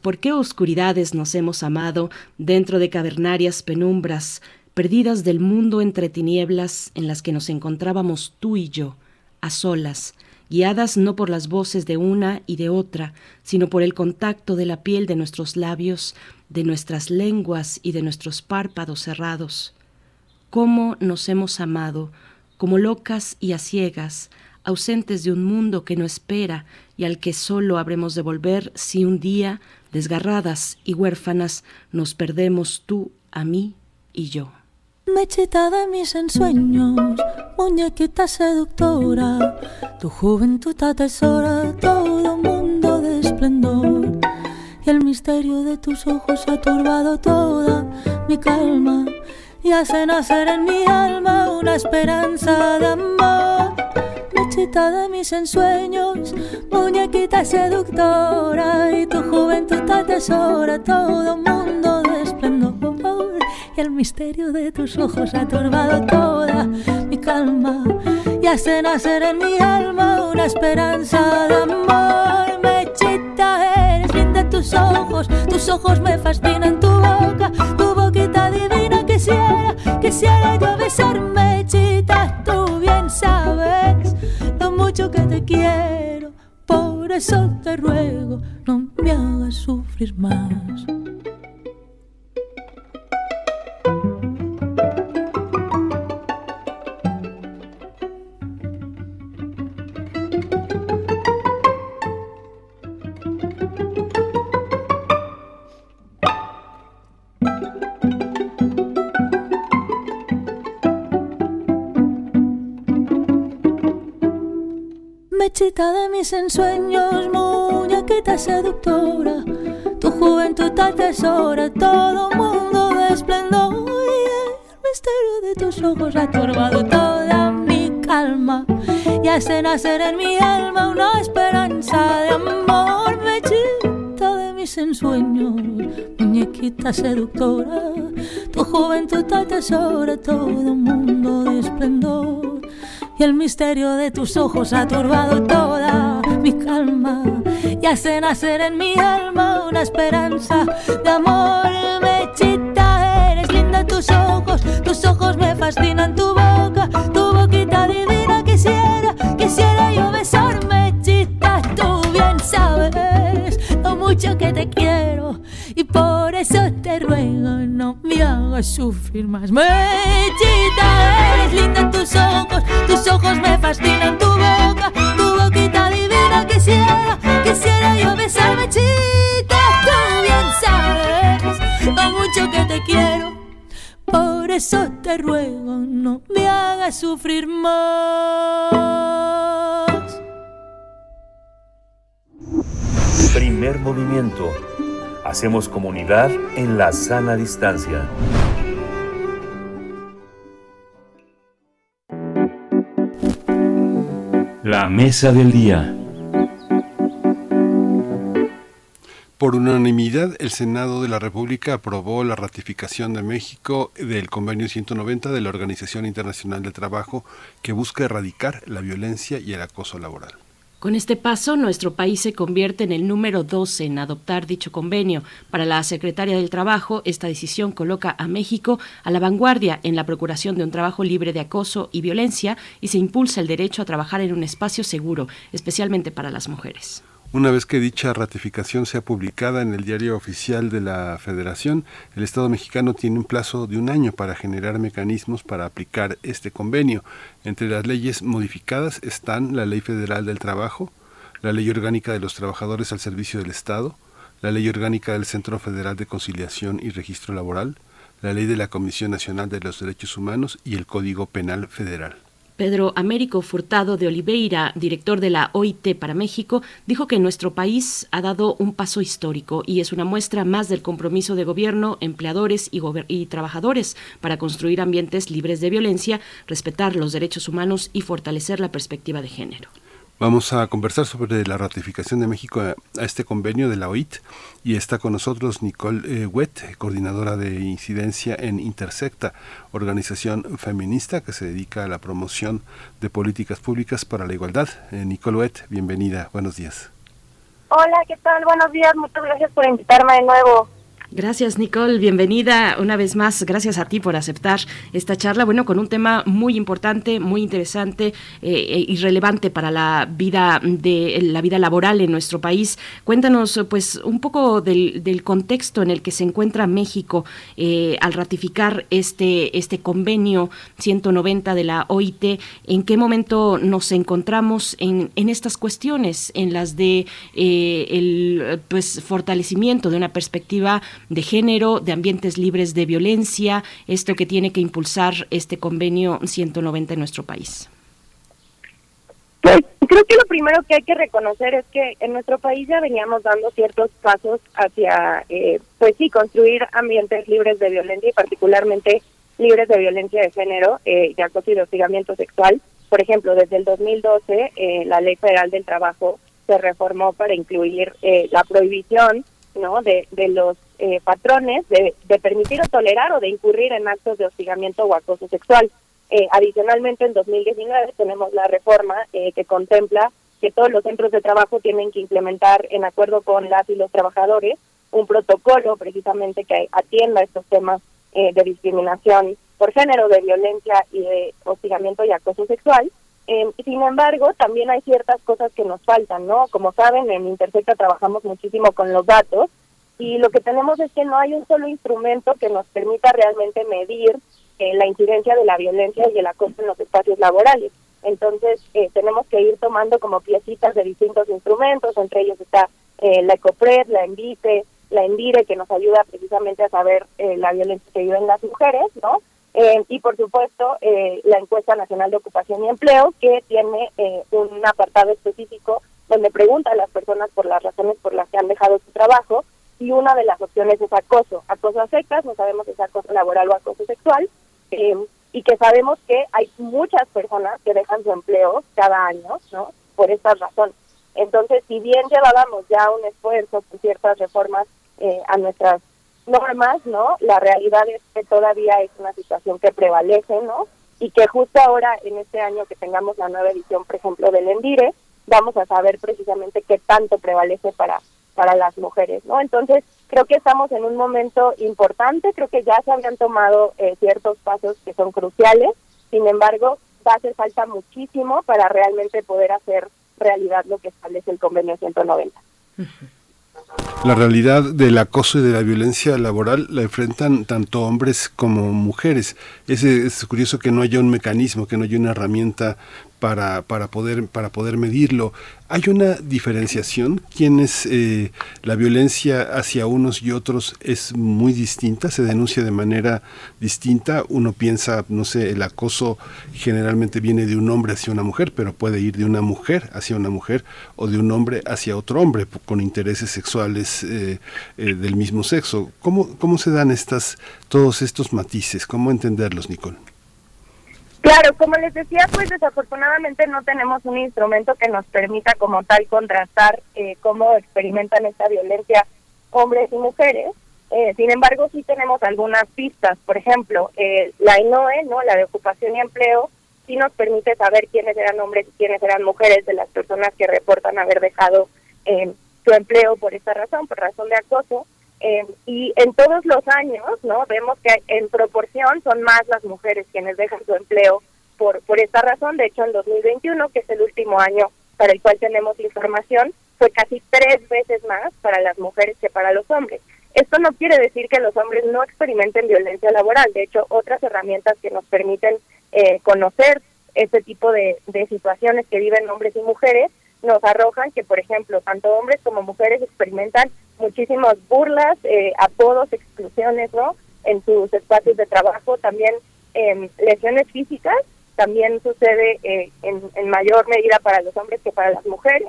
¿Por qué oscuridades nos hemos amado dentro de cavernarias penumbras, perdidas del mundo entre tinieblas en las que nos encontrábamos tú y yo, a solas, guiadas no por las voces de una y de otra, sino por el contacto de la piel de nuestros labios, de nuestras lenguas y de nuestros párpados cerrados? Cómo nos hemos amado, como locas y a ciegas, ausentes de un mundo que no espera y al que solo habremos de volver si un día, desgarradas y huérfanas, nos perdemos tú a mí y yo. Mechita de mis ensueños, muñequita seductora, tu juventud atesora todo mundo de esplendor. Y el misterio de tus ojos ha turbado toda mi calma y hace nacer en mi alma una esperanza de amor. Mechita de mis ensueños, muñequita seductora, y tu juventud te atesora todo mundo de esplendor. Y el misterio de tus ojos ha turbado toda mi calma y hace nacer en mi alma una esperanza de amor. Mechita, eres bien de tus ojos, tus ojos me fascinan, tu boca. Quisiera, yo besarme, chita, tú bien sabes lo mucho que te quiero. Por eso te ruego, no me hagas sufrir más. Mechita de mis ensueños, muñequita seductora, tu juventud te atesora, todo mundo de esplendor y el misterio de tus ojos ha turbado toda mi calma. Y hace nacer en mi alma una esperanza de amor, mechita de mis ensueños, muñequita seductora, tu juventud te atesora, todo mundo de esplendor y el misterio de tus ojos ha turbado toda mi calma y hace nacer en mi alma una esperanza de amor. Mechita, eres linda tus ojos, tus ojos me fascinan, tu boca, tu boquita divina. Quisiera, quisiera yo besar, Mechita, tú bien sabes lo mucho que te quiero sufrir más. Mechita, eres linda tus ojos, tus ojos me fascinan, tu boca, tu boquita divina. Quisiera, quisiera yo besar, Mechita, tú bien sabes lo mucho que te quiero. Por eso te ruego no me hagas sufrir más. Primer movimiento. Hacemos comunidad en la sana distancia. La mesa del día. Por unanimidad, el Senado de la República aprobó la ratificación de México del Convenio 190 de la Organización Internacional del Trabajo que busca erradicar la violencia y el acoso laboral. Con este paso, nuestro país se convierte en el número 12 en adoptar dicho convenio. Para la Secretaria del Trabajo, esta decisión coloca a México a la vanguardia en la procuración de un trabajo libre de acoso y violencia y se impulsa el derecho a trabajar en un espacio seguro, especialmente para las mujeres. Una vez que dicha ratificación sea publicada en el diario oficial de la Federación, el Estado mexicano tiene un plazo de un año para generar mecanismos para aplicar este convenio. Entre las leyes modificadas están la Ley Federal del Trabajo, la Ley Orgánica de los Trabajadores al Servicio del Estado, la Ley Orgánica del Centro Federal de Conciliación y Registro Laboral, la Ley de la Comisión Nacional de los Derechos Humanos y el Código Penal Federal. Pedro Américo Furtado de Oliveira, director de la OIT para México, dijo que nuestro país ha dado un paso histórico y es una muestra más del compromiso de gobierno, empleadores y, trabajadores para construir ambientes libres de violencia, respetar los derechos humanos y fortalecer la perspectiva de género. Vamos a conversar sobre la ratificación de México a, este convenio de la OIT y está con nosotros Nicole eh, Wett, coordinadora de incidencia en Intersecta, organización feminista que se dedica a la promoción de políticas públicas para la igualdad. Eh, Nicole Wett, bienvenida, buenos días. Hola, ¿qué tal? Buenos días, muchas gracias por invitarme de nuevo. Gracias, Nicole. Bienvenida una vez más. Gracias a ti por aceptar esta charla. Bueno, con un tema muy importante, muy interesante eh, y relevante para la vida de la vida laboral en nuestro país. Cuéntanos, pues, un poco del, del contexto en el que se encuentra México eh, al ratificar este este convenio 190 de la OIT. ¿En qué momento nos encontramos en, en estas cuestiones, en las de eh, el pues fortalecimiento de una perspectiva de género, de ambientes libres de violencia, esto que tiene que impulsar este convenio 190 en nuestro país? Pues creo que lo primero que hay que reconocer es que en nuestro país ya veníamos dando ciertos pasos hacia, eh, pues sí, construir ambientes libres de violencia y particularmente libres de violencia de género, eh, de acoso y de hostigamiento sexual. Por ejemplo, desde el 2012 eh, la Ley Federal del Trabajo se reformó para incluir eh, la prohibición no de, de los eh, patrones de, de, permitir o tolerar o de incurrir en actos de hostigamiento o acoso sexual. Eh, adicionalmente, en 2019 tenemos la reforma eh, que contempla que todos los centros de trabajo tienen que implementar en acuerdo con las y los trabajadores un protocolo precisamente que atienda estos temas eh, de discriminación por género, de violencia y de hostigamiento y acoso sexual. Eh, sin embargo, también hay ciertas cosas que nos faltan, ¿no? Como saben, en Intersecta trabajamos muchísimo con los datos y lo que tenemos es que no hay un solo instrumento que nos permita realmente medir eh, la incidencia de la violencia y el acoso en los espacios laborales. Entonces, eh, tenemos que ir tomando como piecitas de distintos instrumentos, entre ellos está eh, la ECOPRED, la ENVIPE, la ENVIRE, que nos ayuda precisamente a saber la violencia que viven las mujeres, ¿no? y por supuesto, la encuesta nacional de ocupación y empleo, que tiene un apartado específico donde pregunta a las personas por las razones por las que han dejado su trabajo y una de las opciones es acoso, acoso a secas, no sabemos si es acoso laboral o acoso sexual, eh, y que sabemos que hay muchas personas que dejan su empleo cada año, ¿no? Por esta razón. Entonces, si bien llevábamos ya un esfuerzo por ciertas reformas eh, a nuestras normas, ¿no? La realidad es que todavía es una situación que prevalece, ¿no? Y que justo ahora, en este año que tengamos la nueva edición, por ejemplo, del Endire, vamos a saber precisamente qué tanto prevalece para para las mujeres, ¿no? Entonces, creo que estamos en un momento importante, creo que ya se habían tomado eh, ciertos pasos que son cruciales, sin embargo, va a hacer falta muchísimo para realmente poder hacer realidad lo que establece el convenio 190. La realidad del acoso y de la violencia laboral la enfrentan tanto hombres como mujeres. Es, es curioso que no haya un mecanismo, que no haya una herramienta para, para, poder, para poder medirlo. ¿Hay una diferenciación? ¿Quién eh, la violencia hacia unos y otros es muy distinta? ¿Se denuncia de manera distinta? Uno piensa, no sé, el acoso generalmente viene de un hombre hacia una mujer, pero puede ir de una mujer hacia una mujer o de un hombre hacia otro hombre con intereses sexuales eh, eh, del mismo sexo. ¿Cómo, ¿Cómo se dan estas, todos estos matices? ¿Cómo entenderlos, Nicole? Claro, como les decía, pues desafortunadamente no tenemos un instrumento que nos permita como tal contrastar eh, cómo experimentan esta violencia hombres y mujeres. Eh, sin embargo, sí tenemos algunas pistas. Por ejemplo, eh, la INOE, ¿no? la de ocupación y empleo, sí nos permite saber quiénes eran hombres y quiénes eran mujeres de las personas que reportan haber dejado su empleo por esta razón, por razón de acoso. Y en todos los años, ¿no? Vemos que en proporción son más las mujeres quienes dejan su empleo por, por esta razón. De hecho, en 2021, que es el último año para el cual tenemos información, fue casi tres veces más para las mujeres que para los hombres. Esto no quiere decir que los hombres no experimenten violencia laboral. De hecho, otras herramientas que nos permiten eh, conocer este tipo de, de situaciones que viven hombres y mujeres nos arrojan que, por ejemplo, tanto hombres como mujeres experimentan muchísimas burlas, eh, apodos, exclusiones, ¿no? En sus espacios de trabajo, también eh, lesiones físicas, también sucede eh, en, en, mayor medida para los hombres que para las mujeres.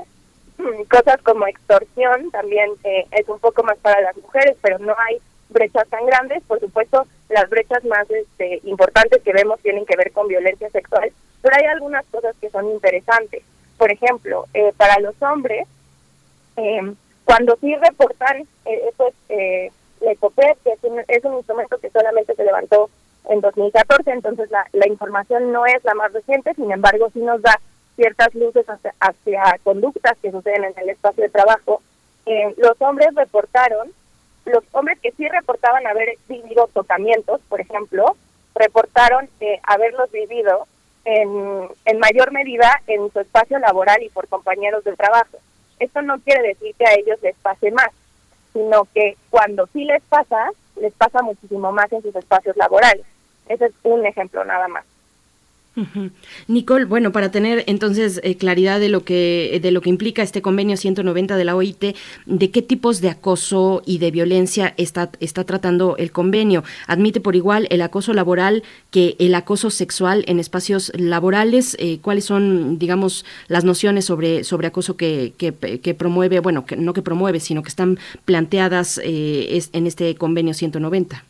Cosas como extorsión también eh, es un poco más para las mujeres, pero no hay brechas tan grandes. Por supuesto, las brechas más este, importantes que vemos tienen que ver con violencia sexual, pero hay algunas cosas que son interesantes. Por ejemplo, eh, para los hombres, eh, cuando sí reportan, eh, eso es eh, la ECOPED, que es un, es un instrumento que solamente se levantó en 2014, entonces la, la información no es la más reciente, sin embargo sí nos da ciertas luces hacia, hacia conductas que suceden en el espacio de trabajo. Eh, los hombres reportaron, los hombres que sí reportaban haber vivido tocamientos, por ejemplo, reportaron eh, haberlos vivido en, mayor medida en su espacio laboral y por compañeros de trabajo. Esto no quiere decir que a ellos les pase más, sino que cuando sí les pasa, les pasa muchísimo más en sus espacios laborales. Ese es un ejemplo nada más. Nicole, bueno, para tener entonces eh, claridad de lo que de lo que implica este convenio 190 de la OIT, de qué tipos de acoso y de violencia está está tratando el convenio. Admite por igual el acoso laboral que el acoso sexual en espacios laborales. Eh, ¿Cuáles son, digamos, las nociones sobre sobre acoso que, que, promueve, bueno, que no que promueve, sino que están planteadas eh, en este convenio 190?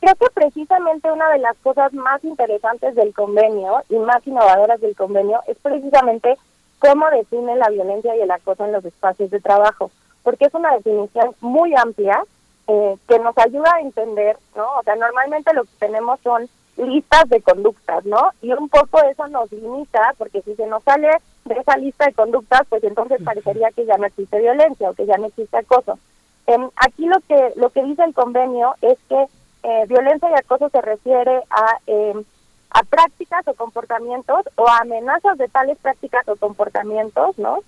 Creo que precisamente una de las cosas más interesantes del convenio y más innovadoras del convenio es precisamente cómo define la violencia y el acoso en los espacios de trabajo, porque es una definición muy amplia eh, que nos ayuda a entender, ¿no? O sea, normalmente lo que tenemos son listas de conductas, ¿no? Y un poco eso nos limita, porque si se nos sale de esa lista de conductas, pues entonces parecería que ya no existe violencia o que ya no existe acoso. Em, aquí lo que lo que dice el convenio es que eh, violencia y acoso se refiere a em, a prácticas o comportamientos o a amenazas de tales prácticas o comportamientos, ¿no?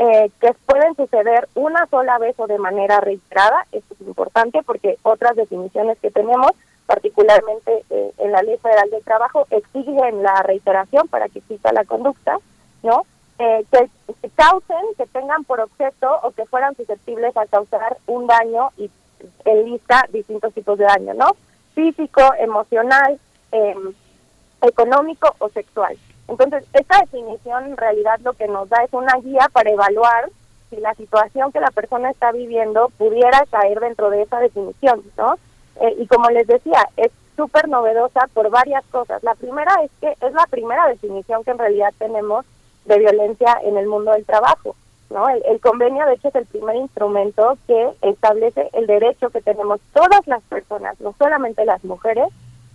Eh, que pueden suceder una sola vez o de manera reiterada. Esto es importante porque otras definiciones que tenemos, particularmente eh, en la Ley Federal del Trabajo, exigen la reiteración para que exista la conducta, ¿no? Eh, que, que, causen, que tengan por objeto o que fueran susceptibles a causar un daño y en lista distintos tipos de daño, ¿no? Físico, emocional, eh, económico o sexual. Entonces, esta definición en realidad lo que nos da es una guía para evaluar si la situación que la persona está viviendo pudiera caer dentro de esa definición, ¿no? Eh, y como les decía, es súper novedosa por varias cosas. La primera es que es la primera definición que en realidad tenemos de violencia en el mundo del trabajo, ¿no? El, convenio, de hecho, es el primer instrumento que establece el derecho que tenemos todas las personas, no solamente las mujeres,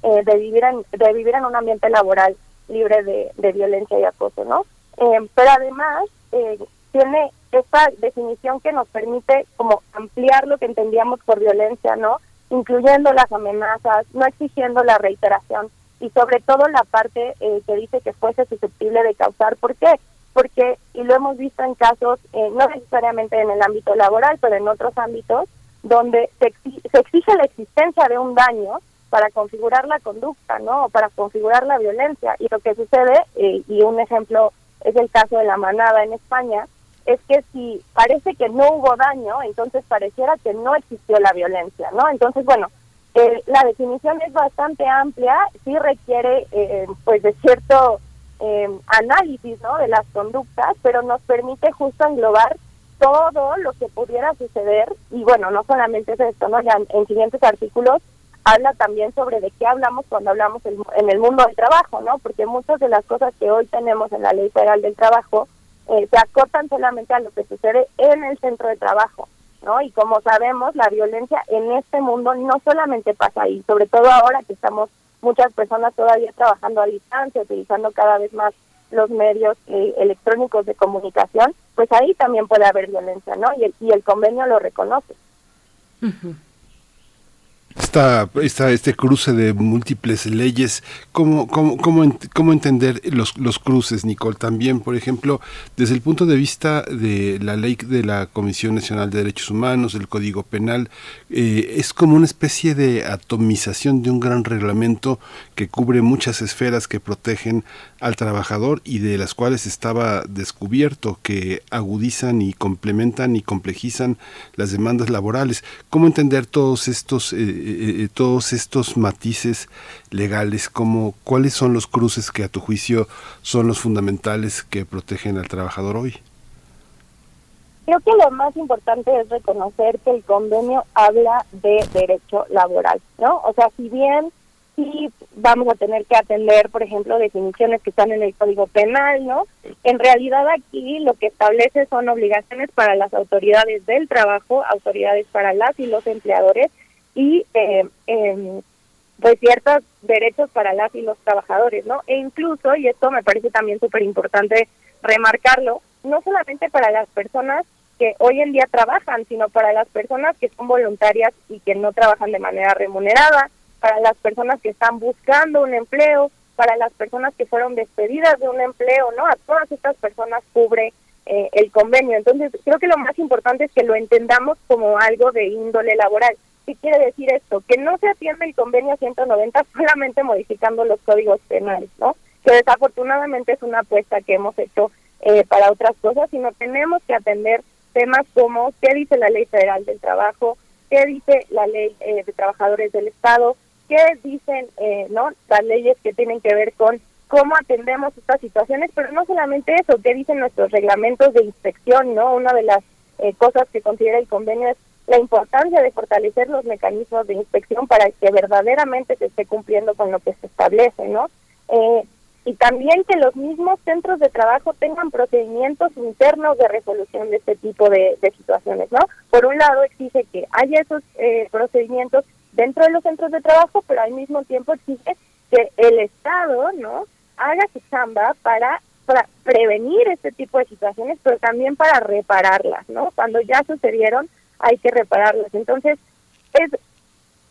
eh, de vivir en de vivir en un ambiente laboral libre de, violencia y acoso, ¿no? Eh, pero además eh, tiene esta definición que nos permite como ampliar lo que entendíamos por violencia, ¿no? Incluyendo las amenazas, no exigiendo la reiteración y sobre todo la parte que dice que fuese susceptible de causar. ¿Por qué? Porque, y lo hemos visto en casos, no necesariamente en el ámbito laboral, pero en otros ámbitos, donde se, se exige la existencia de un daño para configurar la conducta, ¿no? Para configurar la violencia. Y lo que sucede, eh, y un ejemplo es el caso de la manada en España, es que si parece que no hubo daño, entonces pareciera que no existió la violencia, ¿no? Entonces, bueno, eh, la definición es bastante amplia, sí requiere, eh, pues, de cierto análisis, ¿no? De las conductas, pero nos permite justo englobar todo lo que pudiera suceder y bueno, no solamente es esto, ¿no? Ya en siguientes artículos habla también sobre de qué hablamos cuando hablamos en el mundo del trabajo, ¿no? Porque muchas de las cosas que hoy tenemos en la Ley Federal del Trabajo eh, se acotan solamente a lo que sucede en el centro de trabajo, ¿no? Y como sabemos, la violencia en este mundo no solamente pasa ahí, sobre todo ahora que estamos muchas personas todavía trabajando a distancia, utilizando cada vez más los medios eh, electrónicos de comunicación, pues ahí también puede haber violencia, ¿no? Y el, y el convenio lo reconoce esta, este cruce de múltiples leyes, ¿cómo, cómo, cómo, cómo entender los, los cruces, Nicole? También, por ejemplo, desde el punto de vista de la ley de la Comisión Nacional de Derechos Humanos, del Código Penal, eh, es como una especie de atomización de un gran reglamento que cubre muchas esferas que protegen al trabajador y de las cuales estaba descubierto que agudizan y complementan y complejizan las demandas laborales. ¿Cómo entender todos estos... Eh, eh, eh, todos estos matices legales, como cuáles son los cruces que a tu juicio son los fundamentales que protegen al trabajador hoy. Creo que lo más importante es reconocer que el convenio habla de derecho laboral, ¿no? O sea, si bien sí vamos a tener que atender, por ejemplo, definiciones que están en el Código Penal, ¿no? En realidad aquí lo que establece son obligaciones para las autoridades del trabajo, autoridades para las y los empleadores y eh, eh, pues ciertos derechos para las y los trabajadores, ¿no? E incluso, y esto me parece también súper importante remarcarlo, no solamente para las personas que hoy en día trabajan, sino para las personas que son voluntarias y que no trabajan de manera remunerada, para las personas que están buscando un empleo, para las personas que fueron despedidas de un empleo, ¿no? A todas estas personas cubre eh, el convenio. Entonces, creo que lo más importante es que lo entendamos como algo de índole laboral. ¿Qué quiere decir esto? Que no se atiende el convenio 190 *laughs* solamente modificando los códigos penales, ¿no? Que desafortunadamente es una apuesta que hemos hecho eh, para otras cosas, sino tenemos que atender temas como qué dice la Ley Federal del Trabajo, qué dice la Ley eh, de Trabajadores del Estado, qué dicen eh, no las leyes que tienen que ver con cómo atendemos estas situaciones, pero no solamente eso, qué dicen nuestros reglamentos de inspección, ¿no? Una de las cosas que considera el convenio es la importancia de fortalecer los mecanismos de inspección para que verdaderamente se esté cumpliendo con lo que se establece, ¿no? Eh, y también que los mismos centros de trabajo tengan procedimientos internos de resolución de este tipo de, situaciones, ¿no? Por un lado exige que haya esos eh, procedimientos dentro de los centros de trabajo, pero al mismo tiempo exige que el Estado, ¿no? Haga su chamba para, para prevenir este tipo de situaciones, pero también para repararlas, ¿no? Cuando ya sucedieron, hay que repararlas. Entonces, es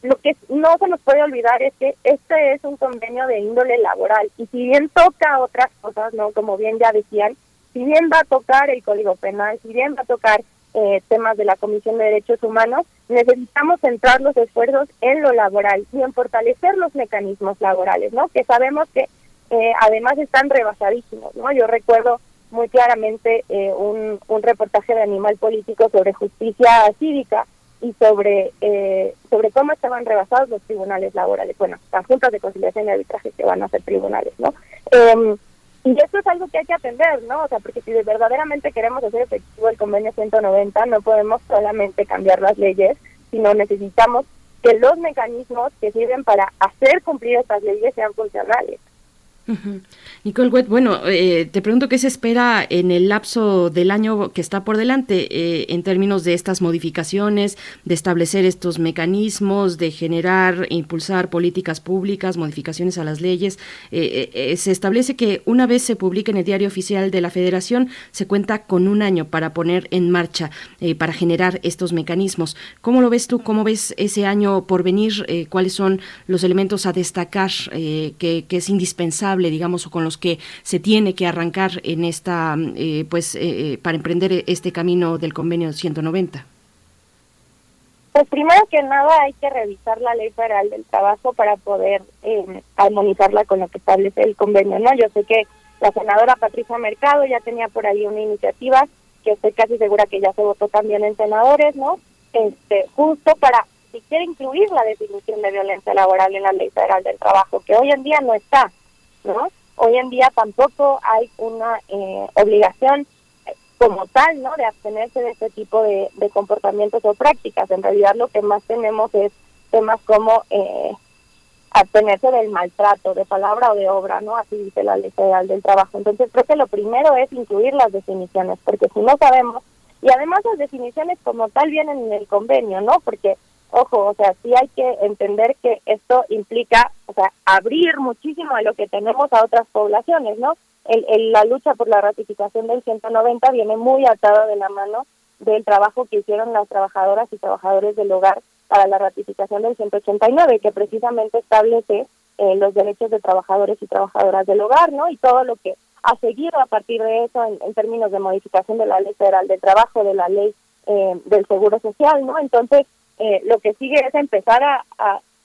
lo que no se nos puede olvidar es que este es un convenio de índole laboral y si bien toca otras cosas, no como bien ya decían, si bien va a tocar el Código Penal, si bien va a tocar eh, temas de la Comisión de Derechos Humanos, necesitamos centrar los esfuerzos en lo laboral y en fortalecer los mecanismos laborales, ¿no? Que sabemos que eh, además están rebasadísimos, ¿no? Yo recuerdo muy claramente eh, un, un reportaje de Animal Político sobre justicia cívica y sobre eh, sobre cómo estaban rebasados los tribunales laborales, bueno, las juntas de conciliación y arbitraje que van a ser tribunales, ¿no? Eh, y esto es algo que hay que atender, ¿no? O sea, porque si verdaderamente queremos hacer efectivo el convenio 190, no podemos solamente cambiar las leyes, sino necesitamos que los mecanismos que sirven para hacer cumplir estas leyes sean funcionales. Nicole Wett, bueno, eh, te pregunto qué se espera en el lapso del año que está por delante eh, en términos de estas modificaciones, de establecer estos mecanismos, de generar, impulsar políticas públicas, modificaciones a las leyes. Eh, se establece que una vez se publique en el diario oficial de la Federación, se cuenta con un año para poner en marcha, para generar estos mecanismos. ¿Cómo lo ves tú? ¿Cómo ves ese año por venir? ¿Cuáles son los elementos a destacar que es indispensable? Digamos, o con los que se tiene que arrancar en esta, eh, pues, eh, eh, para emprender este camino del convenio 190? Pues primero que nada hay que revisar la ley federal del trabajo para poder armonizarla con lo que establece el convenio, ¿no? Yo sé que la senadora Patricia Mercado ya tenía por ahí una iniciativa que estoy casi segura que ya se votó también en senadores, ¿no? Este, justo para si quiere incluir la definición de violencia laboral en la ley federal del trabajo, que hoy en día no está. ¿No? Hoy en día tampoco hay una eh, obligación eh, como tal, ¿no? De abstenerse de este tipo de, comportamientos o prácticas. En realidad lo que más tenemos es temas como eh, abstenerse del maltrato, de palabra o de obra, ¿no? Así dice la Ley Federal del Trabajo. Entonces creo que lo primero es incluir las definiciones, porque si no sabemos, y además las definiciones como tal vienen en el convenio, ¿no? Porque ojo, o sea, sí hay que entender que esto implica, o sea, abrir muchísimo de lo que tenemos a otras poblaciones, ¿no? El, la lucha por la ratificación del 190 viene muy atada de la mano del trabajo que hicieron las trabajadoras y trabajadores del hogar para la ratificación del 189, que precisamente establece eh, los derechos de trabajadores y trabajadoras del hogar, ¿no? Y todo lo que ha seguido a partir de eso en, términos de modificación de la ley federal del trabajo, de la ley eh, del seguro social, ¿no? Entonces, eh, lo que sigue es empezar a,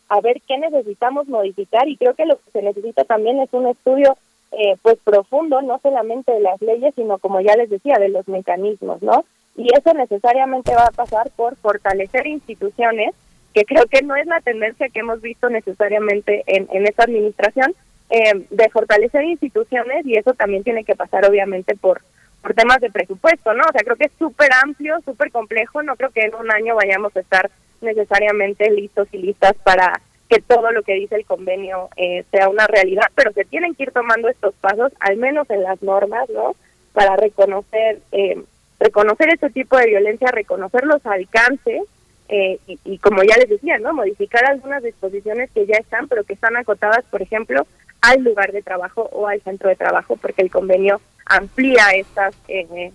a, ver qué necesitamos modificar y creo que lo que se necesita también es un estudio eh, pues profundo, no solamente de las leyes, sino como ya les decía, de los mecanismos, ¿no? Y eso necesariamente va a pasar por fortalecer instituciones, que creo que no es la tendencia que hemos visto necesariamente en, en esta administración, eh, de fortalecer instituciones y eso también tiene que pasar obviamente por por temas de presupuesto, ¿no? O sea, creo que es súper amplio, súper complejo, no creo que en un año vayamos a estar necesariamente listos y listas para que todo lo que dice el convenio eh, sea una realidad, pero se tienen que ir tomando estos pasos, al menos en las normas, ¿no? Para reconocer, eh, reconocer este tipo de violencia, reconocer los alcances eh, y, y, como ya les decía, ¿no? Modificar algunas disposiciones que ya están, pero que están acotadas, por ejemplo, al lugar de trabajo o al centro de trabajo, porque el convenio amplía estas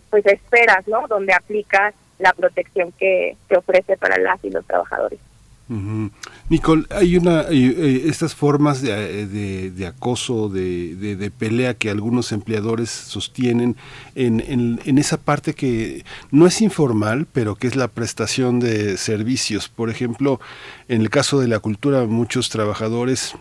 pues esferas, ¿no? Donde aplica la protección que, se ofrece para las y los trabajadores. Nicole, hay una eh, estas formas de, de, acoso, de, de, pelea que algunos empleadores sostienen en, en, en, esa parte que no es informal, pero que es la prestación de servicios. Por ejemplo, en el caso de la cultura, muchos trabajadores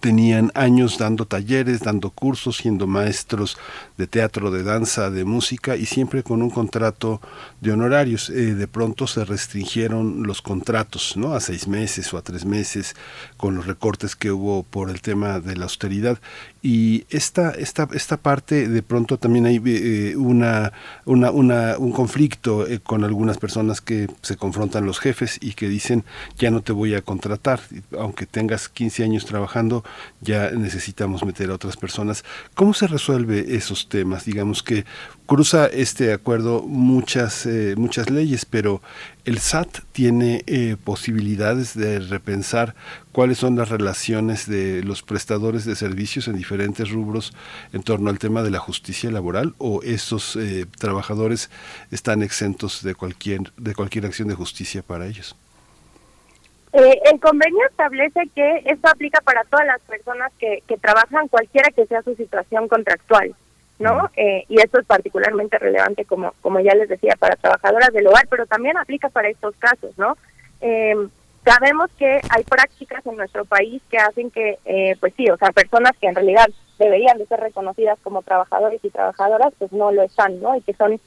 tenían años dando talleres, dando cursos, siendo maestros de teatro, de danza, de música y siempre con un contrato de honorarios. Eh, de pronto se restringieron los contratos, ¿no? A seis meses o a tres meses con los recortes que hubo por el tema de la austeridad y esta, esta, esta parte de pronto también hay eh, una, una, un conflicto eh, con algunas personas que se confrontan los jefes y que dicen ya no te voy a contratar, aunque tengas 15 años trabajando, ya necesitamos meter a otras personas. ¿Cómo se resuelve esos temas? Digamos que cruza este acuerdo muchas, eh, muchas leyes, pero el SAT tiene eh, posibilidades de repensar cuáles son las relaciones de los prestadores de servicios en diferentes rubros en torno al tema de la justicia laboral o esos eh, trabajadores están exentos de cualquier, de cualquier acción de justicia para ellos. el convenio establece que esto aplica para todas las personas que, que trabajan, cualquiera que sea su situación contractual. ¿No? Eh, y esto es particularmente relevante, como, como ya les decía, para trabajadoras del hogar, pero también aplica para estos casos, ¿no? Eh, sabemos que hay prácticas en nuestro país que hacen que, eh, pues sí, o sea, personas que en realidad deberían de ser reconocidas como trabajadores y trabajadoras, pues no lo están, ¿no? Y que son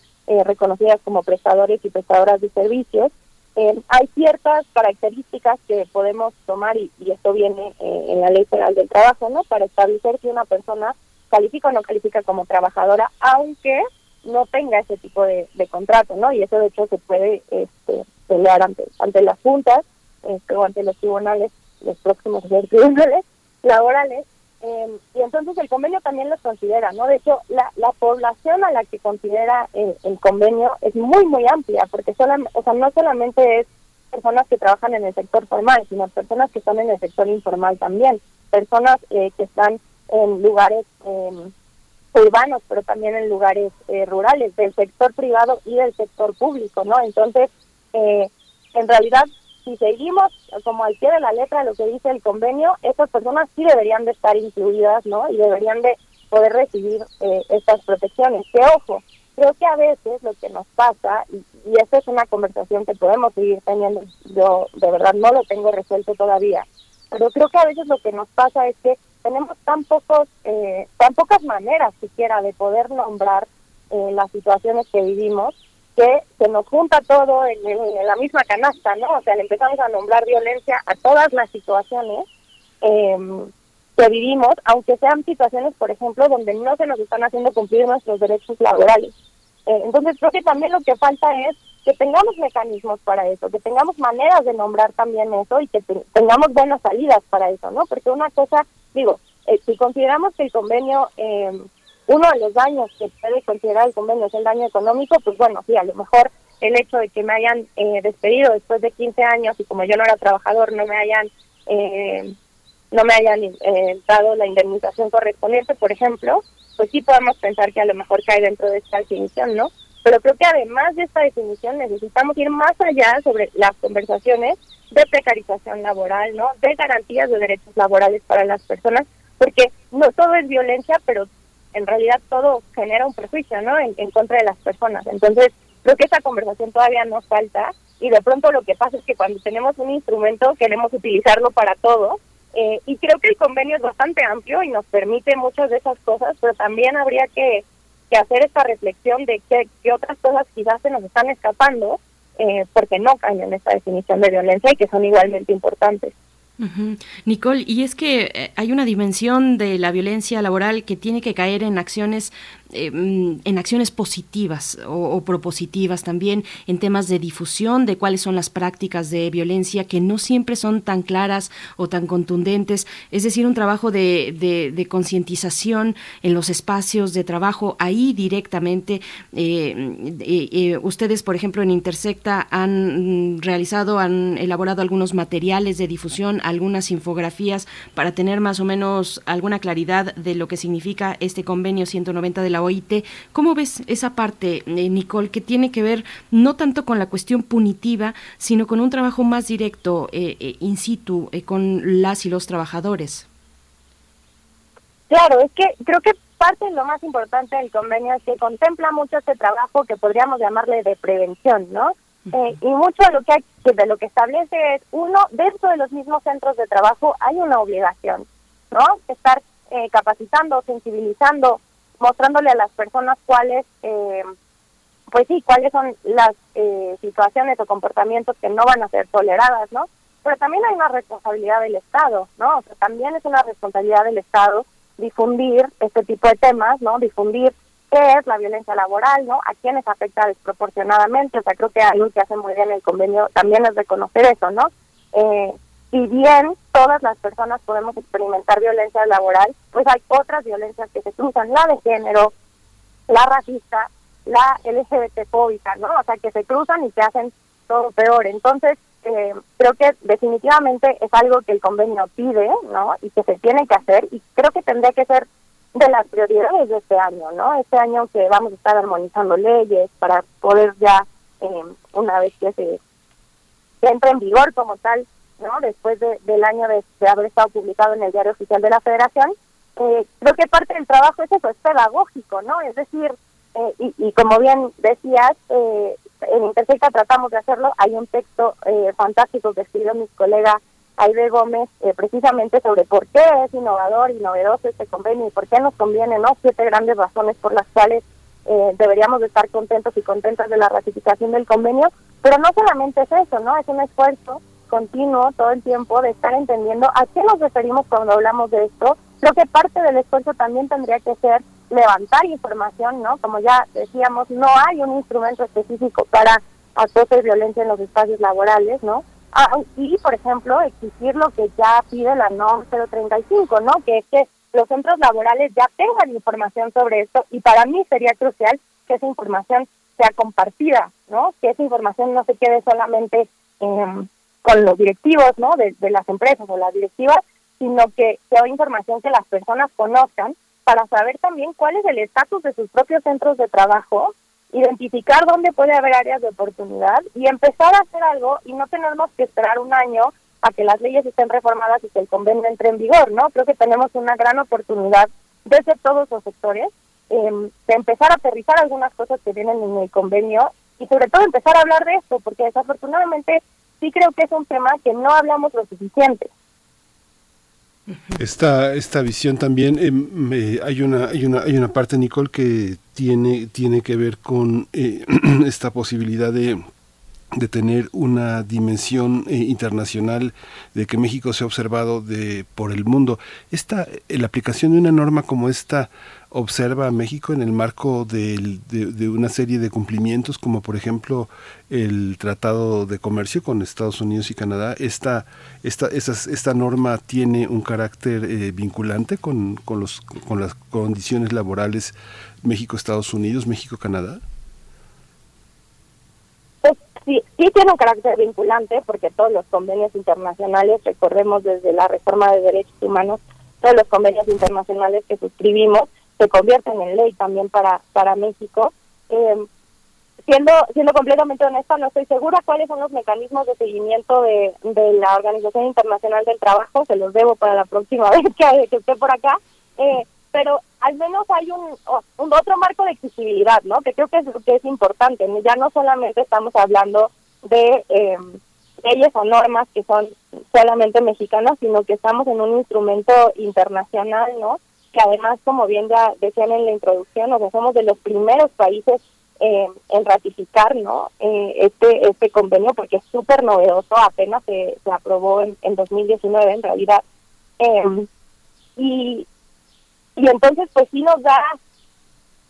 reconocidas como prestadores y prestadoras de servicios. hay ciertas características que podemos tomar, y, y esto viene en la Ley Federal del Trabajo, ¿no? Para establecer si una persona califica o no califica como trabajadora, aunque no tenga ese tipo de, contrato, ¿no? Y eso de hecho se puede este, pelear ante, ante las juntas este, o ante los tribunales, los próximos *laughs* tribunales laborales. Em, y entonces el convenio también los considera, ¿no? De hecho, la, la población a la que considera el, el convenio es muy, muy amplia, porque no solamente es personas que trabajan en el sector formal, sino personas que están en el sector informal también, personas eh, que están en lugares em, urbanos, pero también en lugares eh, rurales, del sector privado y del sector público, ¿no? Entonces, eh, en realidad, si seguimos como al pie de la letra lo que dice el convenio, estas personas sí deberían de estar incluidas, ¿no? Y deberían de poder recibir eh, estas protecciones. Que ojo, creo que a veces lo que nos pasa, y, y esta es una conversación que podemos seguir teniendo, yo de verdad no lo tengo resuelto todavía, pero creo que a veces lo que nos pasa es que tenemos tan pocos, eh, tan pocas maneras siquiera de poder nombrar eh, las situaciones que vivimos, que se nos junta todo en, la misma canasta, ¿no? O sea, le empezamos a nombrar violencia a todas las situaciones em, que vivimos, aunque sean situaciones, por ejemplo, donde no se nos están haciendo cumplir nuestros derechos laborales. Eh, entonces, creo que también lo que falta es que tengamos mecanismos para eso, que tengamos maneras de nombrar también eso y que tengamos buenas salidas para eso, ¿no? Porque una cosa digo, eh, si consideramos que el convenio, eh, uno de los daños que puede considerar el convenio es el daño económico, pues bueno, sí, a lo mejor el hecho de que me hayan eh, despedido después de 15 años y como yo no era trabajador, no me hayan no me hayan dado la indemnización correspondiente, por ejemplo, pues sí podemos pensar que a lo mejor cae dentro de esta definición, ¿no? Pero creo que además de esta definición necesitamos ir más allá sobre las conversaciones de precarización laboral, ¿no? De garantías de derechos laborales para las personas, porque no todo es violencia, pero en realidad todo genera un prejuicio, ¿no? En, contra de las personas. Entonces, creo que esa conversación todavía nos falta y de pronto lo que pasa es que cuando tenemos un instrumento queremos utilizarlo para todo eh, y creo que el convenio es bastante amplio y nos permite muchas de esas cosas, pero también habría que, que hacer esta reflexión de qué, otras cosas quizás se nos están escapando eh, porque no caen en esta definición de violencia y que son igualmente importantes. Nicole, y es que eh, hay una dimensión de la violencia laboral que tiene que caer en acciones eh, mm, en acciones positivas o, propositivas también en temas de difusión de cuáles son las prácticas de violencia que no siempre son tan claras o tan contundentes, es decir, un trabajo de, de, concientización en los espacios de trabajo ahí directamente. Eh, ustedes, por ejemplo, en Intersecta han realizado, han elaborado algunos materiales de difusión, algunas infografías para tener más o menos alguna claridad de lo que significa este convenio 190 de la OIT. ¿Cómo ves esa parte, eh, Nicole, que tiene que ver no tanto con la cuestión punitiva, sino con un trabajo más directo, eh, eh, in situ, con las y los trabajadores? Claro, es que creo que parte de lo más importante del convenio es que contempla mucho este trabajo que podríamos llamarle de prevención, ¿no? y mucho de lo que, de lo que establece es, uno, dentro de los mismos centros de trabajo hay una obligación, ¿no? Estar capacitando, sensibilizando mostrándole a las personas cuáles, eh, pues sí, cuáles son las eh, situaciones o comportamientos que no van a ser toleradas, ¿no? Pero también hay una responsabilidad del Estado, ¿no? O sea, también es una responsabilidad del Estado difundir este tipo de temas, ¿no? Difundir qué es la violencia laboral, ¿no? A quiénes afecta desproporcionadamente. O sea, creo que algo que hace muy bien el convenio también es reconocer eso, ¿no? Eh, si bien todas las personas podemos experimentar violencia laboral, pues hay otras violencias que se cruzan, la de género, la racista, la LGBT fóbica, ¿no? O sea, que se cruzan y que hacen todo peor. Entonces, eh, creo que definitivamente es algo que el convenio pide, ¿no? Y que se tiene que hacer y creo que tendría que ser de las prioridades de este año, ¿no? Este año que vamos a estar armonizando leyes para poder ya, eh, una vez que se entre en vigor como tal, ¿no? Después del año de, haber estado publicado en el Diario Oficial de la Federación, eh, creo que parte del trabajo es eso, es pedagógico, ¿no? Es decir, eh, y, como bien decías, eh, en Intersecta tratamos de hacerlo. Hay un texto eh, fantástico que escribió mi colega Aide Gómez eh, precisamente sobre por qué es innovador y novedoso este convenio y por qué nos conviene, ¿no? Siete grandes razones por las cuales deberíamos de estar contentos y contentas de la ratificación del convenio. Pero no solamente es eso, ¿no? Es un esfuerzo continuo todo el tiempo de estar entendiendo a qué nos referimos cuando hablamos de esto. Creo que parte del esfuerzo también tendría que ser levantar información, ¿no? Como ya decíamos, no hay un instrumento específico para acoso y violencia en los espacios laborales, ¿no? Ah, y, por ejemplo, exigir lo que ya pide la NOM 035, ¿no? Que es que los centros laborales ya tengan información sobre esto y para mí sería crucial que esa información sea compartida, ¿no? Que esa información no se quede solamente em, con los directivos, ¿no? De, de, las empresas o las directivas, sino que sea información que las personas conozcan para saber también cuál es el estatus de sus propios centros de trabajo, identificar dónde puede haber áreas de oportunidad y empezar a hacer algo y no tenemos que esperar un año a que las leyes estén reformadas y que el convenio entre en vigor, ¿no? Creo que tenemos una gran oportunidad desde todos los sectores em, de empezar a aterrizar algunas cosas que vienen en el convenio y sobre todo empezar a hablar de esto, porque desafortunadamente sí creo que es un tema que no hablamos lo suficiente. Esta, esta visión también, eh, hay, una, hay, una, hay una parte, Nicole, que tiene, tiene que ver con eh, *clears throat* esta posibilidad de de tener una dimensión eh, internacional de que México se ha observado de por el mundo. Esta, la aplicación de una norma como esta observa a México en el marco de, una serie de cumplimientos, como por ejemplo el Tratado de Comercio con Estados Unidos y Canadá. Esta, esta, esta norma tiene un carácter eh, vinculante con, con, los, con las condiciones laborales México-Estados Unidos, México-Canadá. Pues sí, sí tiene un carácter vinculante porque todos los convenios internacionales recorremos desde la reforma de derechos humanos, todos los convenios internacionales que suscribimos se convierten en ley también para, para México. Eh, siendo, siendo completamente honesta, no estoy segura cuáles son los mecanismos de seguimiento de, de la Organización Internacional del Trabajo, se los debo para la próxima *laughs* vez que, esté por acá, eh, pero al menos hay un, un, otro marco de exigibilidad, ¿no? Que creo que es, que es importante, ya no solamente estamos hablando de eh, leyes o normas que son solamente mexicanas, sino que estamos en un instrumento internacional, ¿no? Que además, como bien ya decían en la introducción, o somos de los primeros países eh, en ratificar no eh, este este convenio porque es súper novedoso apenas se, se aprobó en, en 2019 en realidad. Em, y y entonces pues sí nos da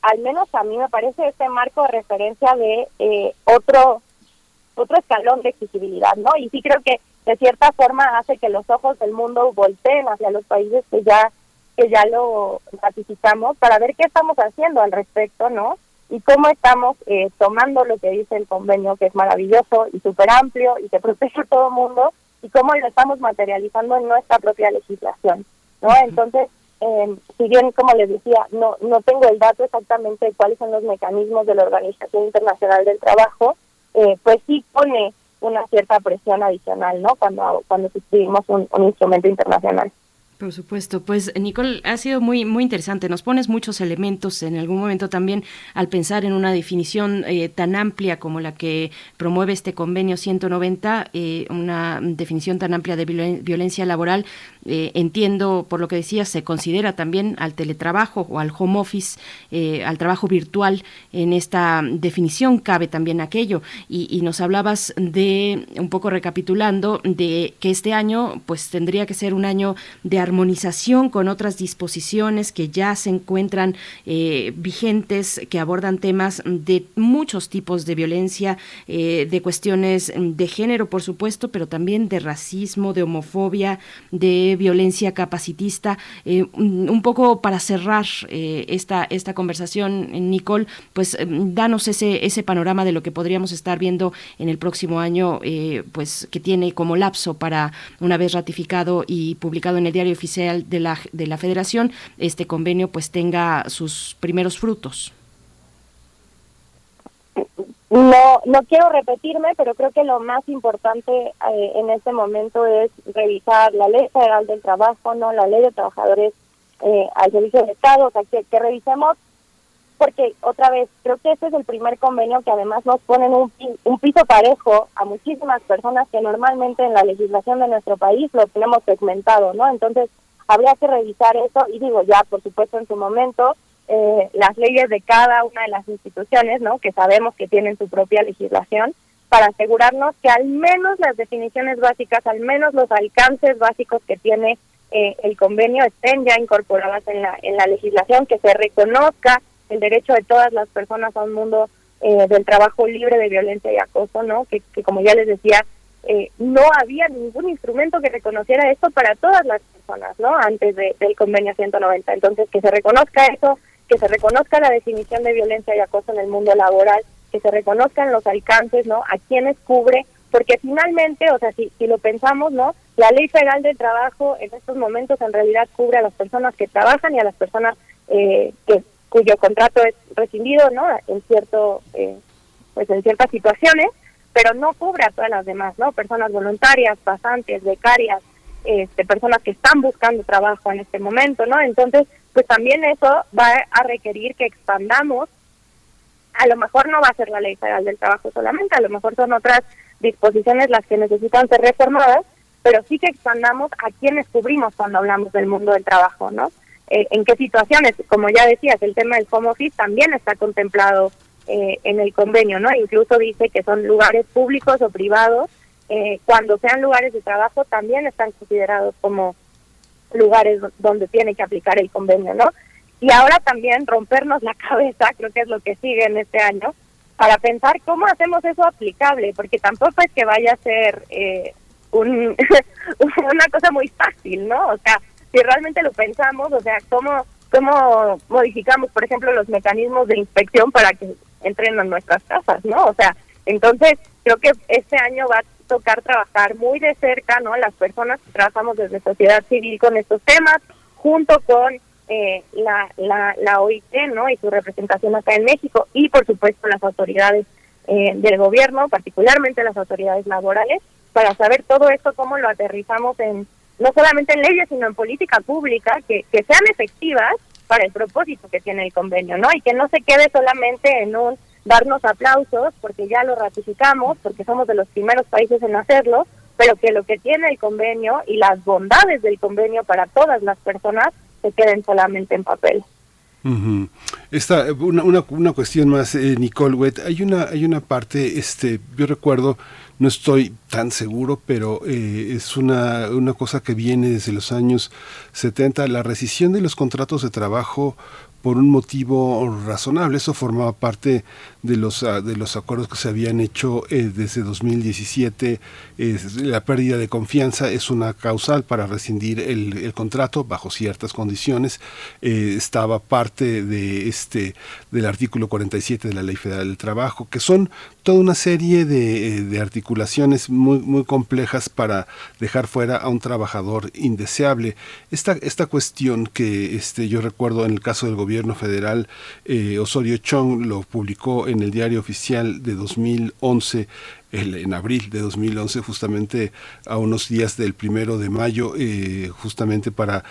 al menos a mí me parece este marco de referencia de eh, otro otro escalón de exigibilidad no y sí creo que de cierta forma hace que los ojos del mundo volteen hacia los países que ya que ya lo ratificamos para ver qué estamos haciendo al respecto, ¿no? Y cómo estamos eh, tomando lo que dice el convenio, que es maravilloso y súper amplio y que protege a todo el mundo, y cómo lo estamos materializando en nuestra propia legislación, ¿no? Entonces, eh, si bien, como les decía, no, no tengo el dato exactamente de cuáles son los mecanismos de la Organización Internacional del Trabajo, eh, pues sí pone una cierta presión adicional, ¿no? Cuando, cuando suscribimos un instrumento internacional. Por supuesto, pues Nicole, ha sido muy muy interesante. Nos pones muchos elementos en algún momento también al pensar en una definición eh, tan amplia como la que promueve este convenio 190, eh, una definición tan amplia de violencia laboral. Eh, entiendo, por lo que decías, se considera también al teletrabajo o al home office, al trabajo virtual. En esta definición cabe también aquello. Y, y nos hablabas de, un poco recapitulando, de que este año pues tendría que ser un año de armonización con otras disposiciones que ya se encuentran eh, vigentes, que abordan temas de muchos tipos de violencia, eh, de cuestiones de género, por supuesto, pero también de racismo, de homofobia, de violencia capacitista. un poco para cerrar esta, esta conversación, Nicole, pues danos ese, ese panorama de lo que podríamos estar viendo en el próximo año, pues que tiene como lapso para, una vez ratificado y publicado en el diario oficial de la, de la Federación, este convenio pues tenga sus primeros frutos. No, no quiero repetirme, pero creo que lo más importante eh, en este momento es revisar la ley federal del trabajo, no la ley de trabajadores eh, al servicio del Estado, o sea, que, que revisemos porque otra vez creo que este es el primer convenio que además nos ponen un, un piso parejo a muchísimas personas que normalmente en la legislación de nuestro país lo tenemos segmentado, ¿no? Entonces habría que revisar eso y digo ya, por supuesto, en su momento eh, las leyes de cada una de las instituciones, ¿no? Que sabemos que tienen su propia legislación para asegurarnos que al menos las definiciones básicas, al menos los alcances básicos que tiene eh, el convenio estén ya incorporadas en la en la legislación, que se reconozca el derecho de todas las personas a un mundo eh, del trabajo libre de violencia y acoso, ¿no? Que, como ya les decía, eh, no había ningún instrumento que reconociera esto para todas las personas, ¿no? Antes del convenio 190. Entonces, que se reconozca eso, que se reconozca la definición de violencia y acoso en el mundo laboral, que se reconozcan los alcances, ¿no? A quienes cubre, porque finalmente, o sea, si, si lo pensamos, ¿no? La ley federal del trabajo en estos momentos en realidad cubre a las personas que trabajan y a las personas eh, que cuyo contrato es rescindido, ¿no? En cierto, eh, pues en ciertas situaciones, pero no cubre a todas las demás, ¿no? Personas voluntarias, pasantes, becarias, este, personas que están buscando trabajo en este momento, ¿no? Entonces, pues también eso va a requerir que expandamos. A lo mejor no va a ser la ley federal del trabajo solamente, a lo mejor son otras disposiciones las que necesitan ser reformadas, pero sí que expandamos a quienes cubrimos cuando hablamos del mundo del trabajo, ¿no? Eh, en qué situaciones, como ya decías, el tema del home office también está contemplado eh, en el convenio, ¿no? Incluso dice que son lugares públicos o privados, eh, cuando sean lugares de trabajo también están considerados como lugares donde tiene que aplicar el convenio, ¿no? Y ahora también rompernos la *laughs* cabeza, creo que es lo que sigue en este año, para pensar cómo hacemos eso aplicable, porque tampoco es que vaya a ser un, *laughs* una cosa muy fácil, ¿no? O sea, si realmente lo pensamos, o sea, cómo, cómo modificamos, por ejemplo, los mecanismos de inspección para que entren a nuestras casas, ¿no? O sea, entonces creo que este año va a tocar trabajar muy de cerca, ¿no? Las personas que trabajamos desde sociedad civil con estos temas, junto con eh, la, la, la OIT, ¿no? Y su representación acá en México y, por supuesto, las autoridades eh, del gobierno, particularmente las autoridades laborales, para saber todo esto, cómo lo aterrizamos en no solamente en leyes, sino en política pública, que, que sean efectivas para el propósito que tiene el convenio, ¿no? Y que no se quede solamente en un darnos aplausos, porque ya lo ratificamos, porque somos de los primeros países en hacerlo, pero que lo que tiene el convenio y las bondades del convenio para todas las personas se queden solamente en papel. Esta, una, una, una, cuestión más, eh, Nicole Wett. Hay una, hay una parte, este, yo recuerdo no estoy tan seguro, pero eh, es una, una cosa que viene desde los años 70, la rescisión de los contratos de trabajo por un motivo razonable. Eso formaba parte de los, ah, de los acuerdos que se habían hecho eh, desde 2017. la pérdida de confianza es una causal para rescindir el, contrato bajo ciertas condiciones. Eh, estaba parte de este del artículo 47 de la Ley Federal del Trabajo, que son toda una serie de, eh, de articulaciones muy, muy complejas para dejar fuera a un trabajador indeseable. Esta, esta cuestión que este, yo recuerdo en el caso del gobierno federal, Osorio Chong lo publicó en el diario oficial de 2011 en abril de 2011, justamente a unos días del primero de mayo, eh, justamente para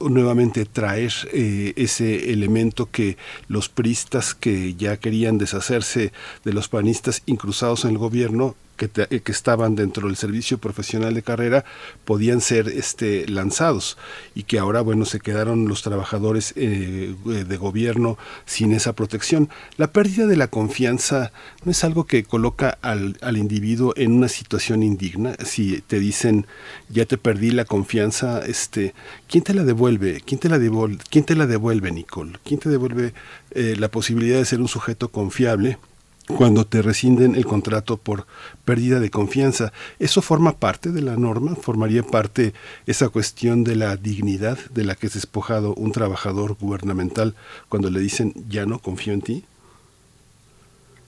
nuevamente traer eh, ese elemento que los pristas que ya querían deshacerse de los panistas incruzados en el gobierno que, que estaban dentro del servicio profesional de carrera podían ser este, lanzados y que ahora, bueno, se quedaron los trabajadores eh, de gobierno sin esa protección. La pérdida de la confianza no es algo que coloca al, al individuo en una situación indigna. Si te dicen, ya te perdí la confianza, este, ¿quién te la devuelve? ¿Quién te la devuelve, ¿quién te la devuelve Nicole? ¿Quién te devuelve eh, la posibilidad de ser un sujeto confiable? Cuando te rescinden el contrato por pérdida de confianza. ¿Eso forma parte de la norma? ¿Formaría parte esa cuestión de la dignidad de la que es despojado un trabajador gubernamental cuando le dicen ya no confío en ti?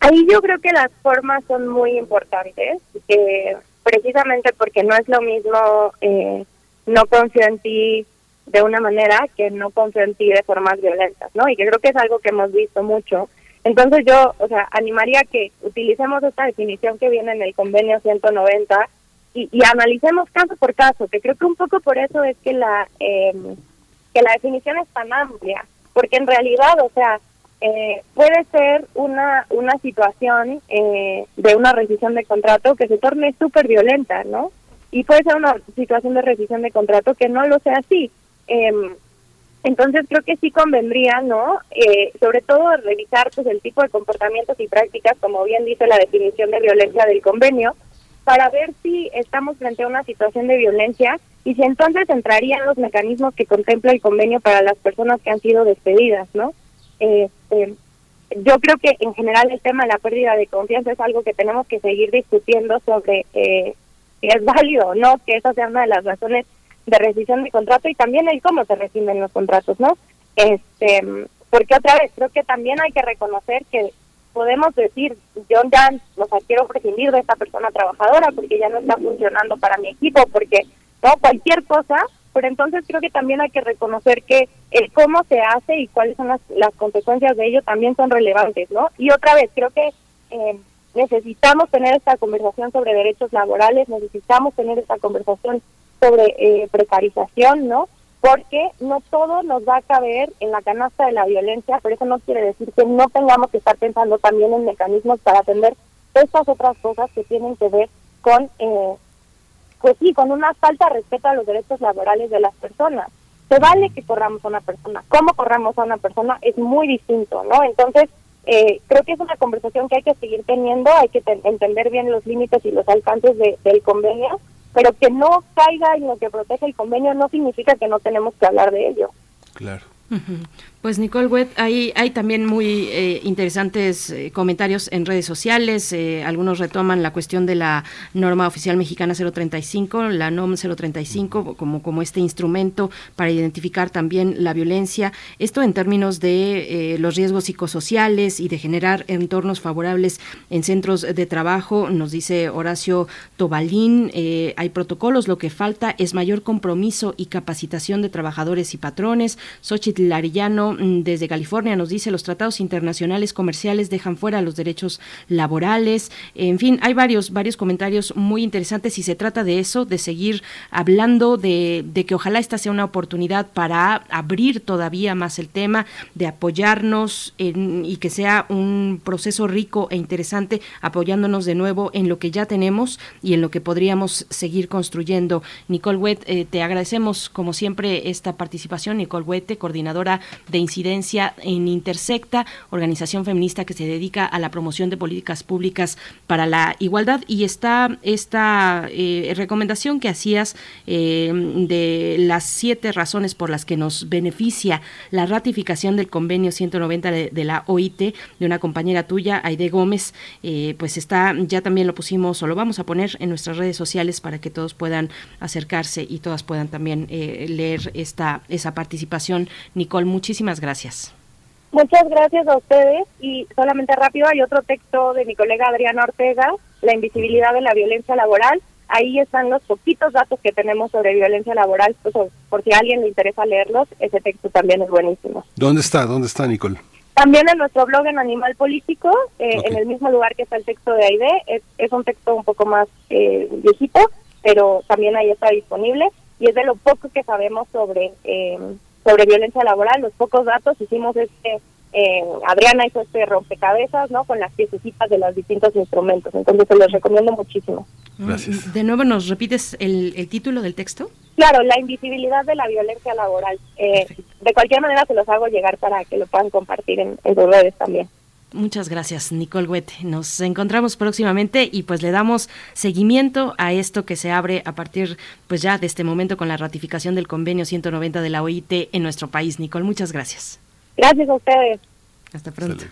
Ahí yo creo que las formas son muy importantes, eh, precisamente porque no es lo mismo eh, no confío en ti de una manera que no confío en ti de formas violentas, ¿no? Y que creo que es algo que hemos visto mucho entonces yo, o sea, animaría que utilicemos esta definición que viene en el convenio 190 y, y analicemos caso por caso, que creo que un poco por eso es que la em, que la definición es tan amplia, porque en realidad, o sea, eh, puede ser una una situación eh, de una rescisión de contrato que se torne súper violenta, ¿no? Y puede ser una situación de rescisión de contrato que no lo sea así. Entonces creo que sí convendría, ¿no? Eh, sobre todo revisar pues el tipo de comportamientos y prácticas, como bien dice la definición de violencia del convenio, para ver si estamos frente a una situación de violencia y si entonces entrarían los mecanismos que contempla el convenio para las personas que han sido despedidas, ¿no? Este, yo creo que en general el tema de la pérdida de confianza es algo que tenemos que seguir discutiendo sobre eh, si es válido o no, que esa sea una de las razones de rescisión de contrato y también el cómo se rescinden los contratos, ¿no? Este, porque otra vez creo que también hay que reconocer que podemos decir, yo ya, o quiero prescindir de esta persona trabajadora porque ya no está funcionando para mi equipo, porque no cualquier cosa, pero entonces creo que también hay que reconocer que el cómo se hace y cuáles son las, las consecuencias de ello también son relevantes, ¿no? Y otra vez, creo que eh, necesitamos tener esta conversación sobre derechos laborales, necesitamos tener esta conversación sobre eh, precarización, ¿no? Porque no todo nos va a caber en la canasta de la violencia, pero eso no quiere decir que no tengamos que estar pensando también en mecanismos para atender estas otras cosas que tienen que ver con, eh, pues sí, con una falta de respeto a los derechos laborales de las personas. Se vale que corramos a una persona, cómo corramos a una persona es muy distinto, ¿no? Entonces, eh, creo que es una conversación que hay que seguir teniendo, hay que entender bien los límites y los alcances del convenio pero que no caiga en lo que protege el convenio no significa que no tenemos que hablar de ello. Claro. Pues Nicole Wett, hay, hay también muy eh, interesantes eh, comentarios en redes sociales. Eh, algunos retoman la cuestión de la norma oficial mexicana 035, la NOM 035, como, como este instrumento para identificar también la violencia. Esto en términos de los riesgos psicosociales y de generar entornos favorables en centros de trabajo, nos dice Horacio Tobalín. hay protocolos, lo que falta es mayor compromiso y capacitación de trabajadores y patrones. Xochitl Larillano Mm, desde California nos dice los tratados internacionales comerciales dejan fuera los derechos laborales. En fin, hay varios, varios comentarios muy interesantes y se trata de eso, de seguir hablando de, que ojalá esta sea una oportunidad para abrir todavía más el tema, de apoyarnos y que sea un proceso rico e interesante, apoyándonos de nuevo en lo que ya tenemos y en lo que podríamos seguir construyendo. Nicole Wett, eh, te agradecemos como siempre esta participación. Nicole Wette, coordinadora de incidencia en Intersecta, organización feminista que se dedica a la promoción de políticas públicas para la igualdad. Y está esta eh, recomendación que hacías eh, de las siete razones por las que nos beneficia la ratificación del convenio 190 de, la OIT de una compañera tuya, Aide Gómez, eh, pues está, ya también lo pusimos o lo vamos a poner en nuestras redes sociales para que todos puedan acercarse y todas puedan también leer esta esa participación. Nicole, muchísimas gracias. Muchas gracias a ustedes y solamente rápido hay otro texto de mi colega Adriana Ortega, La invisibilidad de la violencia laboral. Ahí están los poquitos datos que tenemos sobre violencia laboral, pues, por si a alguien le interesa leerlos, ese texto también es buenísimo. ¿Dónde está? ¿Dónde está, Nicole? También en nuestro blog en Animal Político, eh, en el mismo lugar que está el texto de AIDE, es, es un texto un poco más eh, viejito, pero también ahí está disponible y es de lo poco que sabemos sobre eh, sobre violencia laboral, los pocos datos, hicimos este eh, Adriana hizo este rompecabezas, ¿no? Con las piececitas de los distintos instrumentos. Entonces se los recomiendo muchísimo. Gracias. De nuevo, ¿nos repites el, título del texto? Claro, la invisibilidad de la violencia laboral. Eh, de cualquier manera se los hago llegar para que lo puedan compartir en, en sus redes también. Muchas gracias, Nicole Huete. Nos encontramos próximamente y pues le damos seguimiento a esto que se abre a partir pues ya de este momento con la ratificación del convenio 190 de la OIT en nuestro país. Nicole, muchas gracias. Gracias a ustedes. Hasta pronto.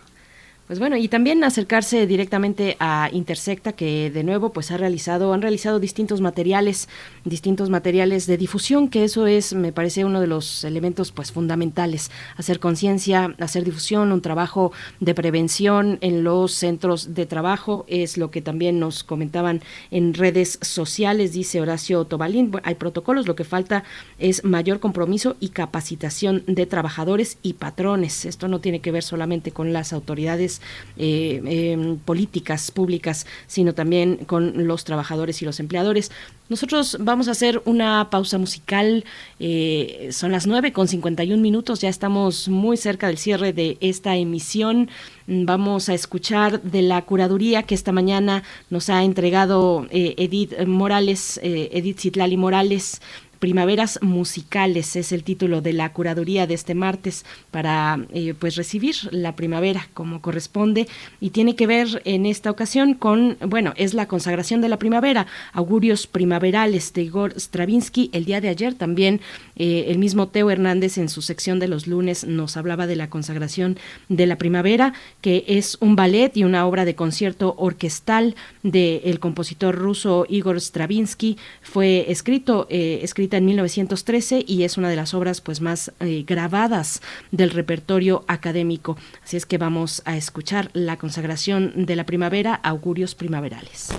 Pues bueno, y también acercarse directamente a Intersecta, que de nuevo pues ha realizado, han realizado distintos materiales, distintos materiales de difusión, que eso es, me parece, uno de los elementos pues fundamentales, hacer conciencia, hacer difusión, un trabajo de prevención en los centros de trabajo, es lo que también nos comentaban en redes sociales, dice Horacio Tobalín, hay protocolos, lo que falta es mayor compromiso y capacitación de trabajadores y patrones. Esto no tiene que ver solamente con las autoridades eh, em, políticas públicas, sino también con los trabajadores y los empleadores. Nosotros vamos a hacer una pausa musical, eh, son las 9 con 51 minutos, ya estamos muy cerca del cierre de esta emisión. Vamos a escuchar de la curaduría que esta mañana nos ha entregado eh, Edith Morales, Edith Citlali Morales, Primaveras Musicales es el título de la curaduría de este martes para eh, pues recibir la primavera como corresponde y tiene que ver en esta ocasión con, bueno, es la consagración de la primavera, augurios primaverales de Igor Stravinsky. El día de ayer también eh, el mismo Teo Hernández en su sección de los lunes nos hablaba de la consagración de la primavera, que es un ballet y una obra de concierto orquestal del compositor ruso Igor Stravinsky. Fue escrito, eh, escrito en 1913 y es una de las obras pues más eh, grabadas del repertorio académico. Así es que vamos a escuchar la consagración de la primavera, augurios primaverales.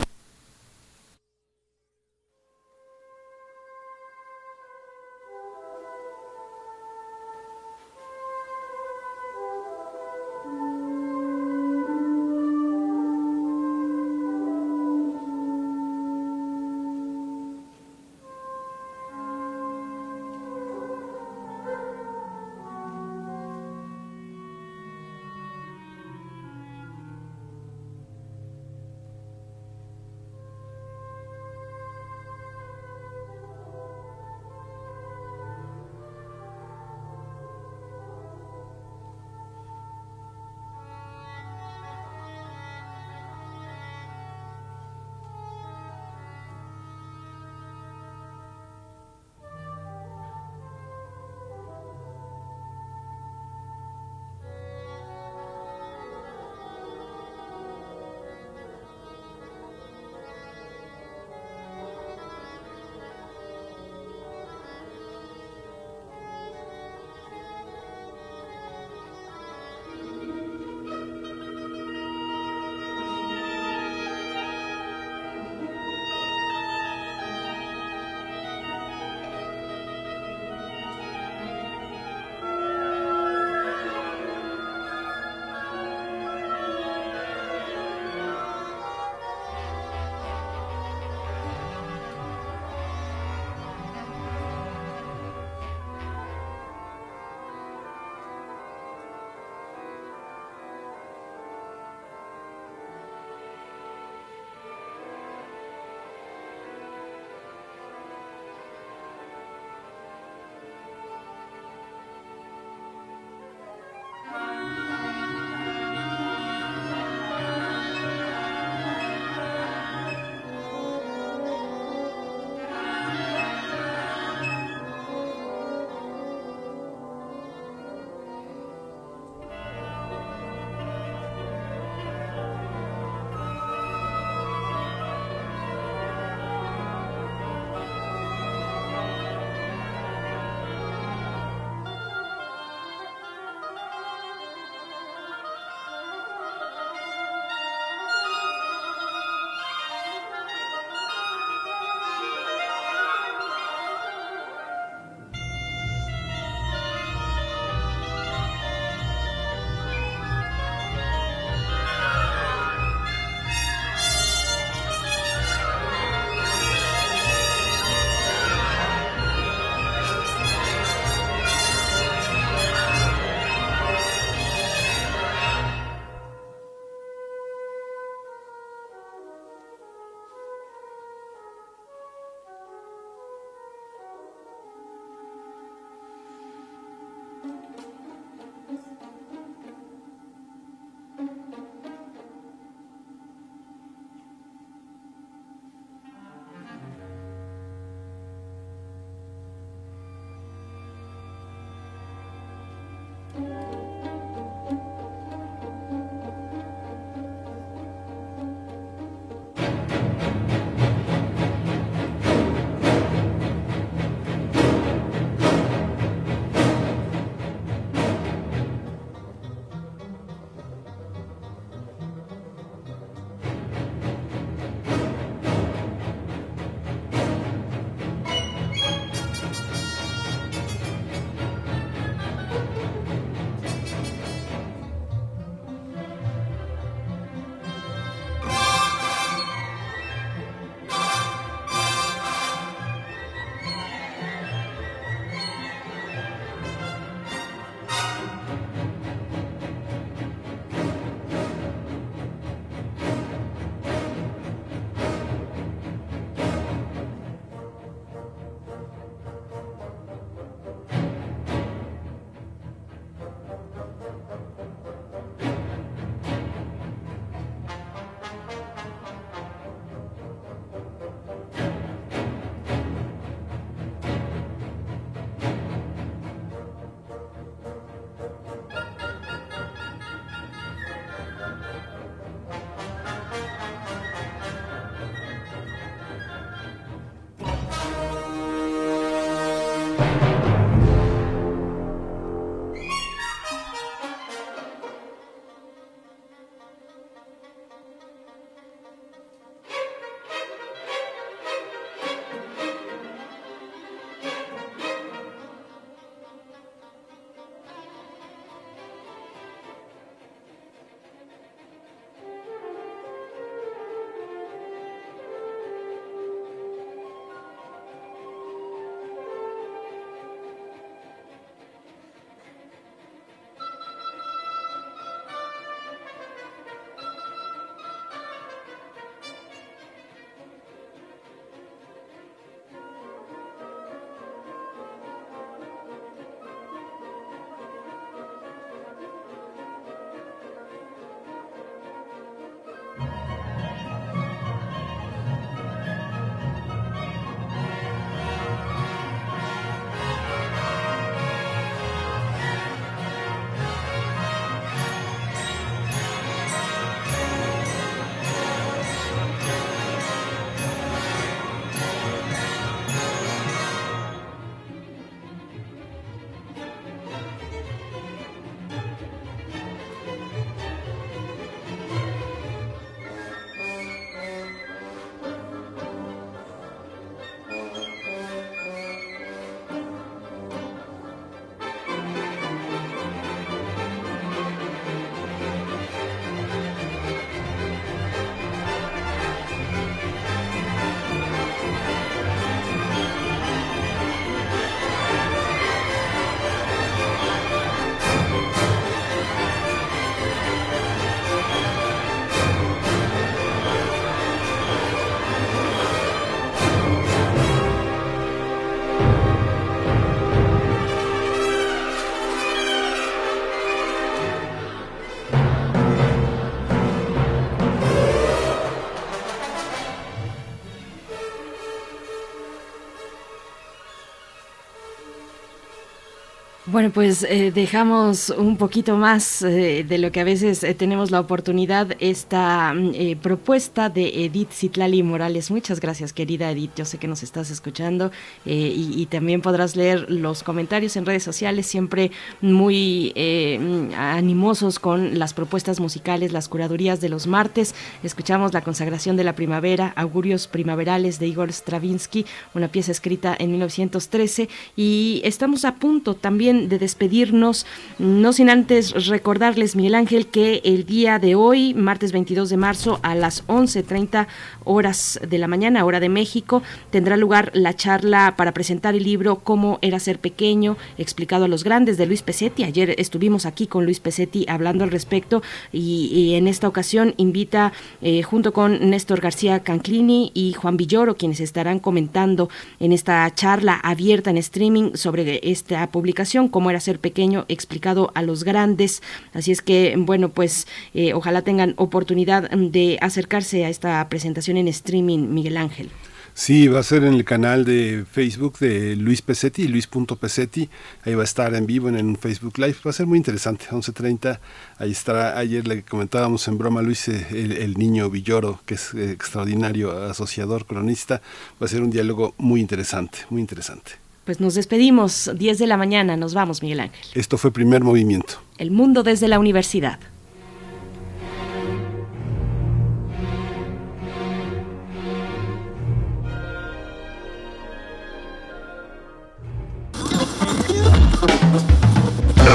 Bueno, pues eh, dejamos un poquito más eh, de lo que a veces eh, tenemos la oportunidad, esta mm, propuesta de Edith Citlali Morales. Muchas gracias, querida Edith. Yo sé que nos estás escuchando y, y, también podrás leer los comentarios en redes sociales, siempre muy mm, animosos con las propuestas musicales, las curadurías de los martes. Escuchamos La consagración de la primavera, Augurios primaverales de Igor Stravinsky, una pieza escrita en 1913 y estamos a punto también de despedirnos, no sin antes recordarles, Miguel Ángel, que el día de hoy, martes 22 de marzo, a las 11.30 horas de la mañana, hora de México, tendrá lugar la charla para presentar el libro Cómo era ser pequeño, explicado a los grandes de Luis Pesetti. Ayer estuvimos aquí con Luis Pesetti hablando al respecto y, en esta ocasión invita eh, junto con Néstor García Canclini y Juan Villoro, quienes estarán comentando en esta charla abierta en streaming sobre esta publicación cómo era ser pequeño, explicado a los grandes. Así es que, bueno, pues eh, ojalá tengan oportunidad de acercarse a esta presentación en streaming, Miguel Ángel. Sí, va a ser en el canal de Facebook de Luis Pesetti, luis.pesetti. Ahí va a estar en vivo en un Facebook Live. Va a ser muy interesante, 11.30. Ahí estará, ayer le comentábamos en broma Luis, eh, el, el, niño Villoro, que es eh, extraordinario asociador, cronista. Va a ser un diálogo muy interesante, muy interesante. Pues nos despedimos, 10 de la mañana, nos vamos, Miguel Ángel. Esto fue primer movimiento. El mundo desde la universidad.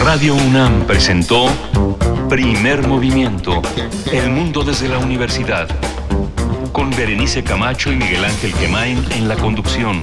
Radio UNAM presentó Primer Movimiento, El mundo desde la universidad, con Berenice Camacho y Miguel Ángel Quemain en la conducción.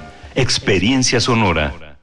Experiencia Sonora.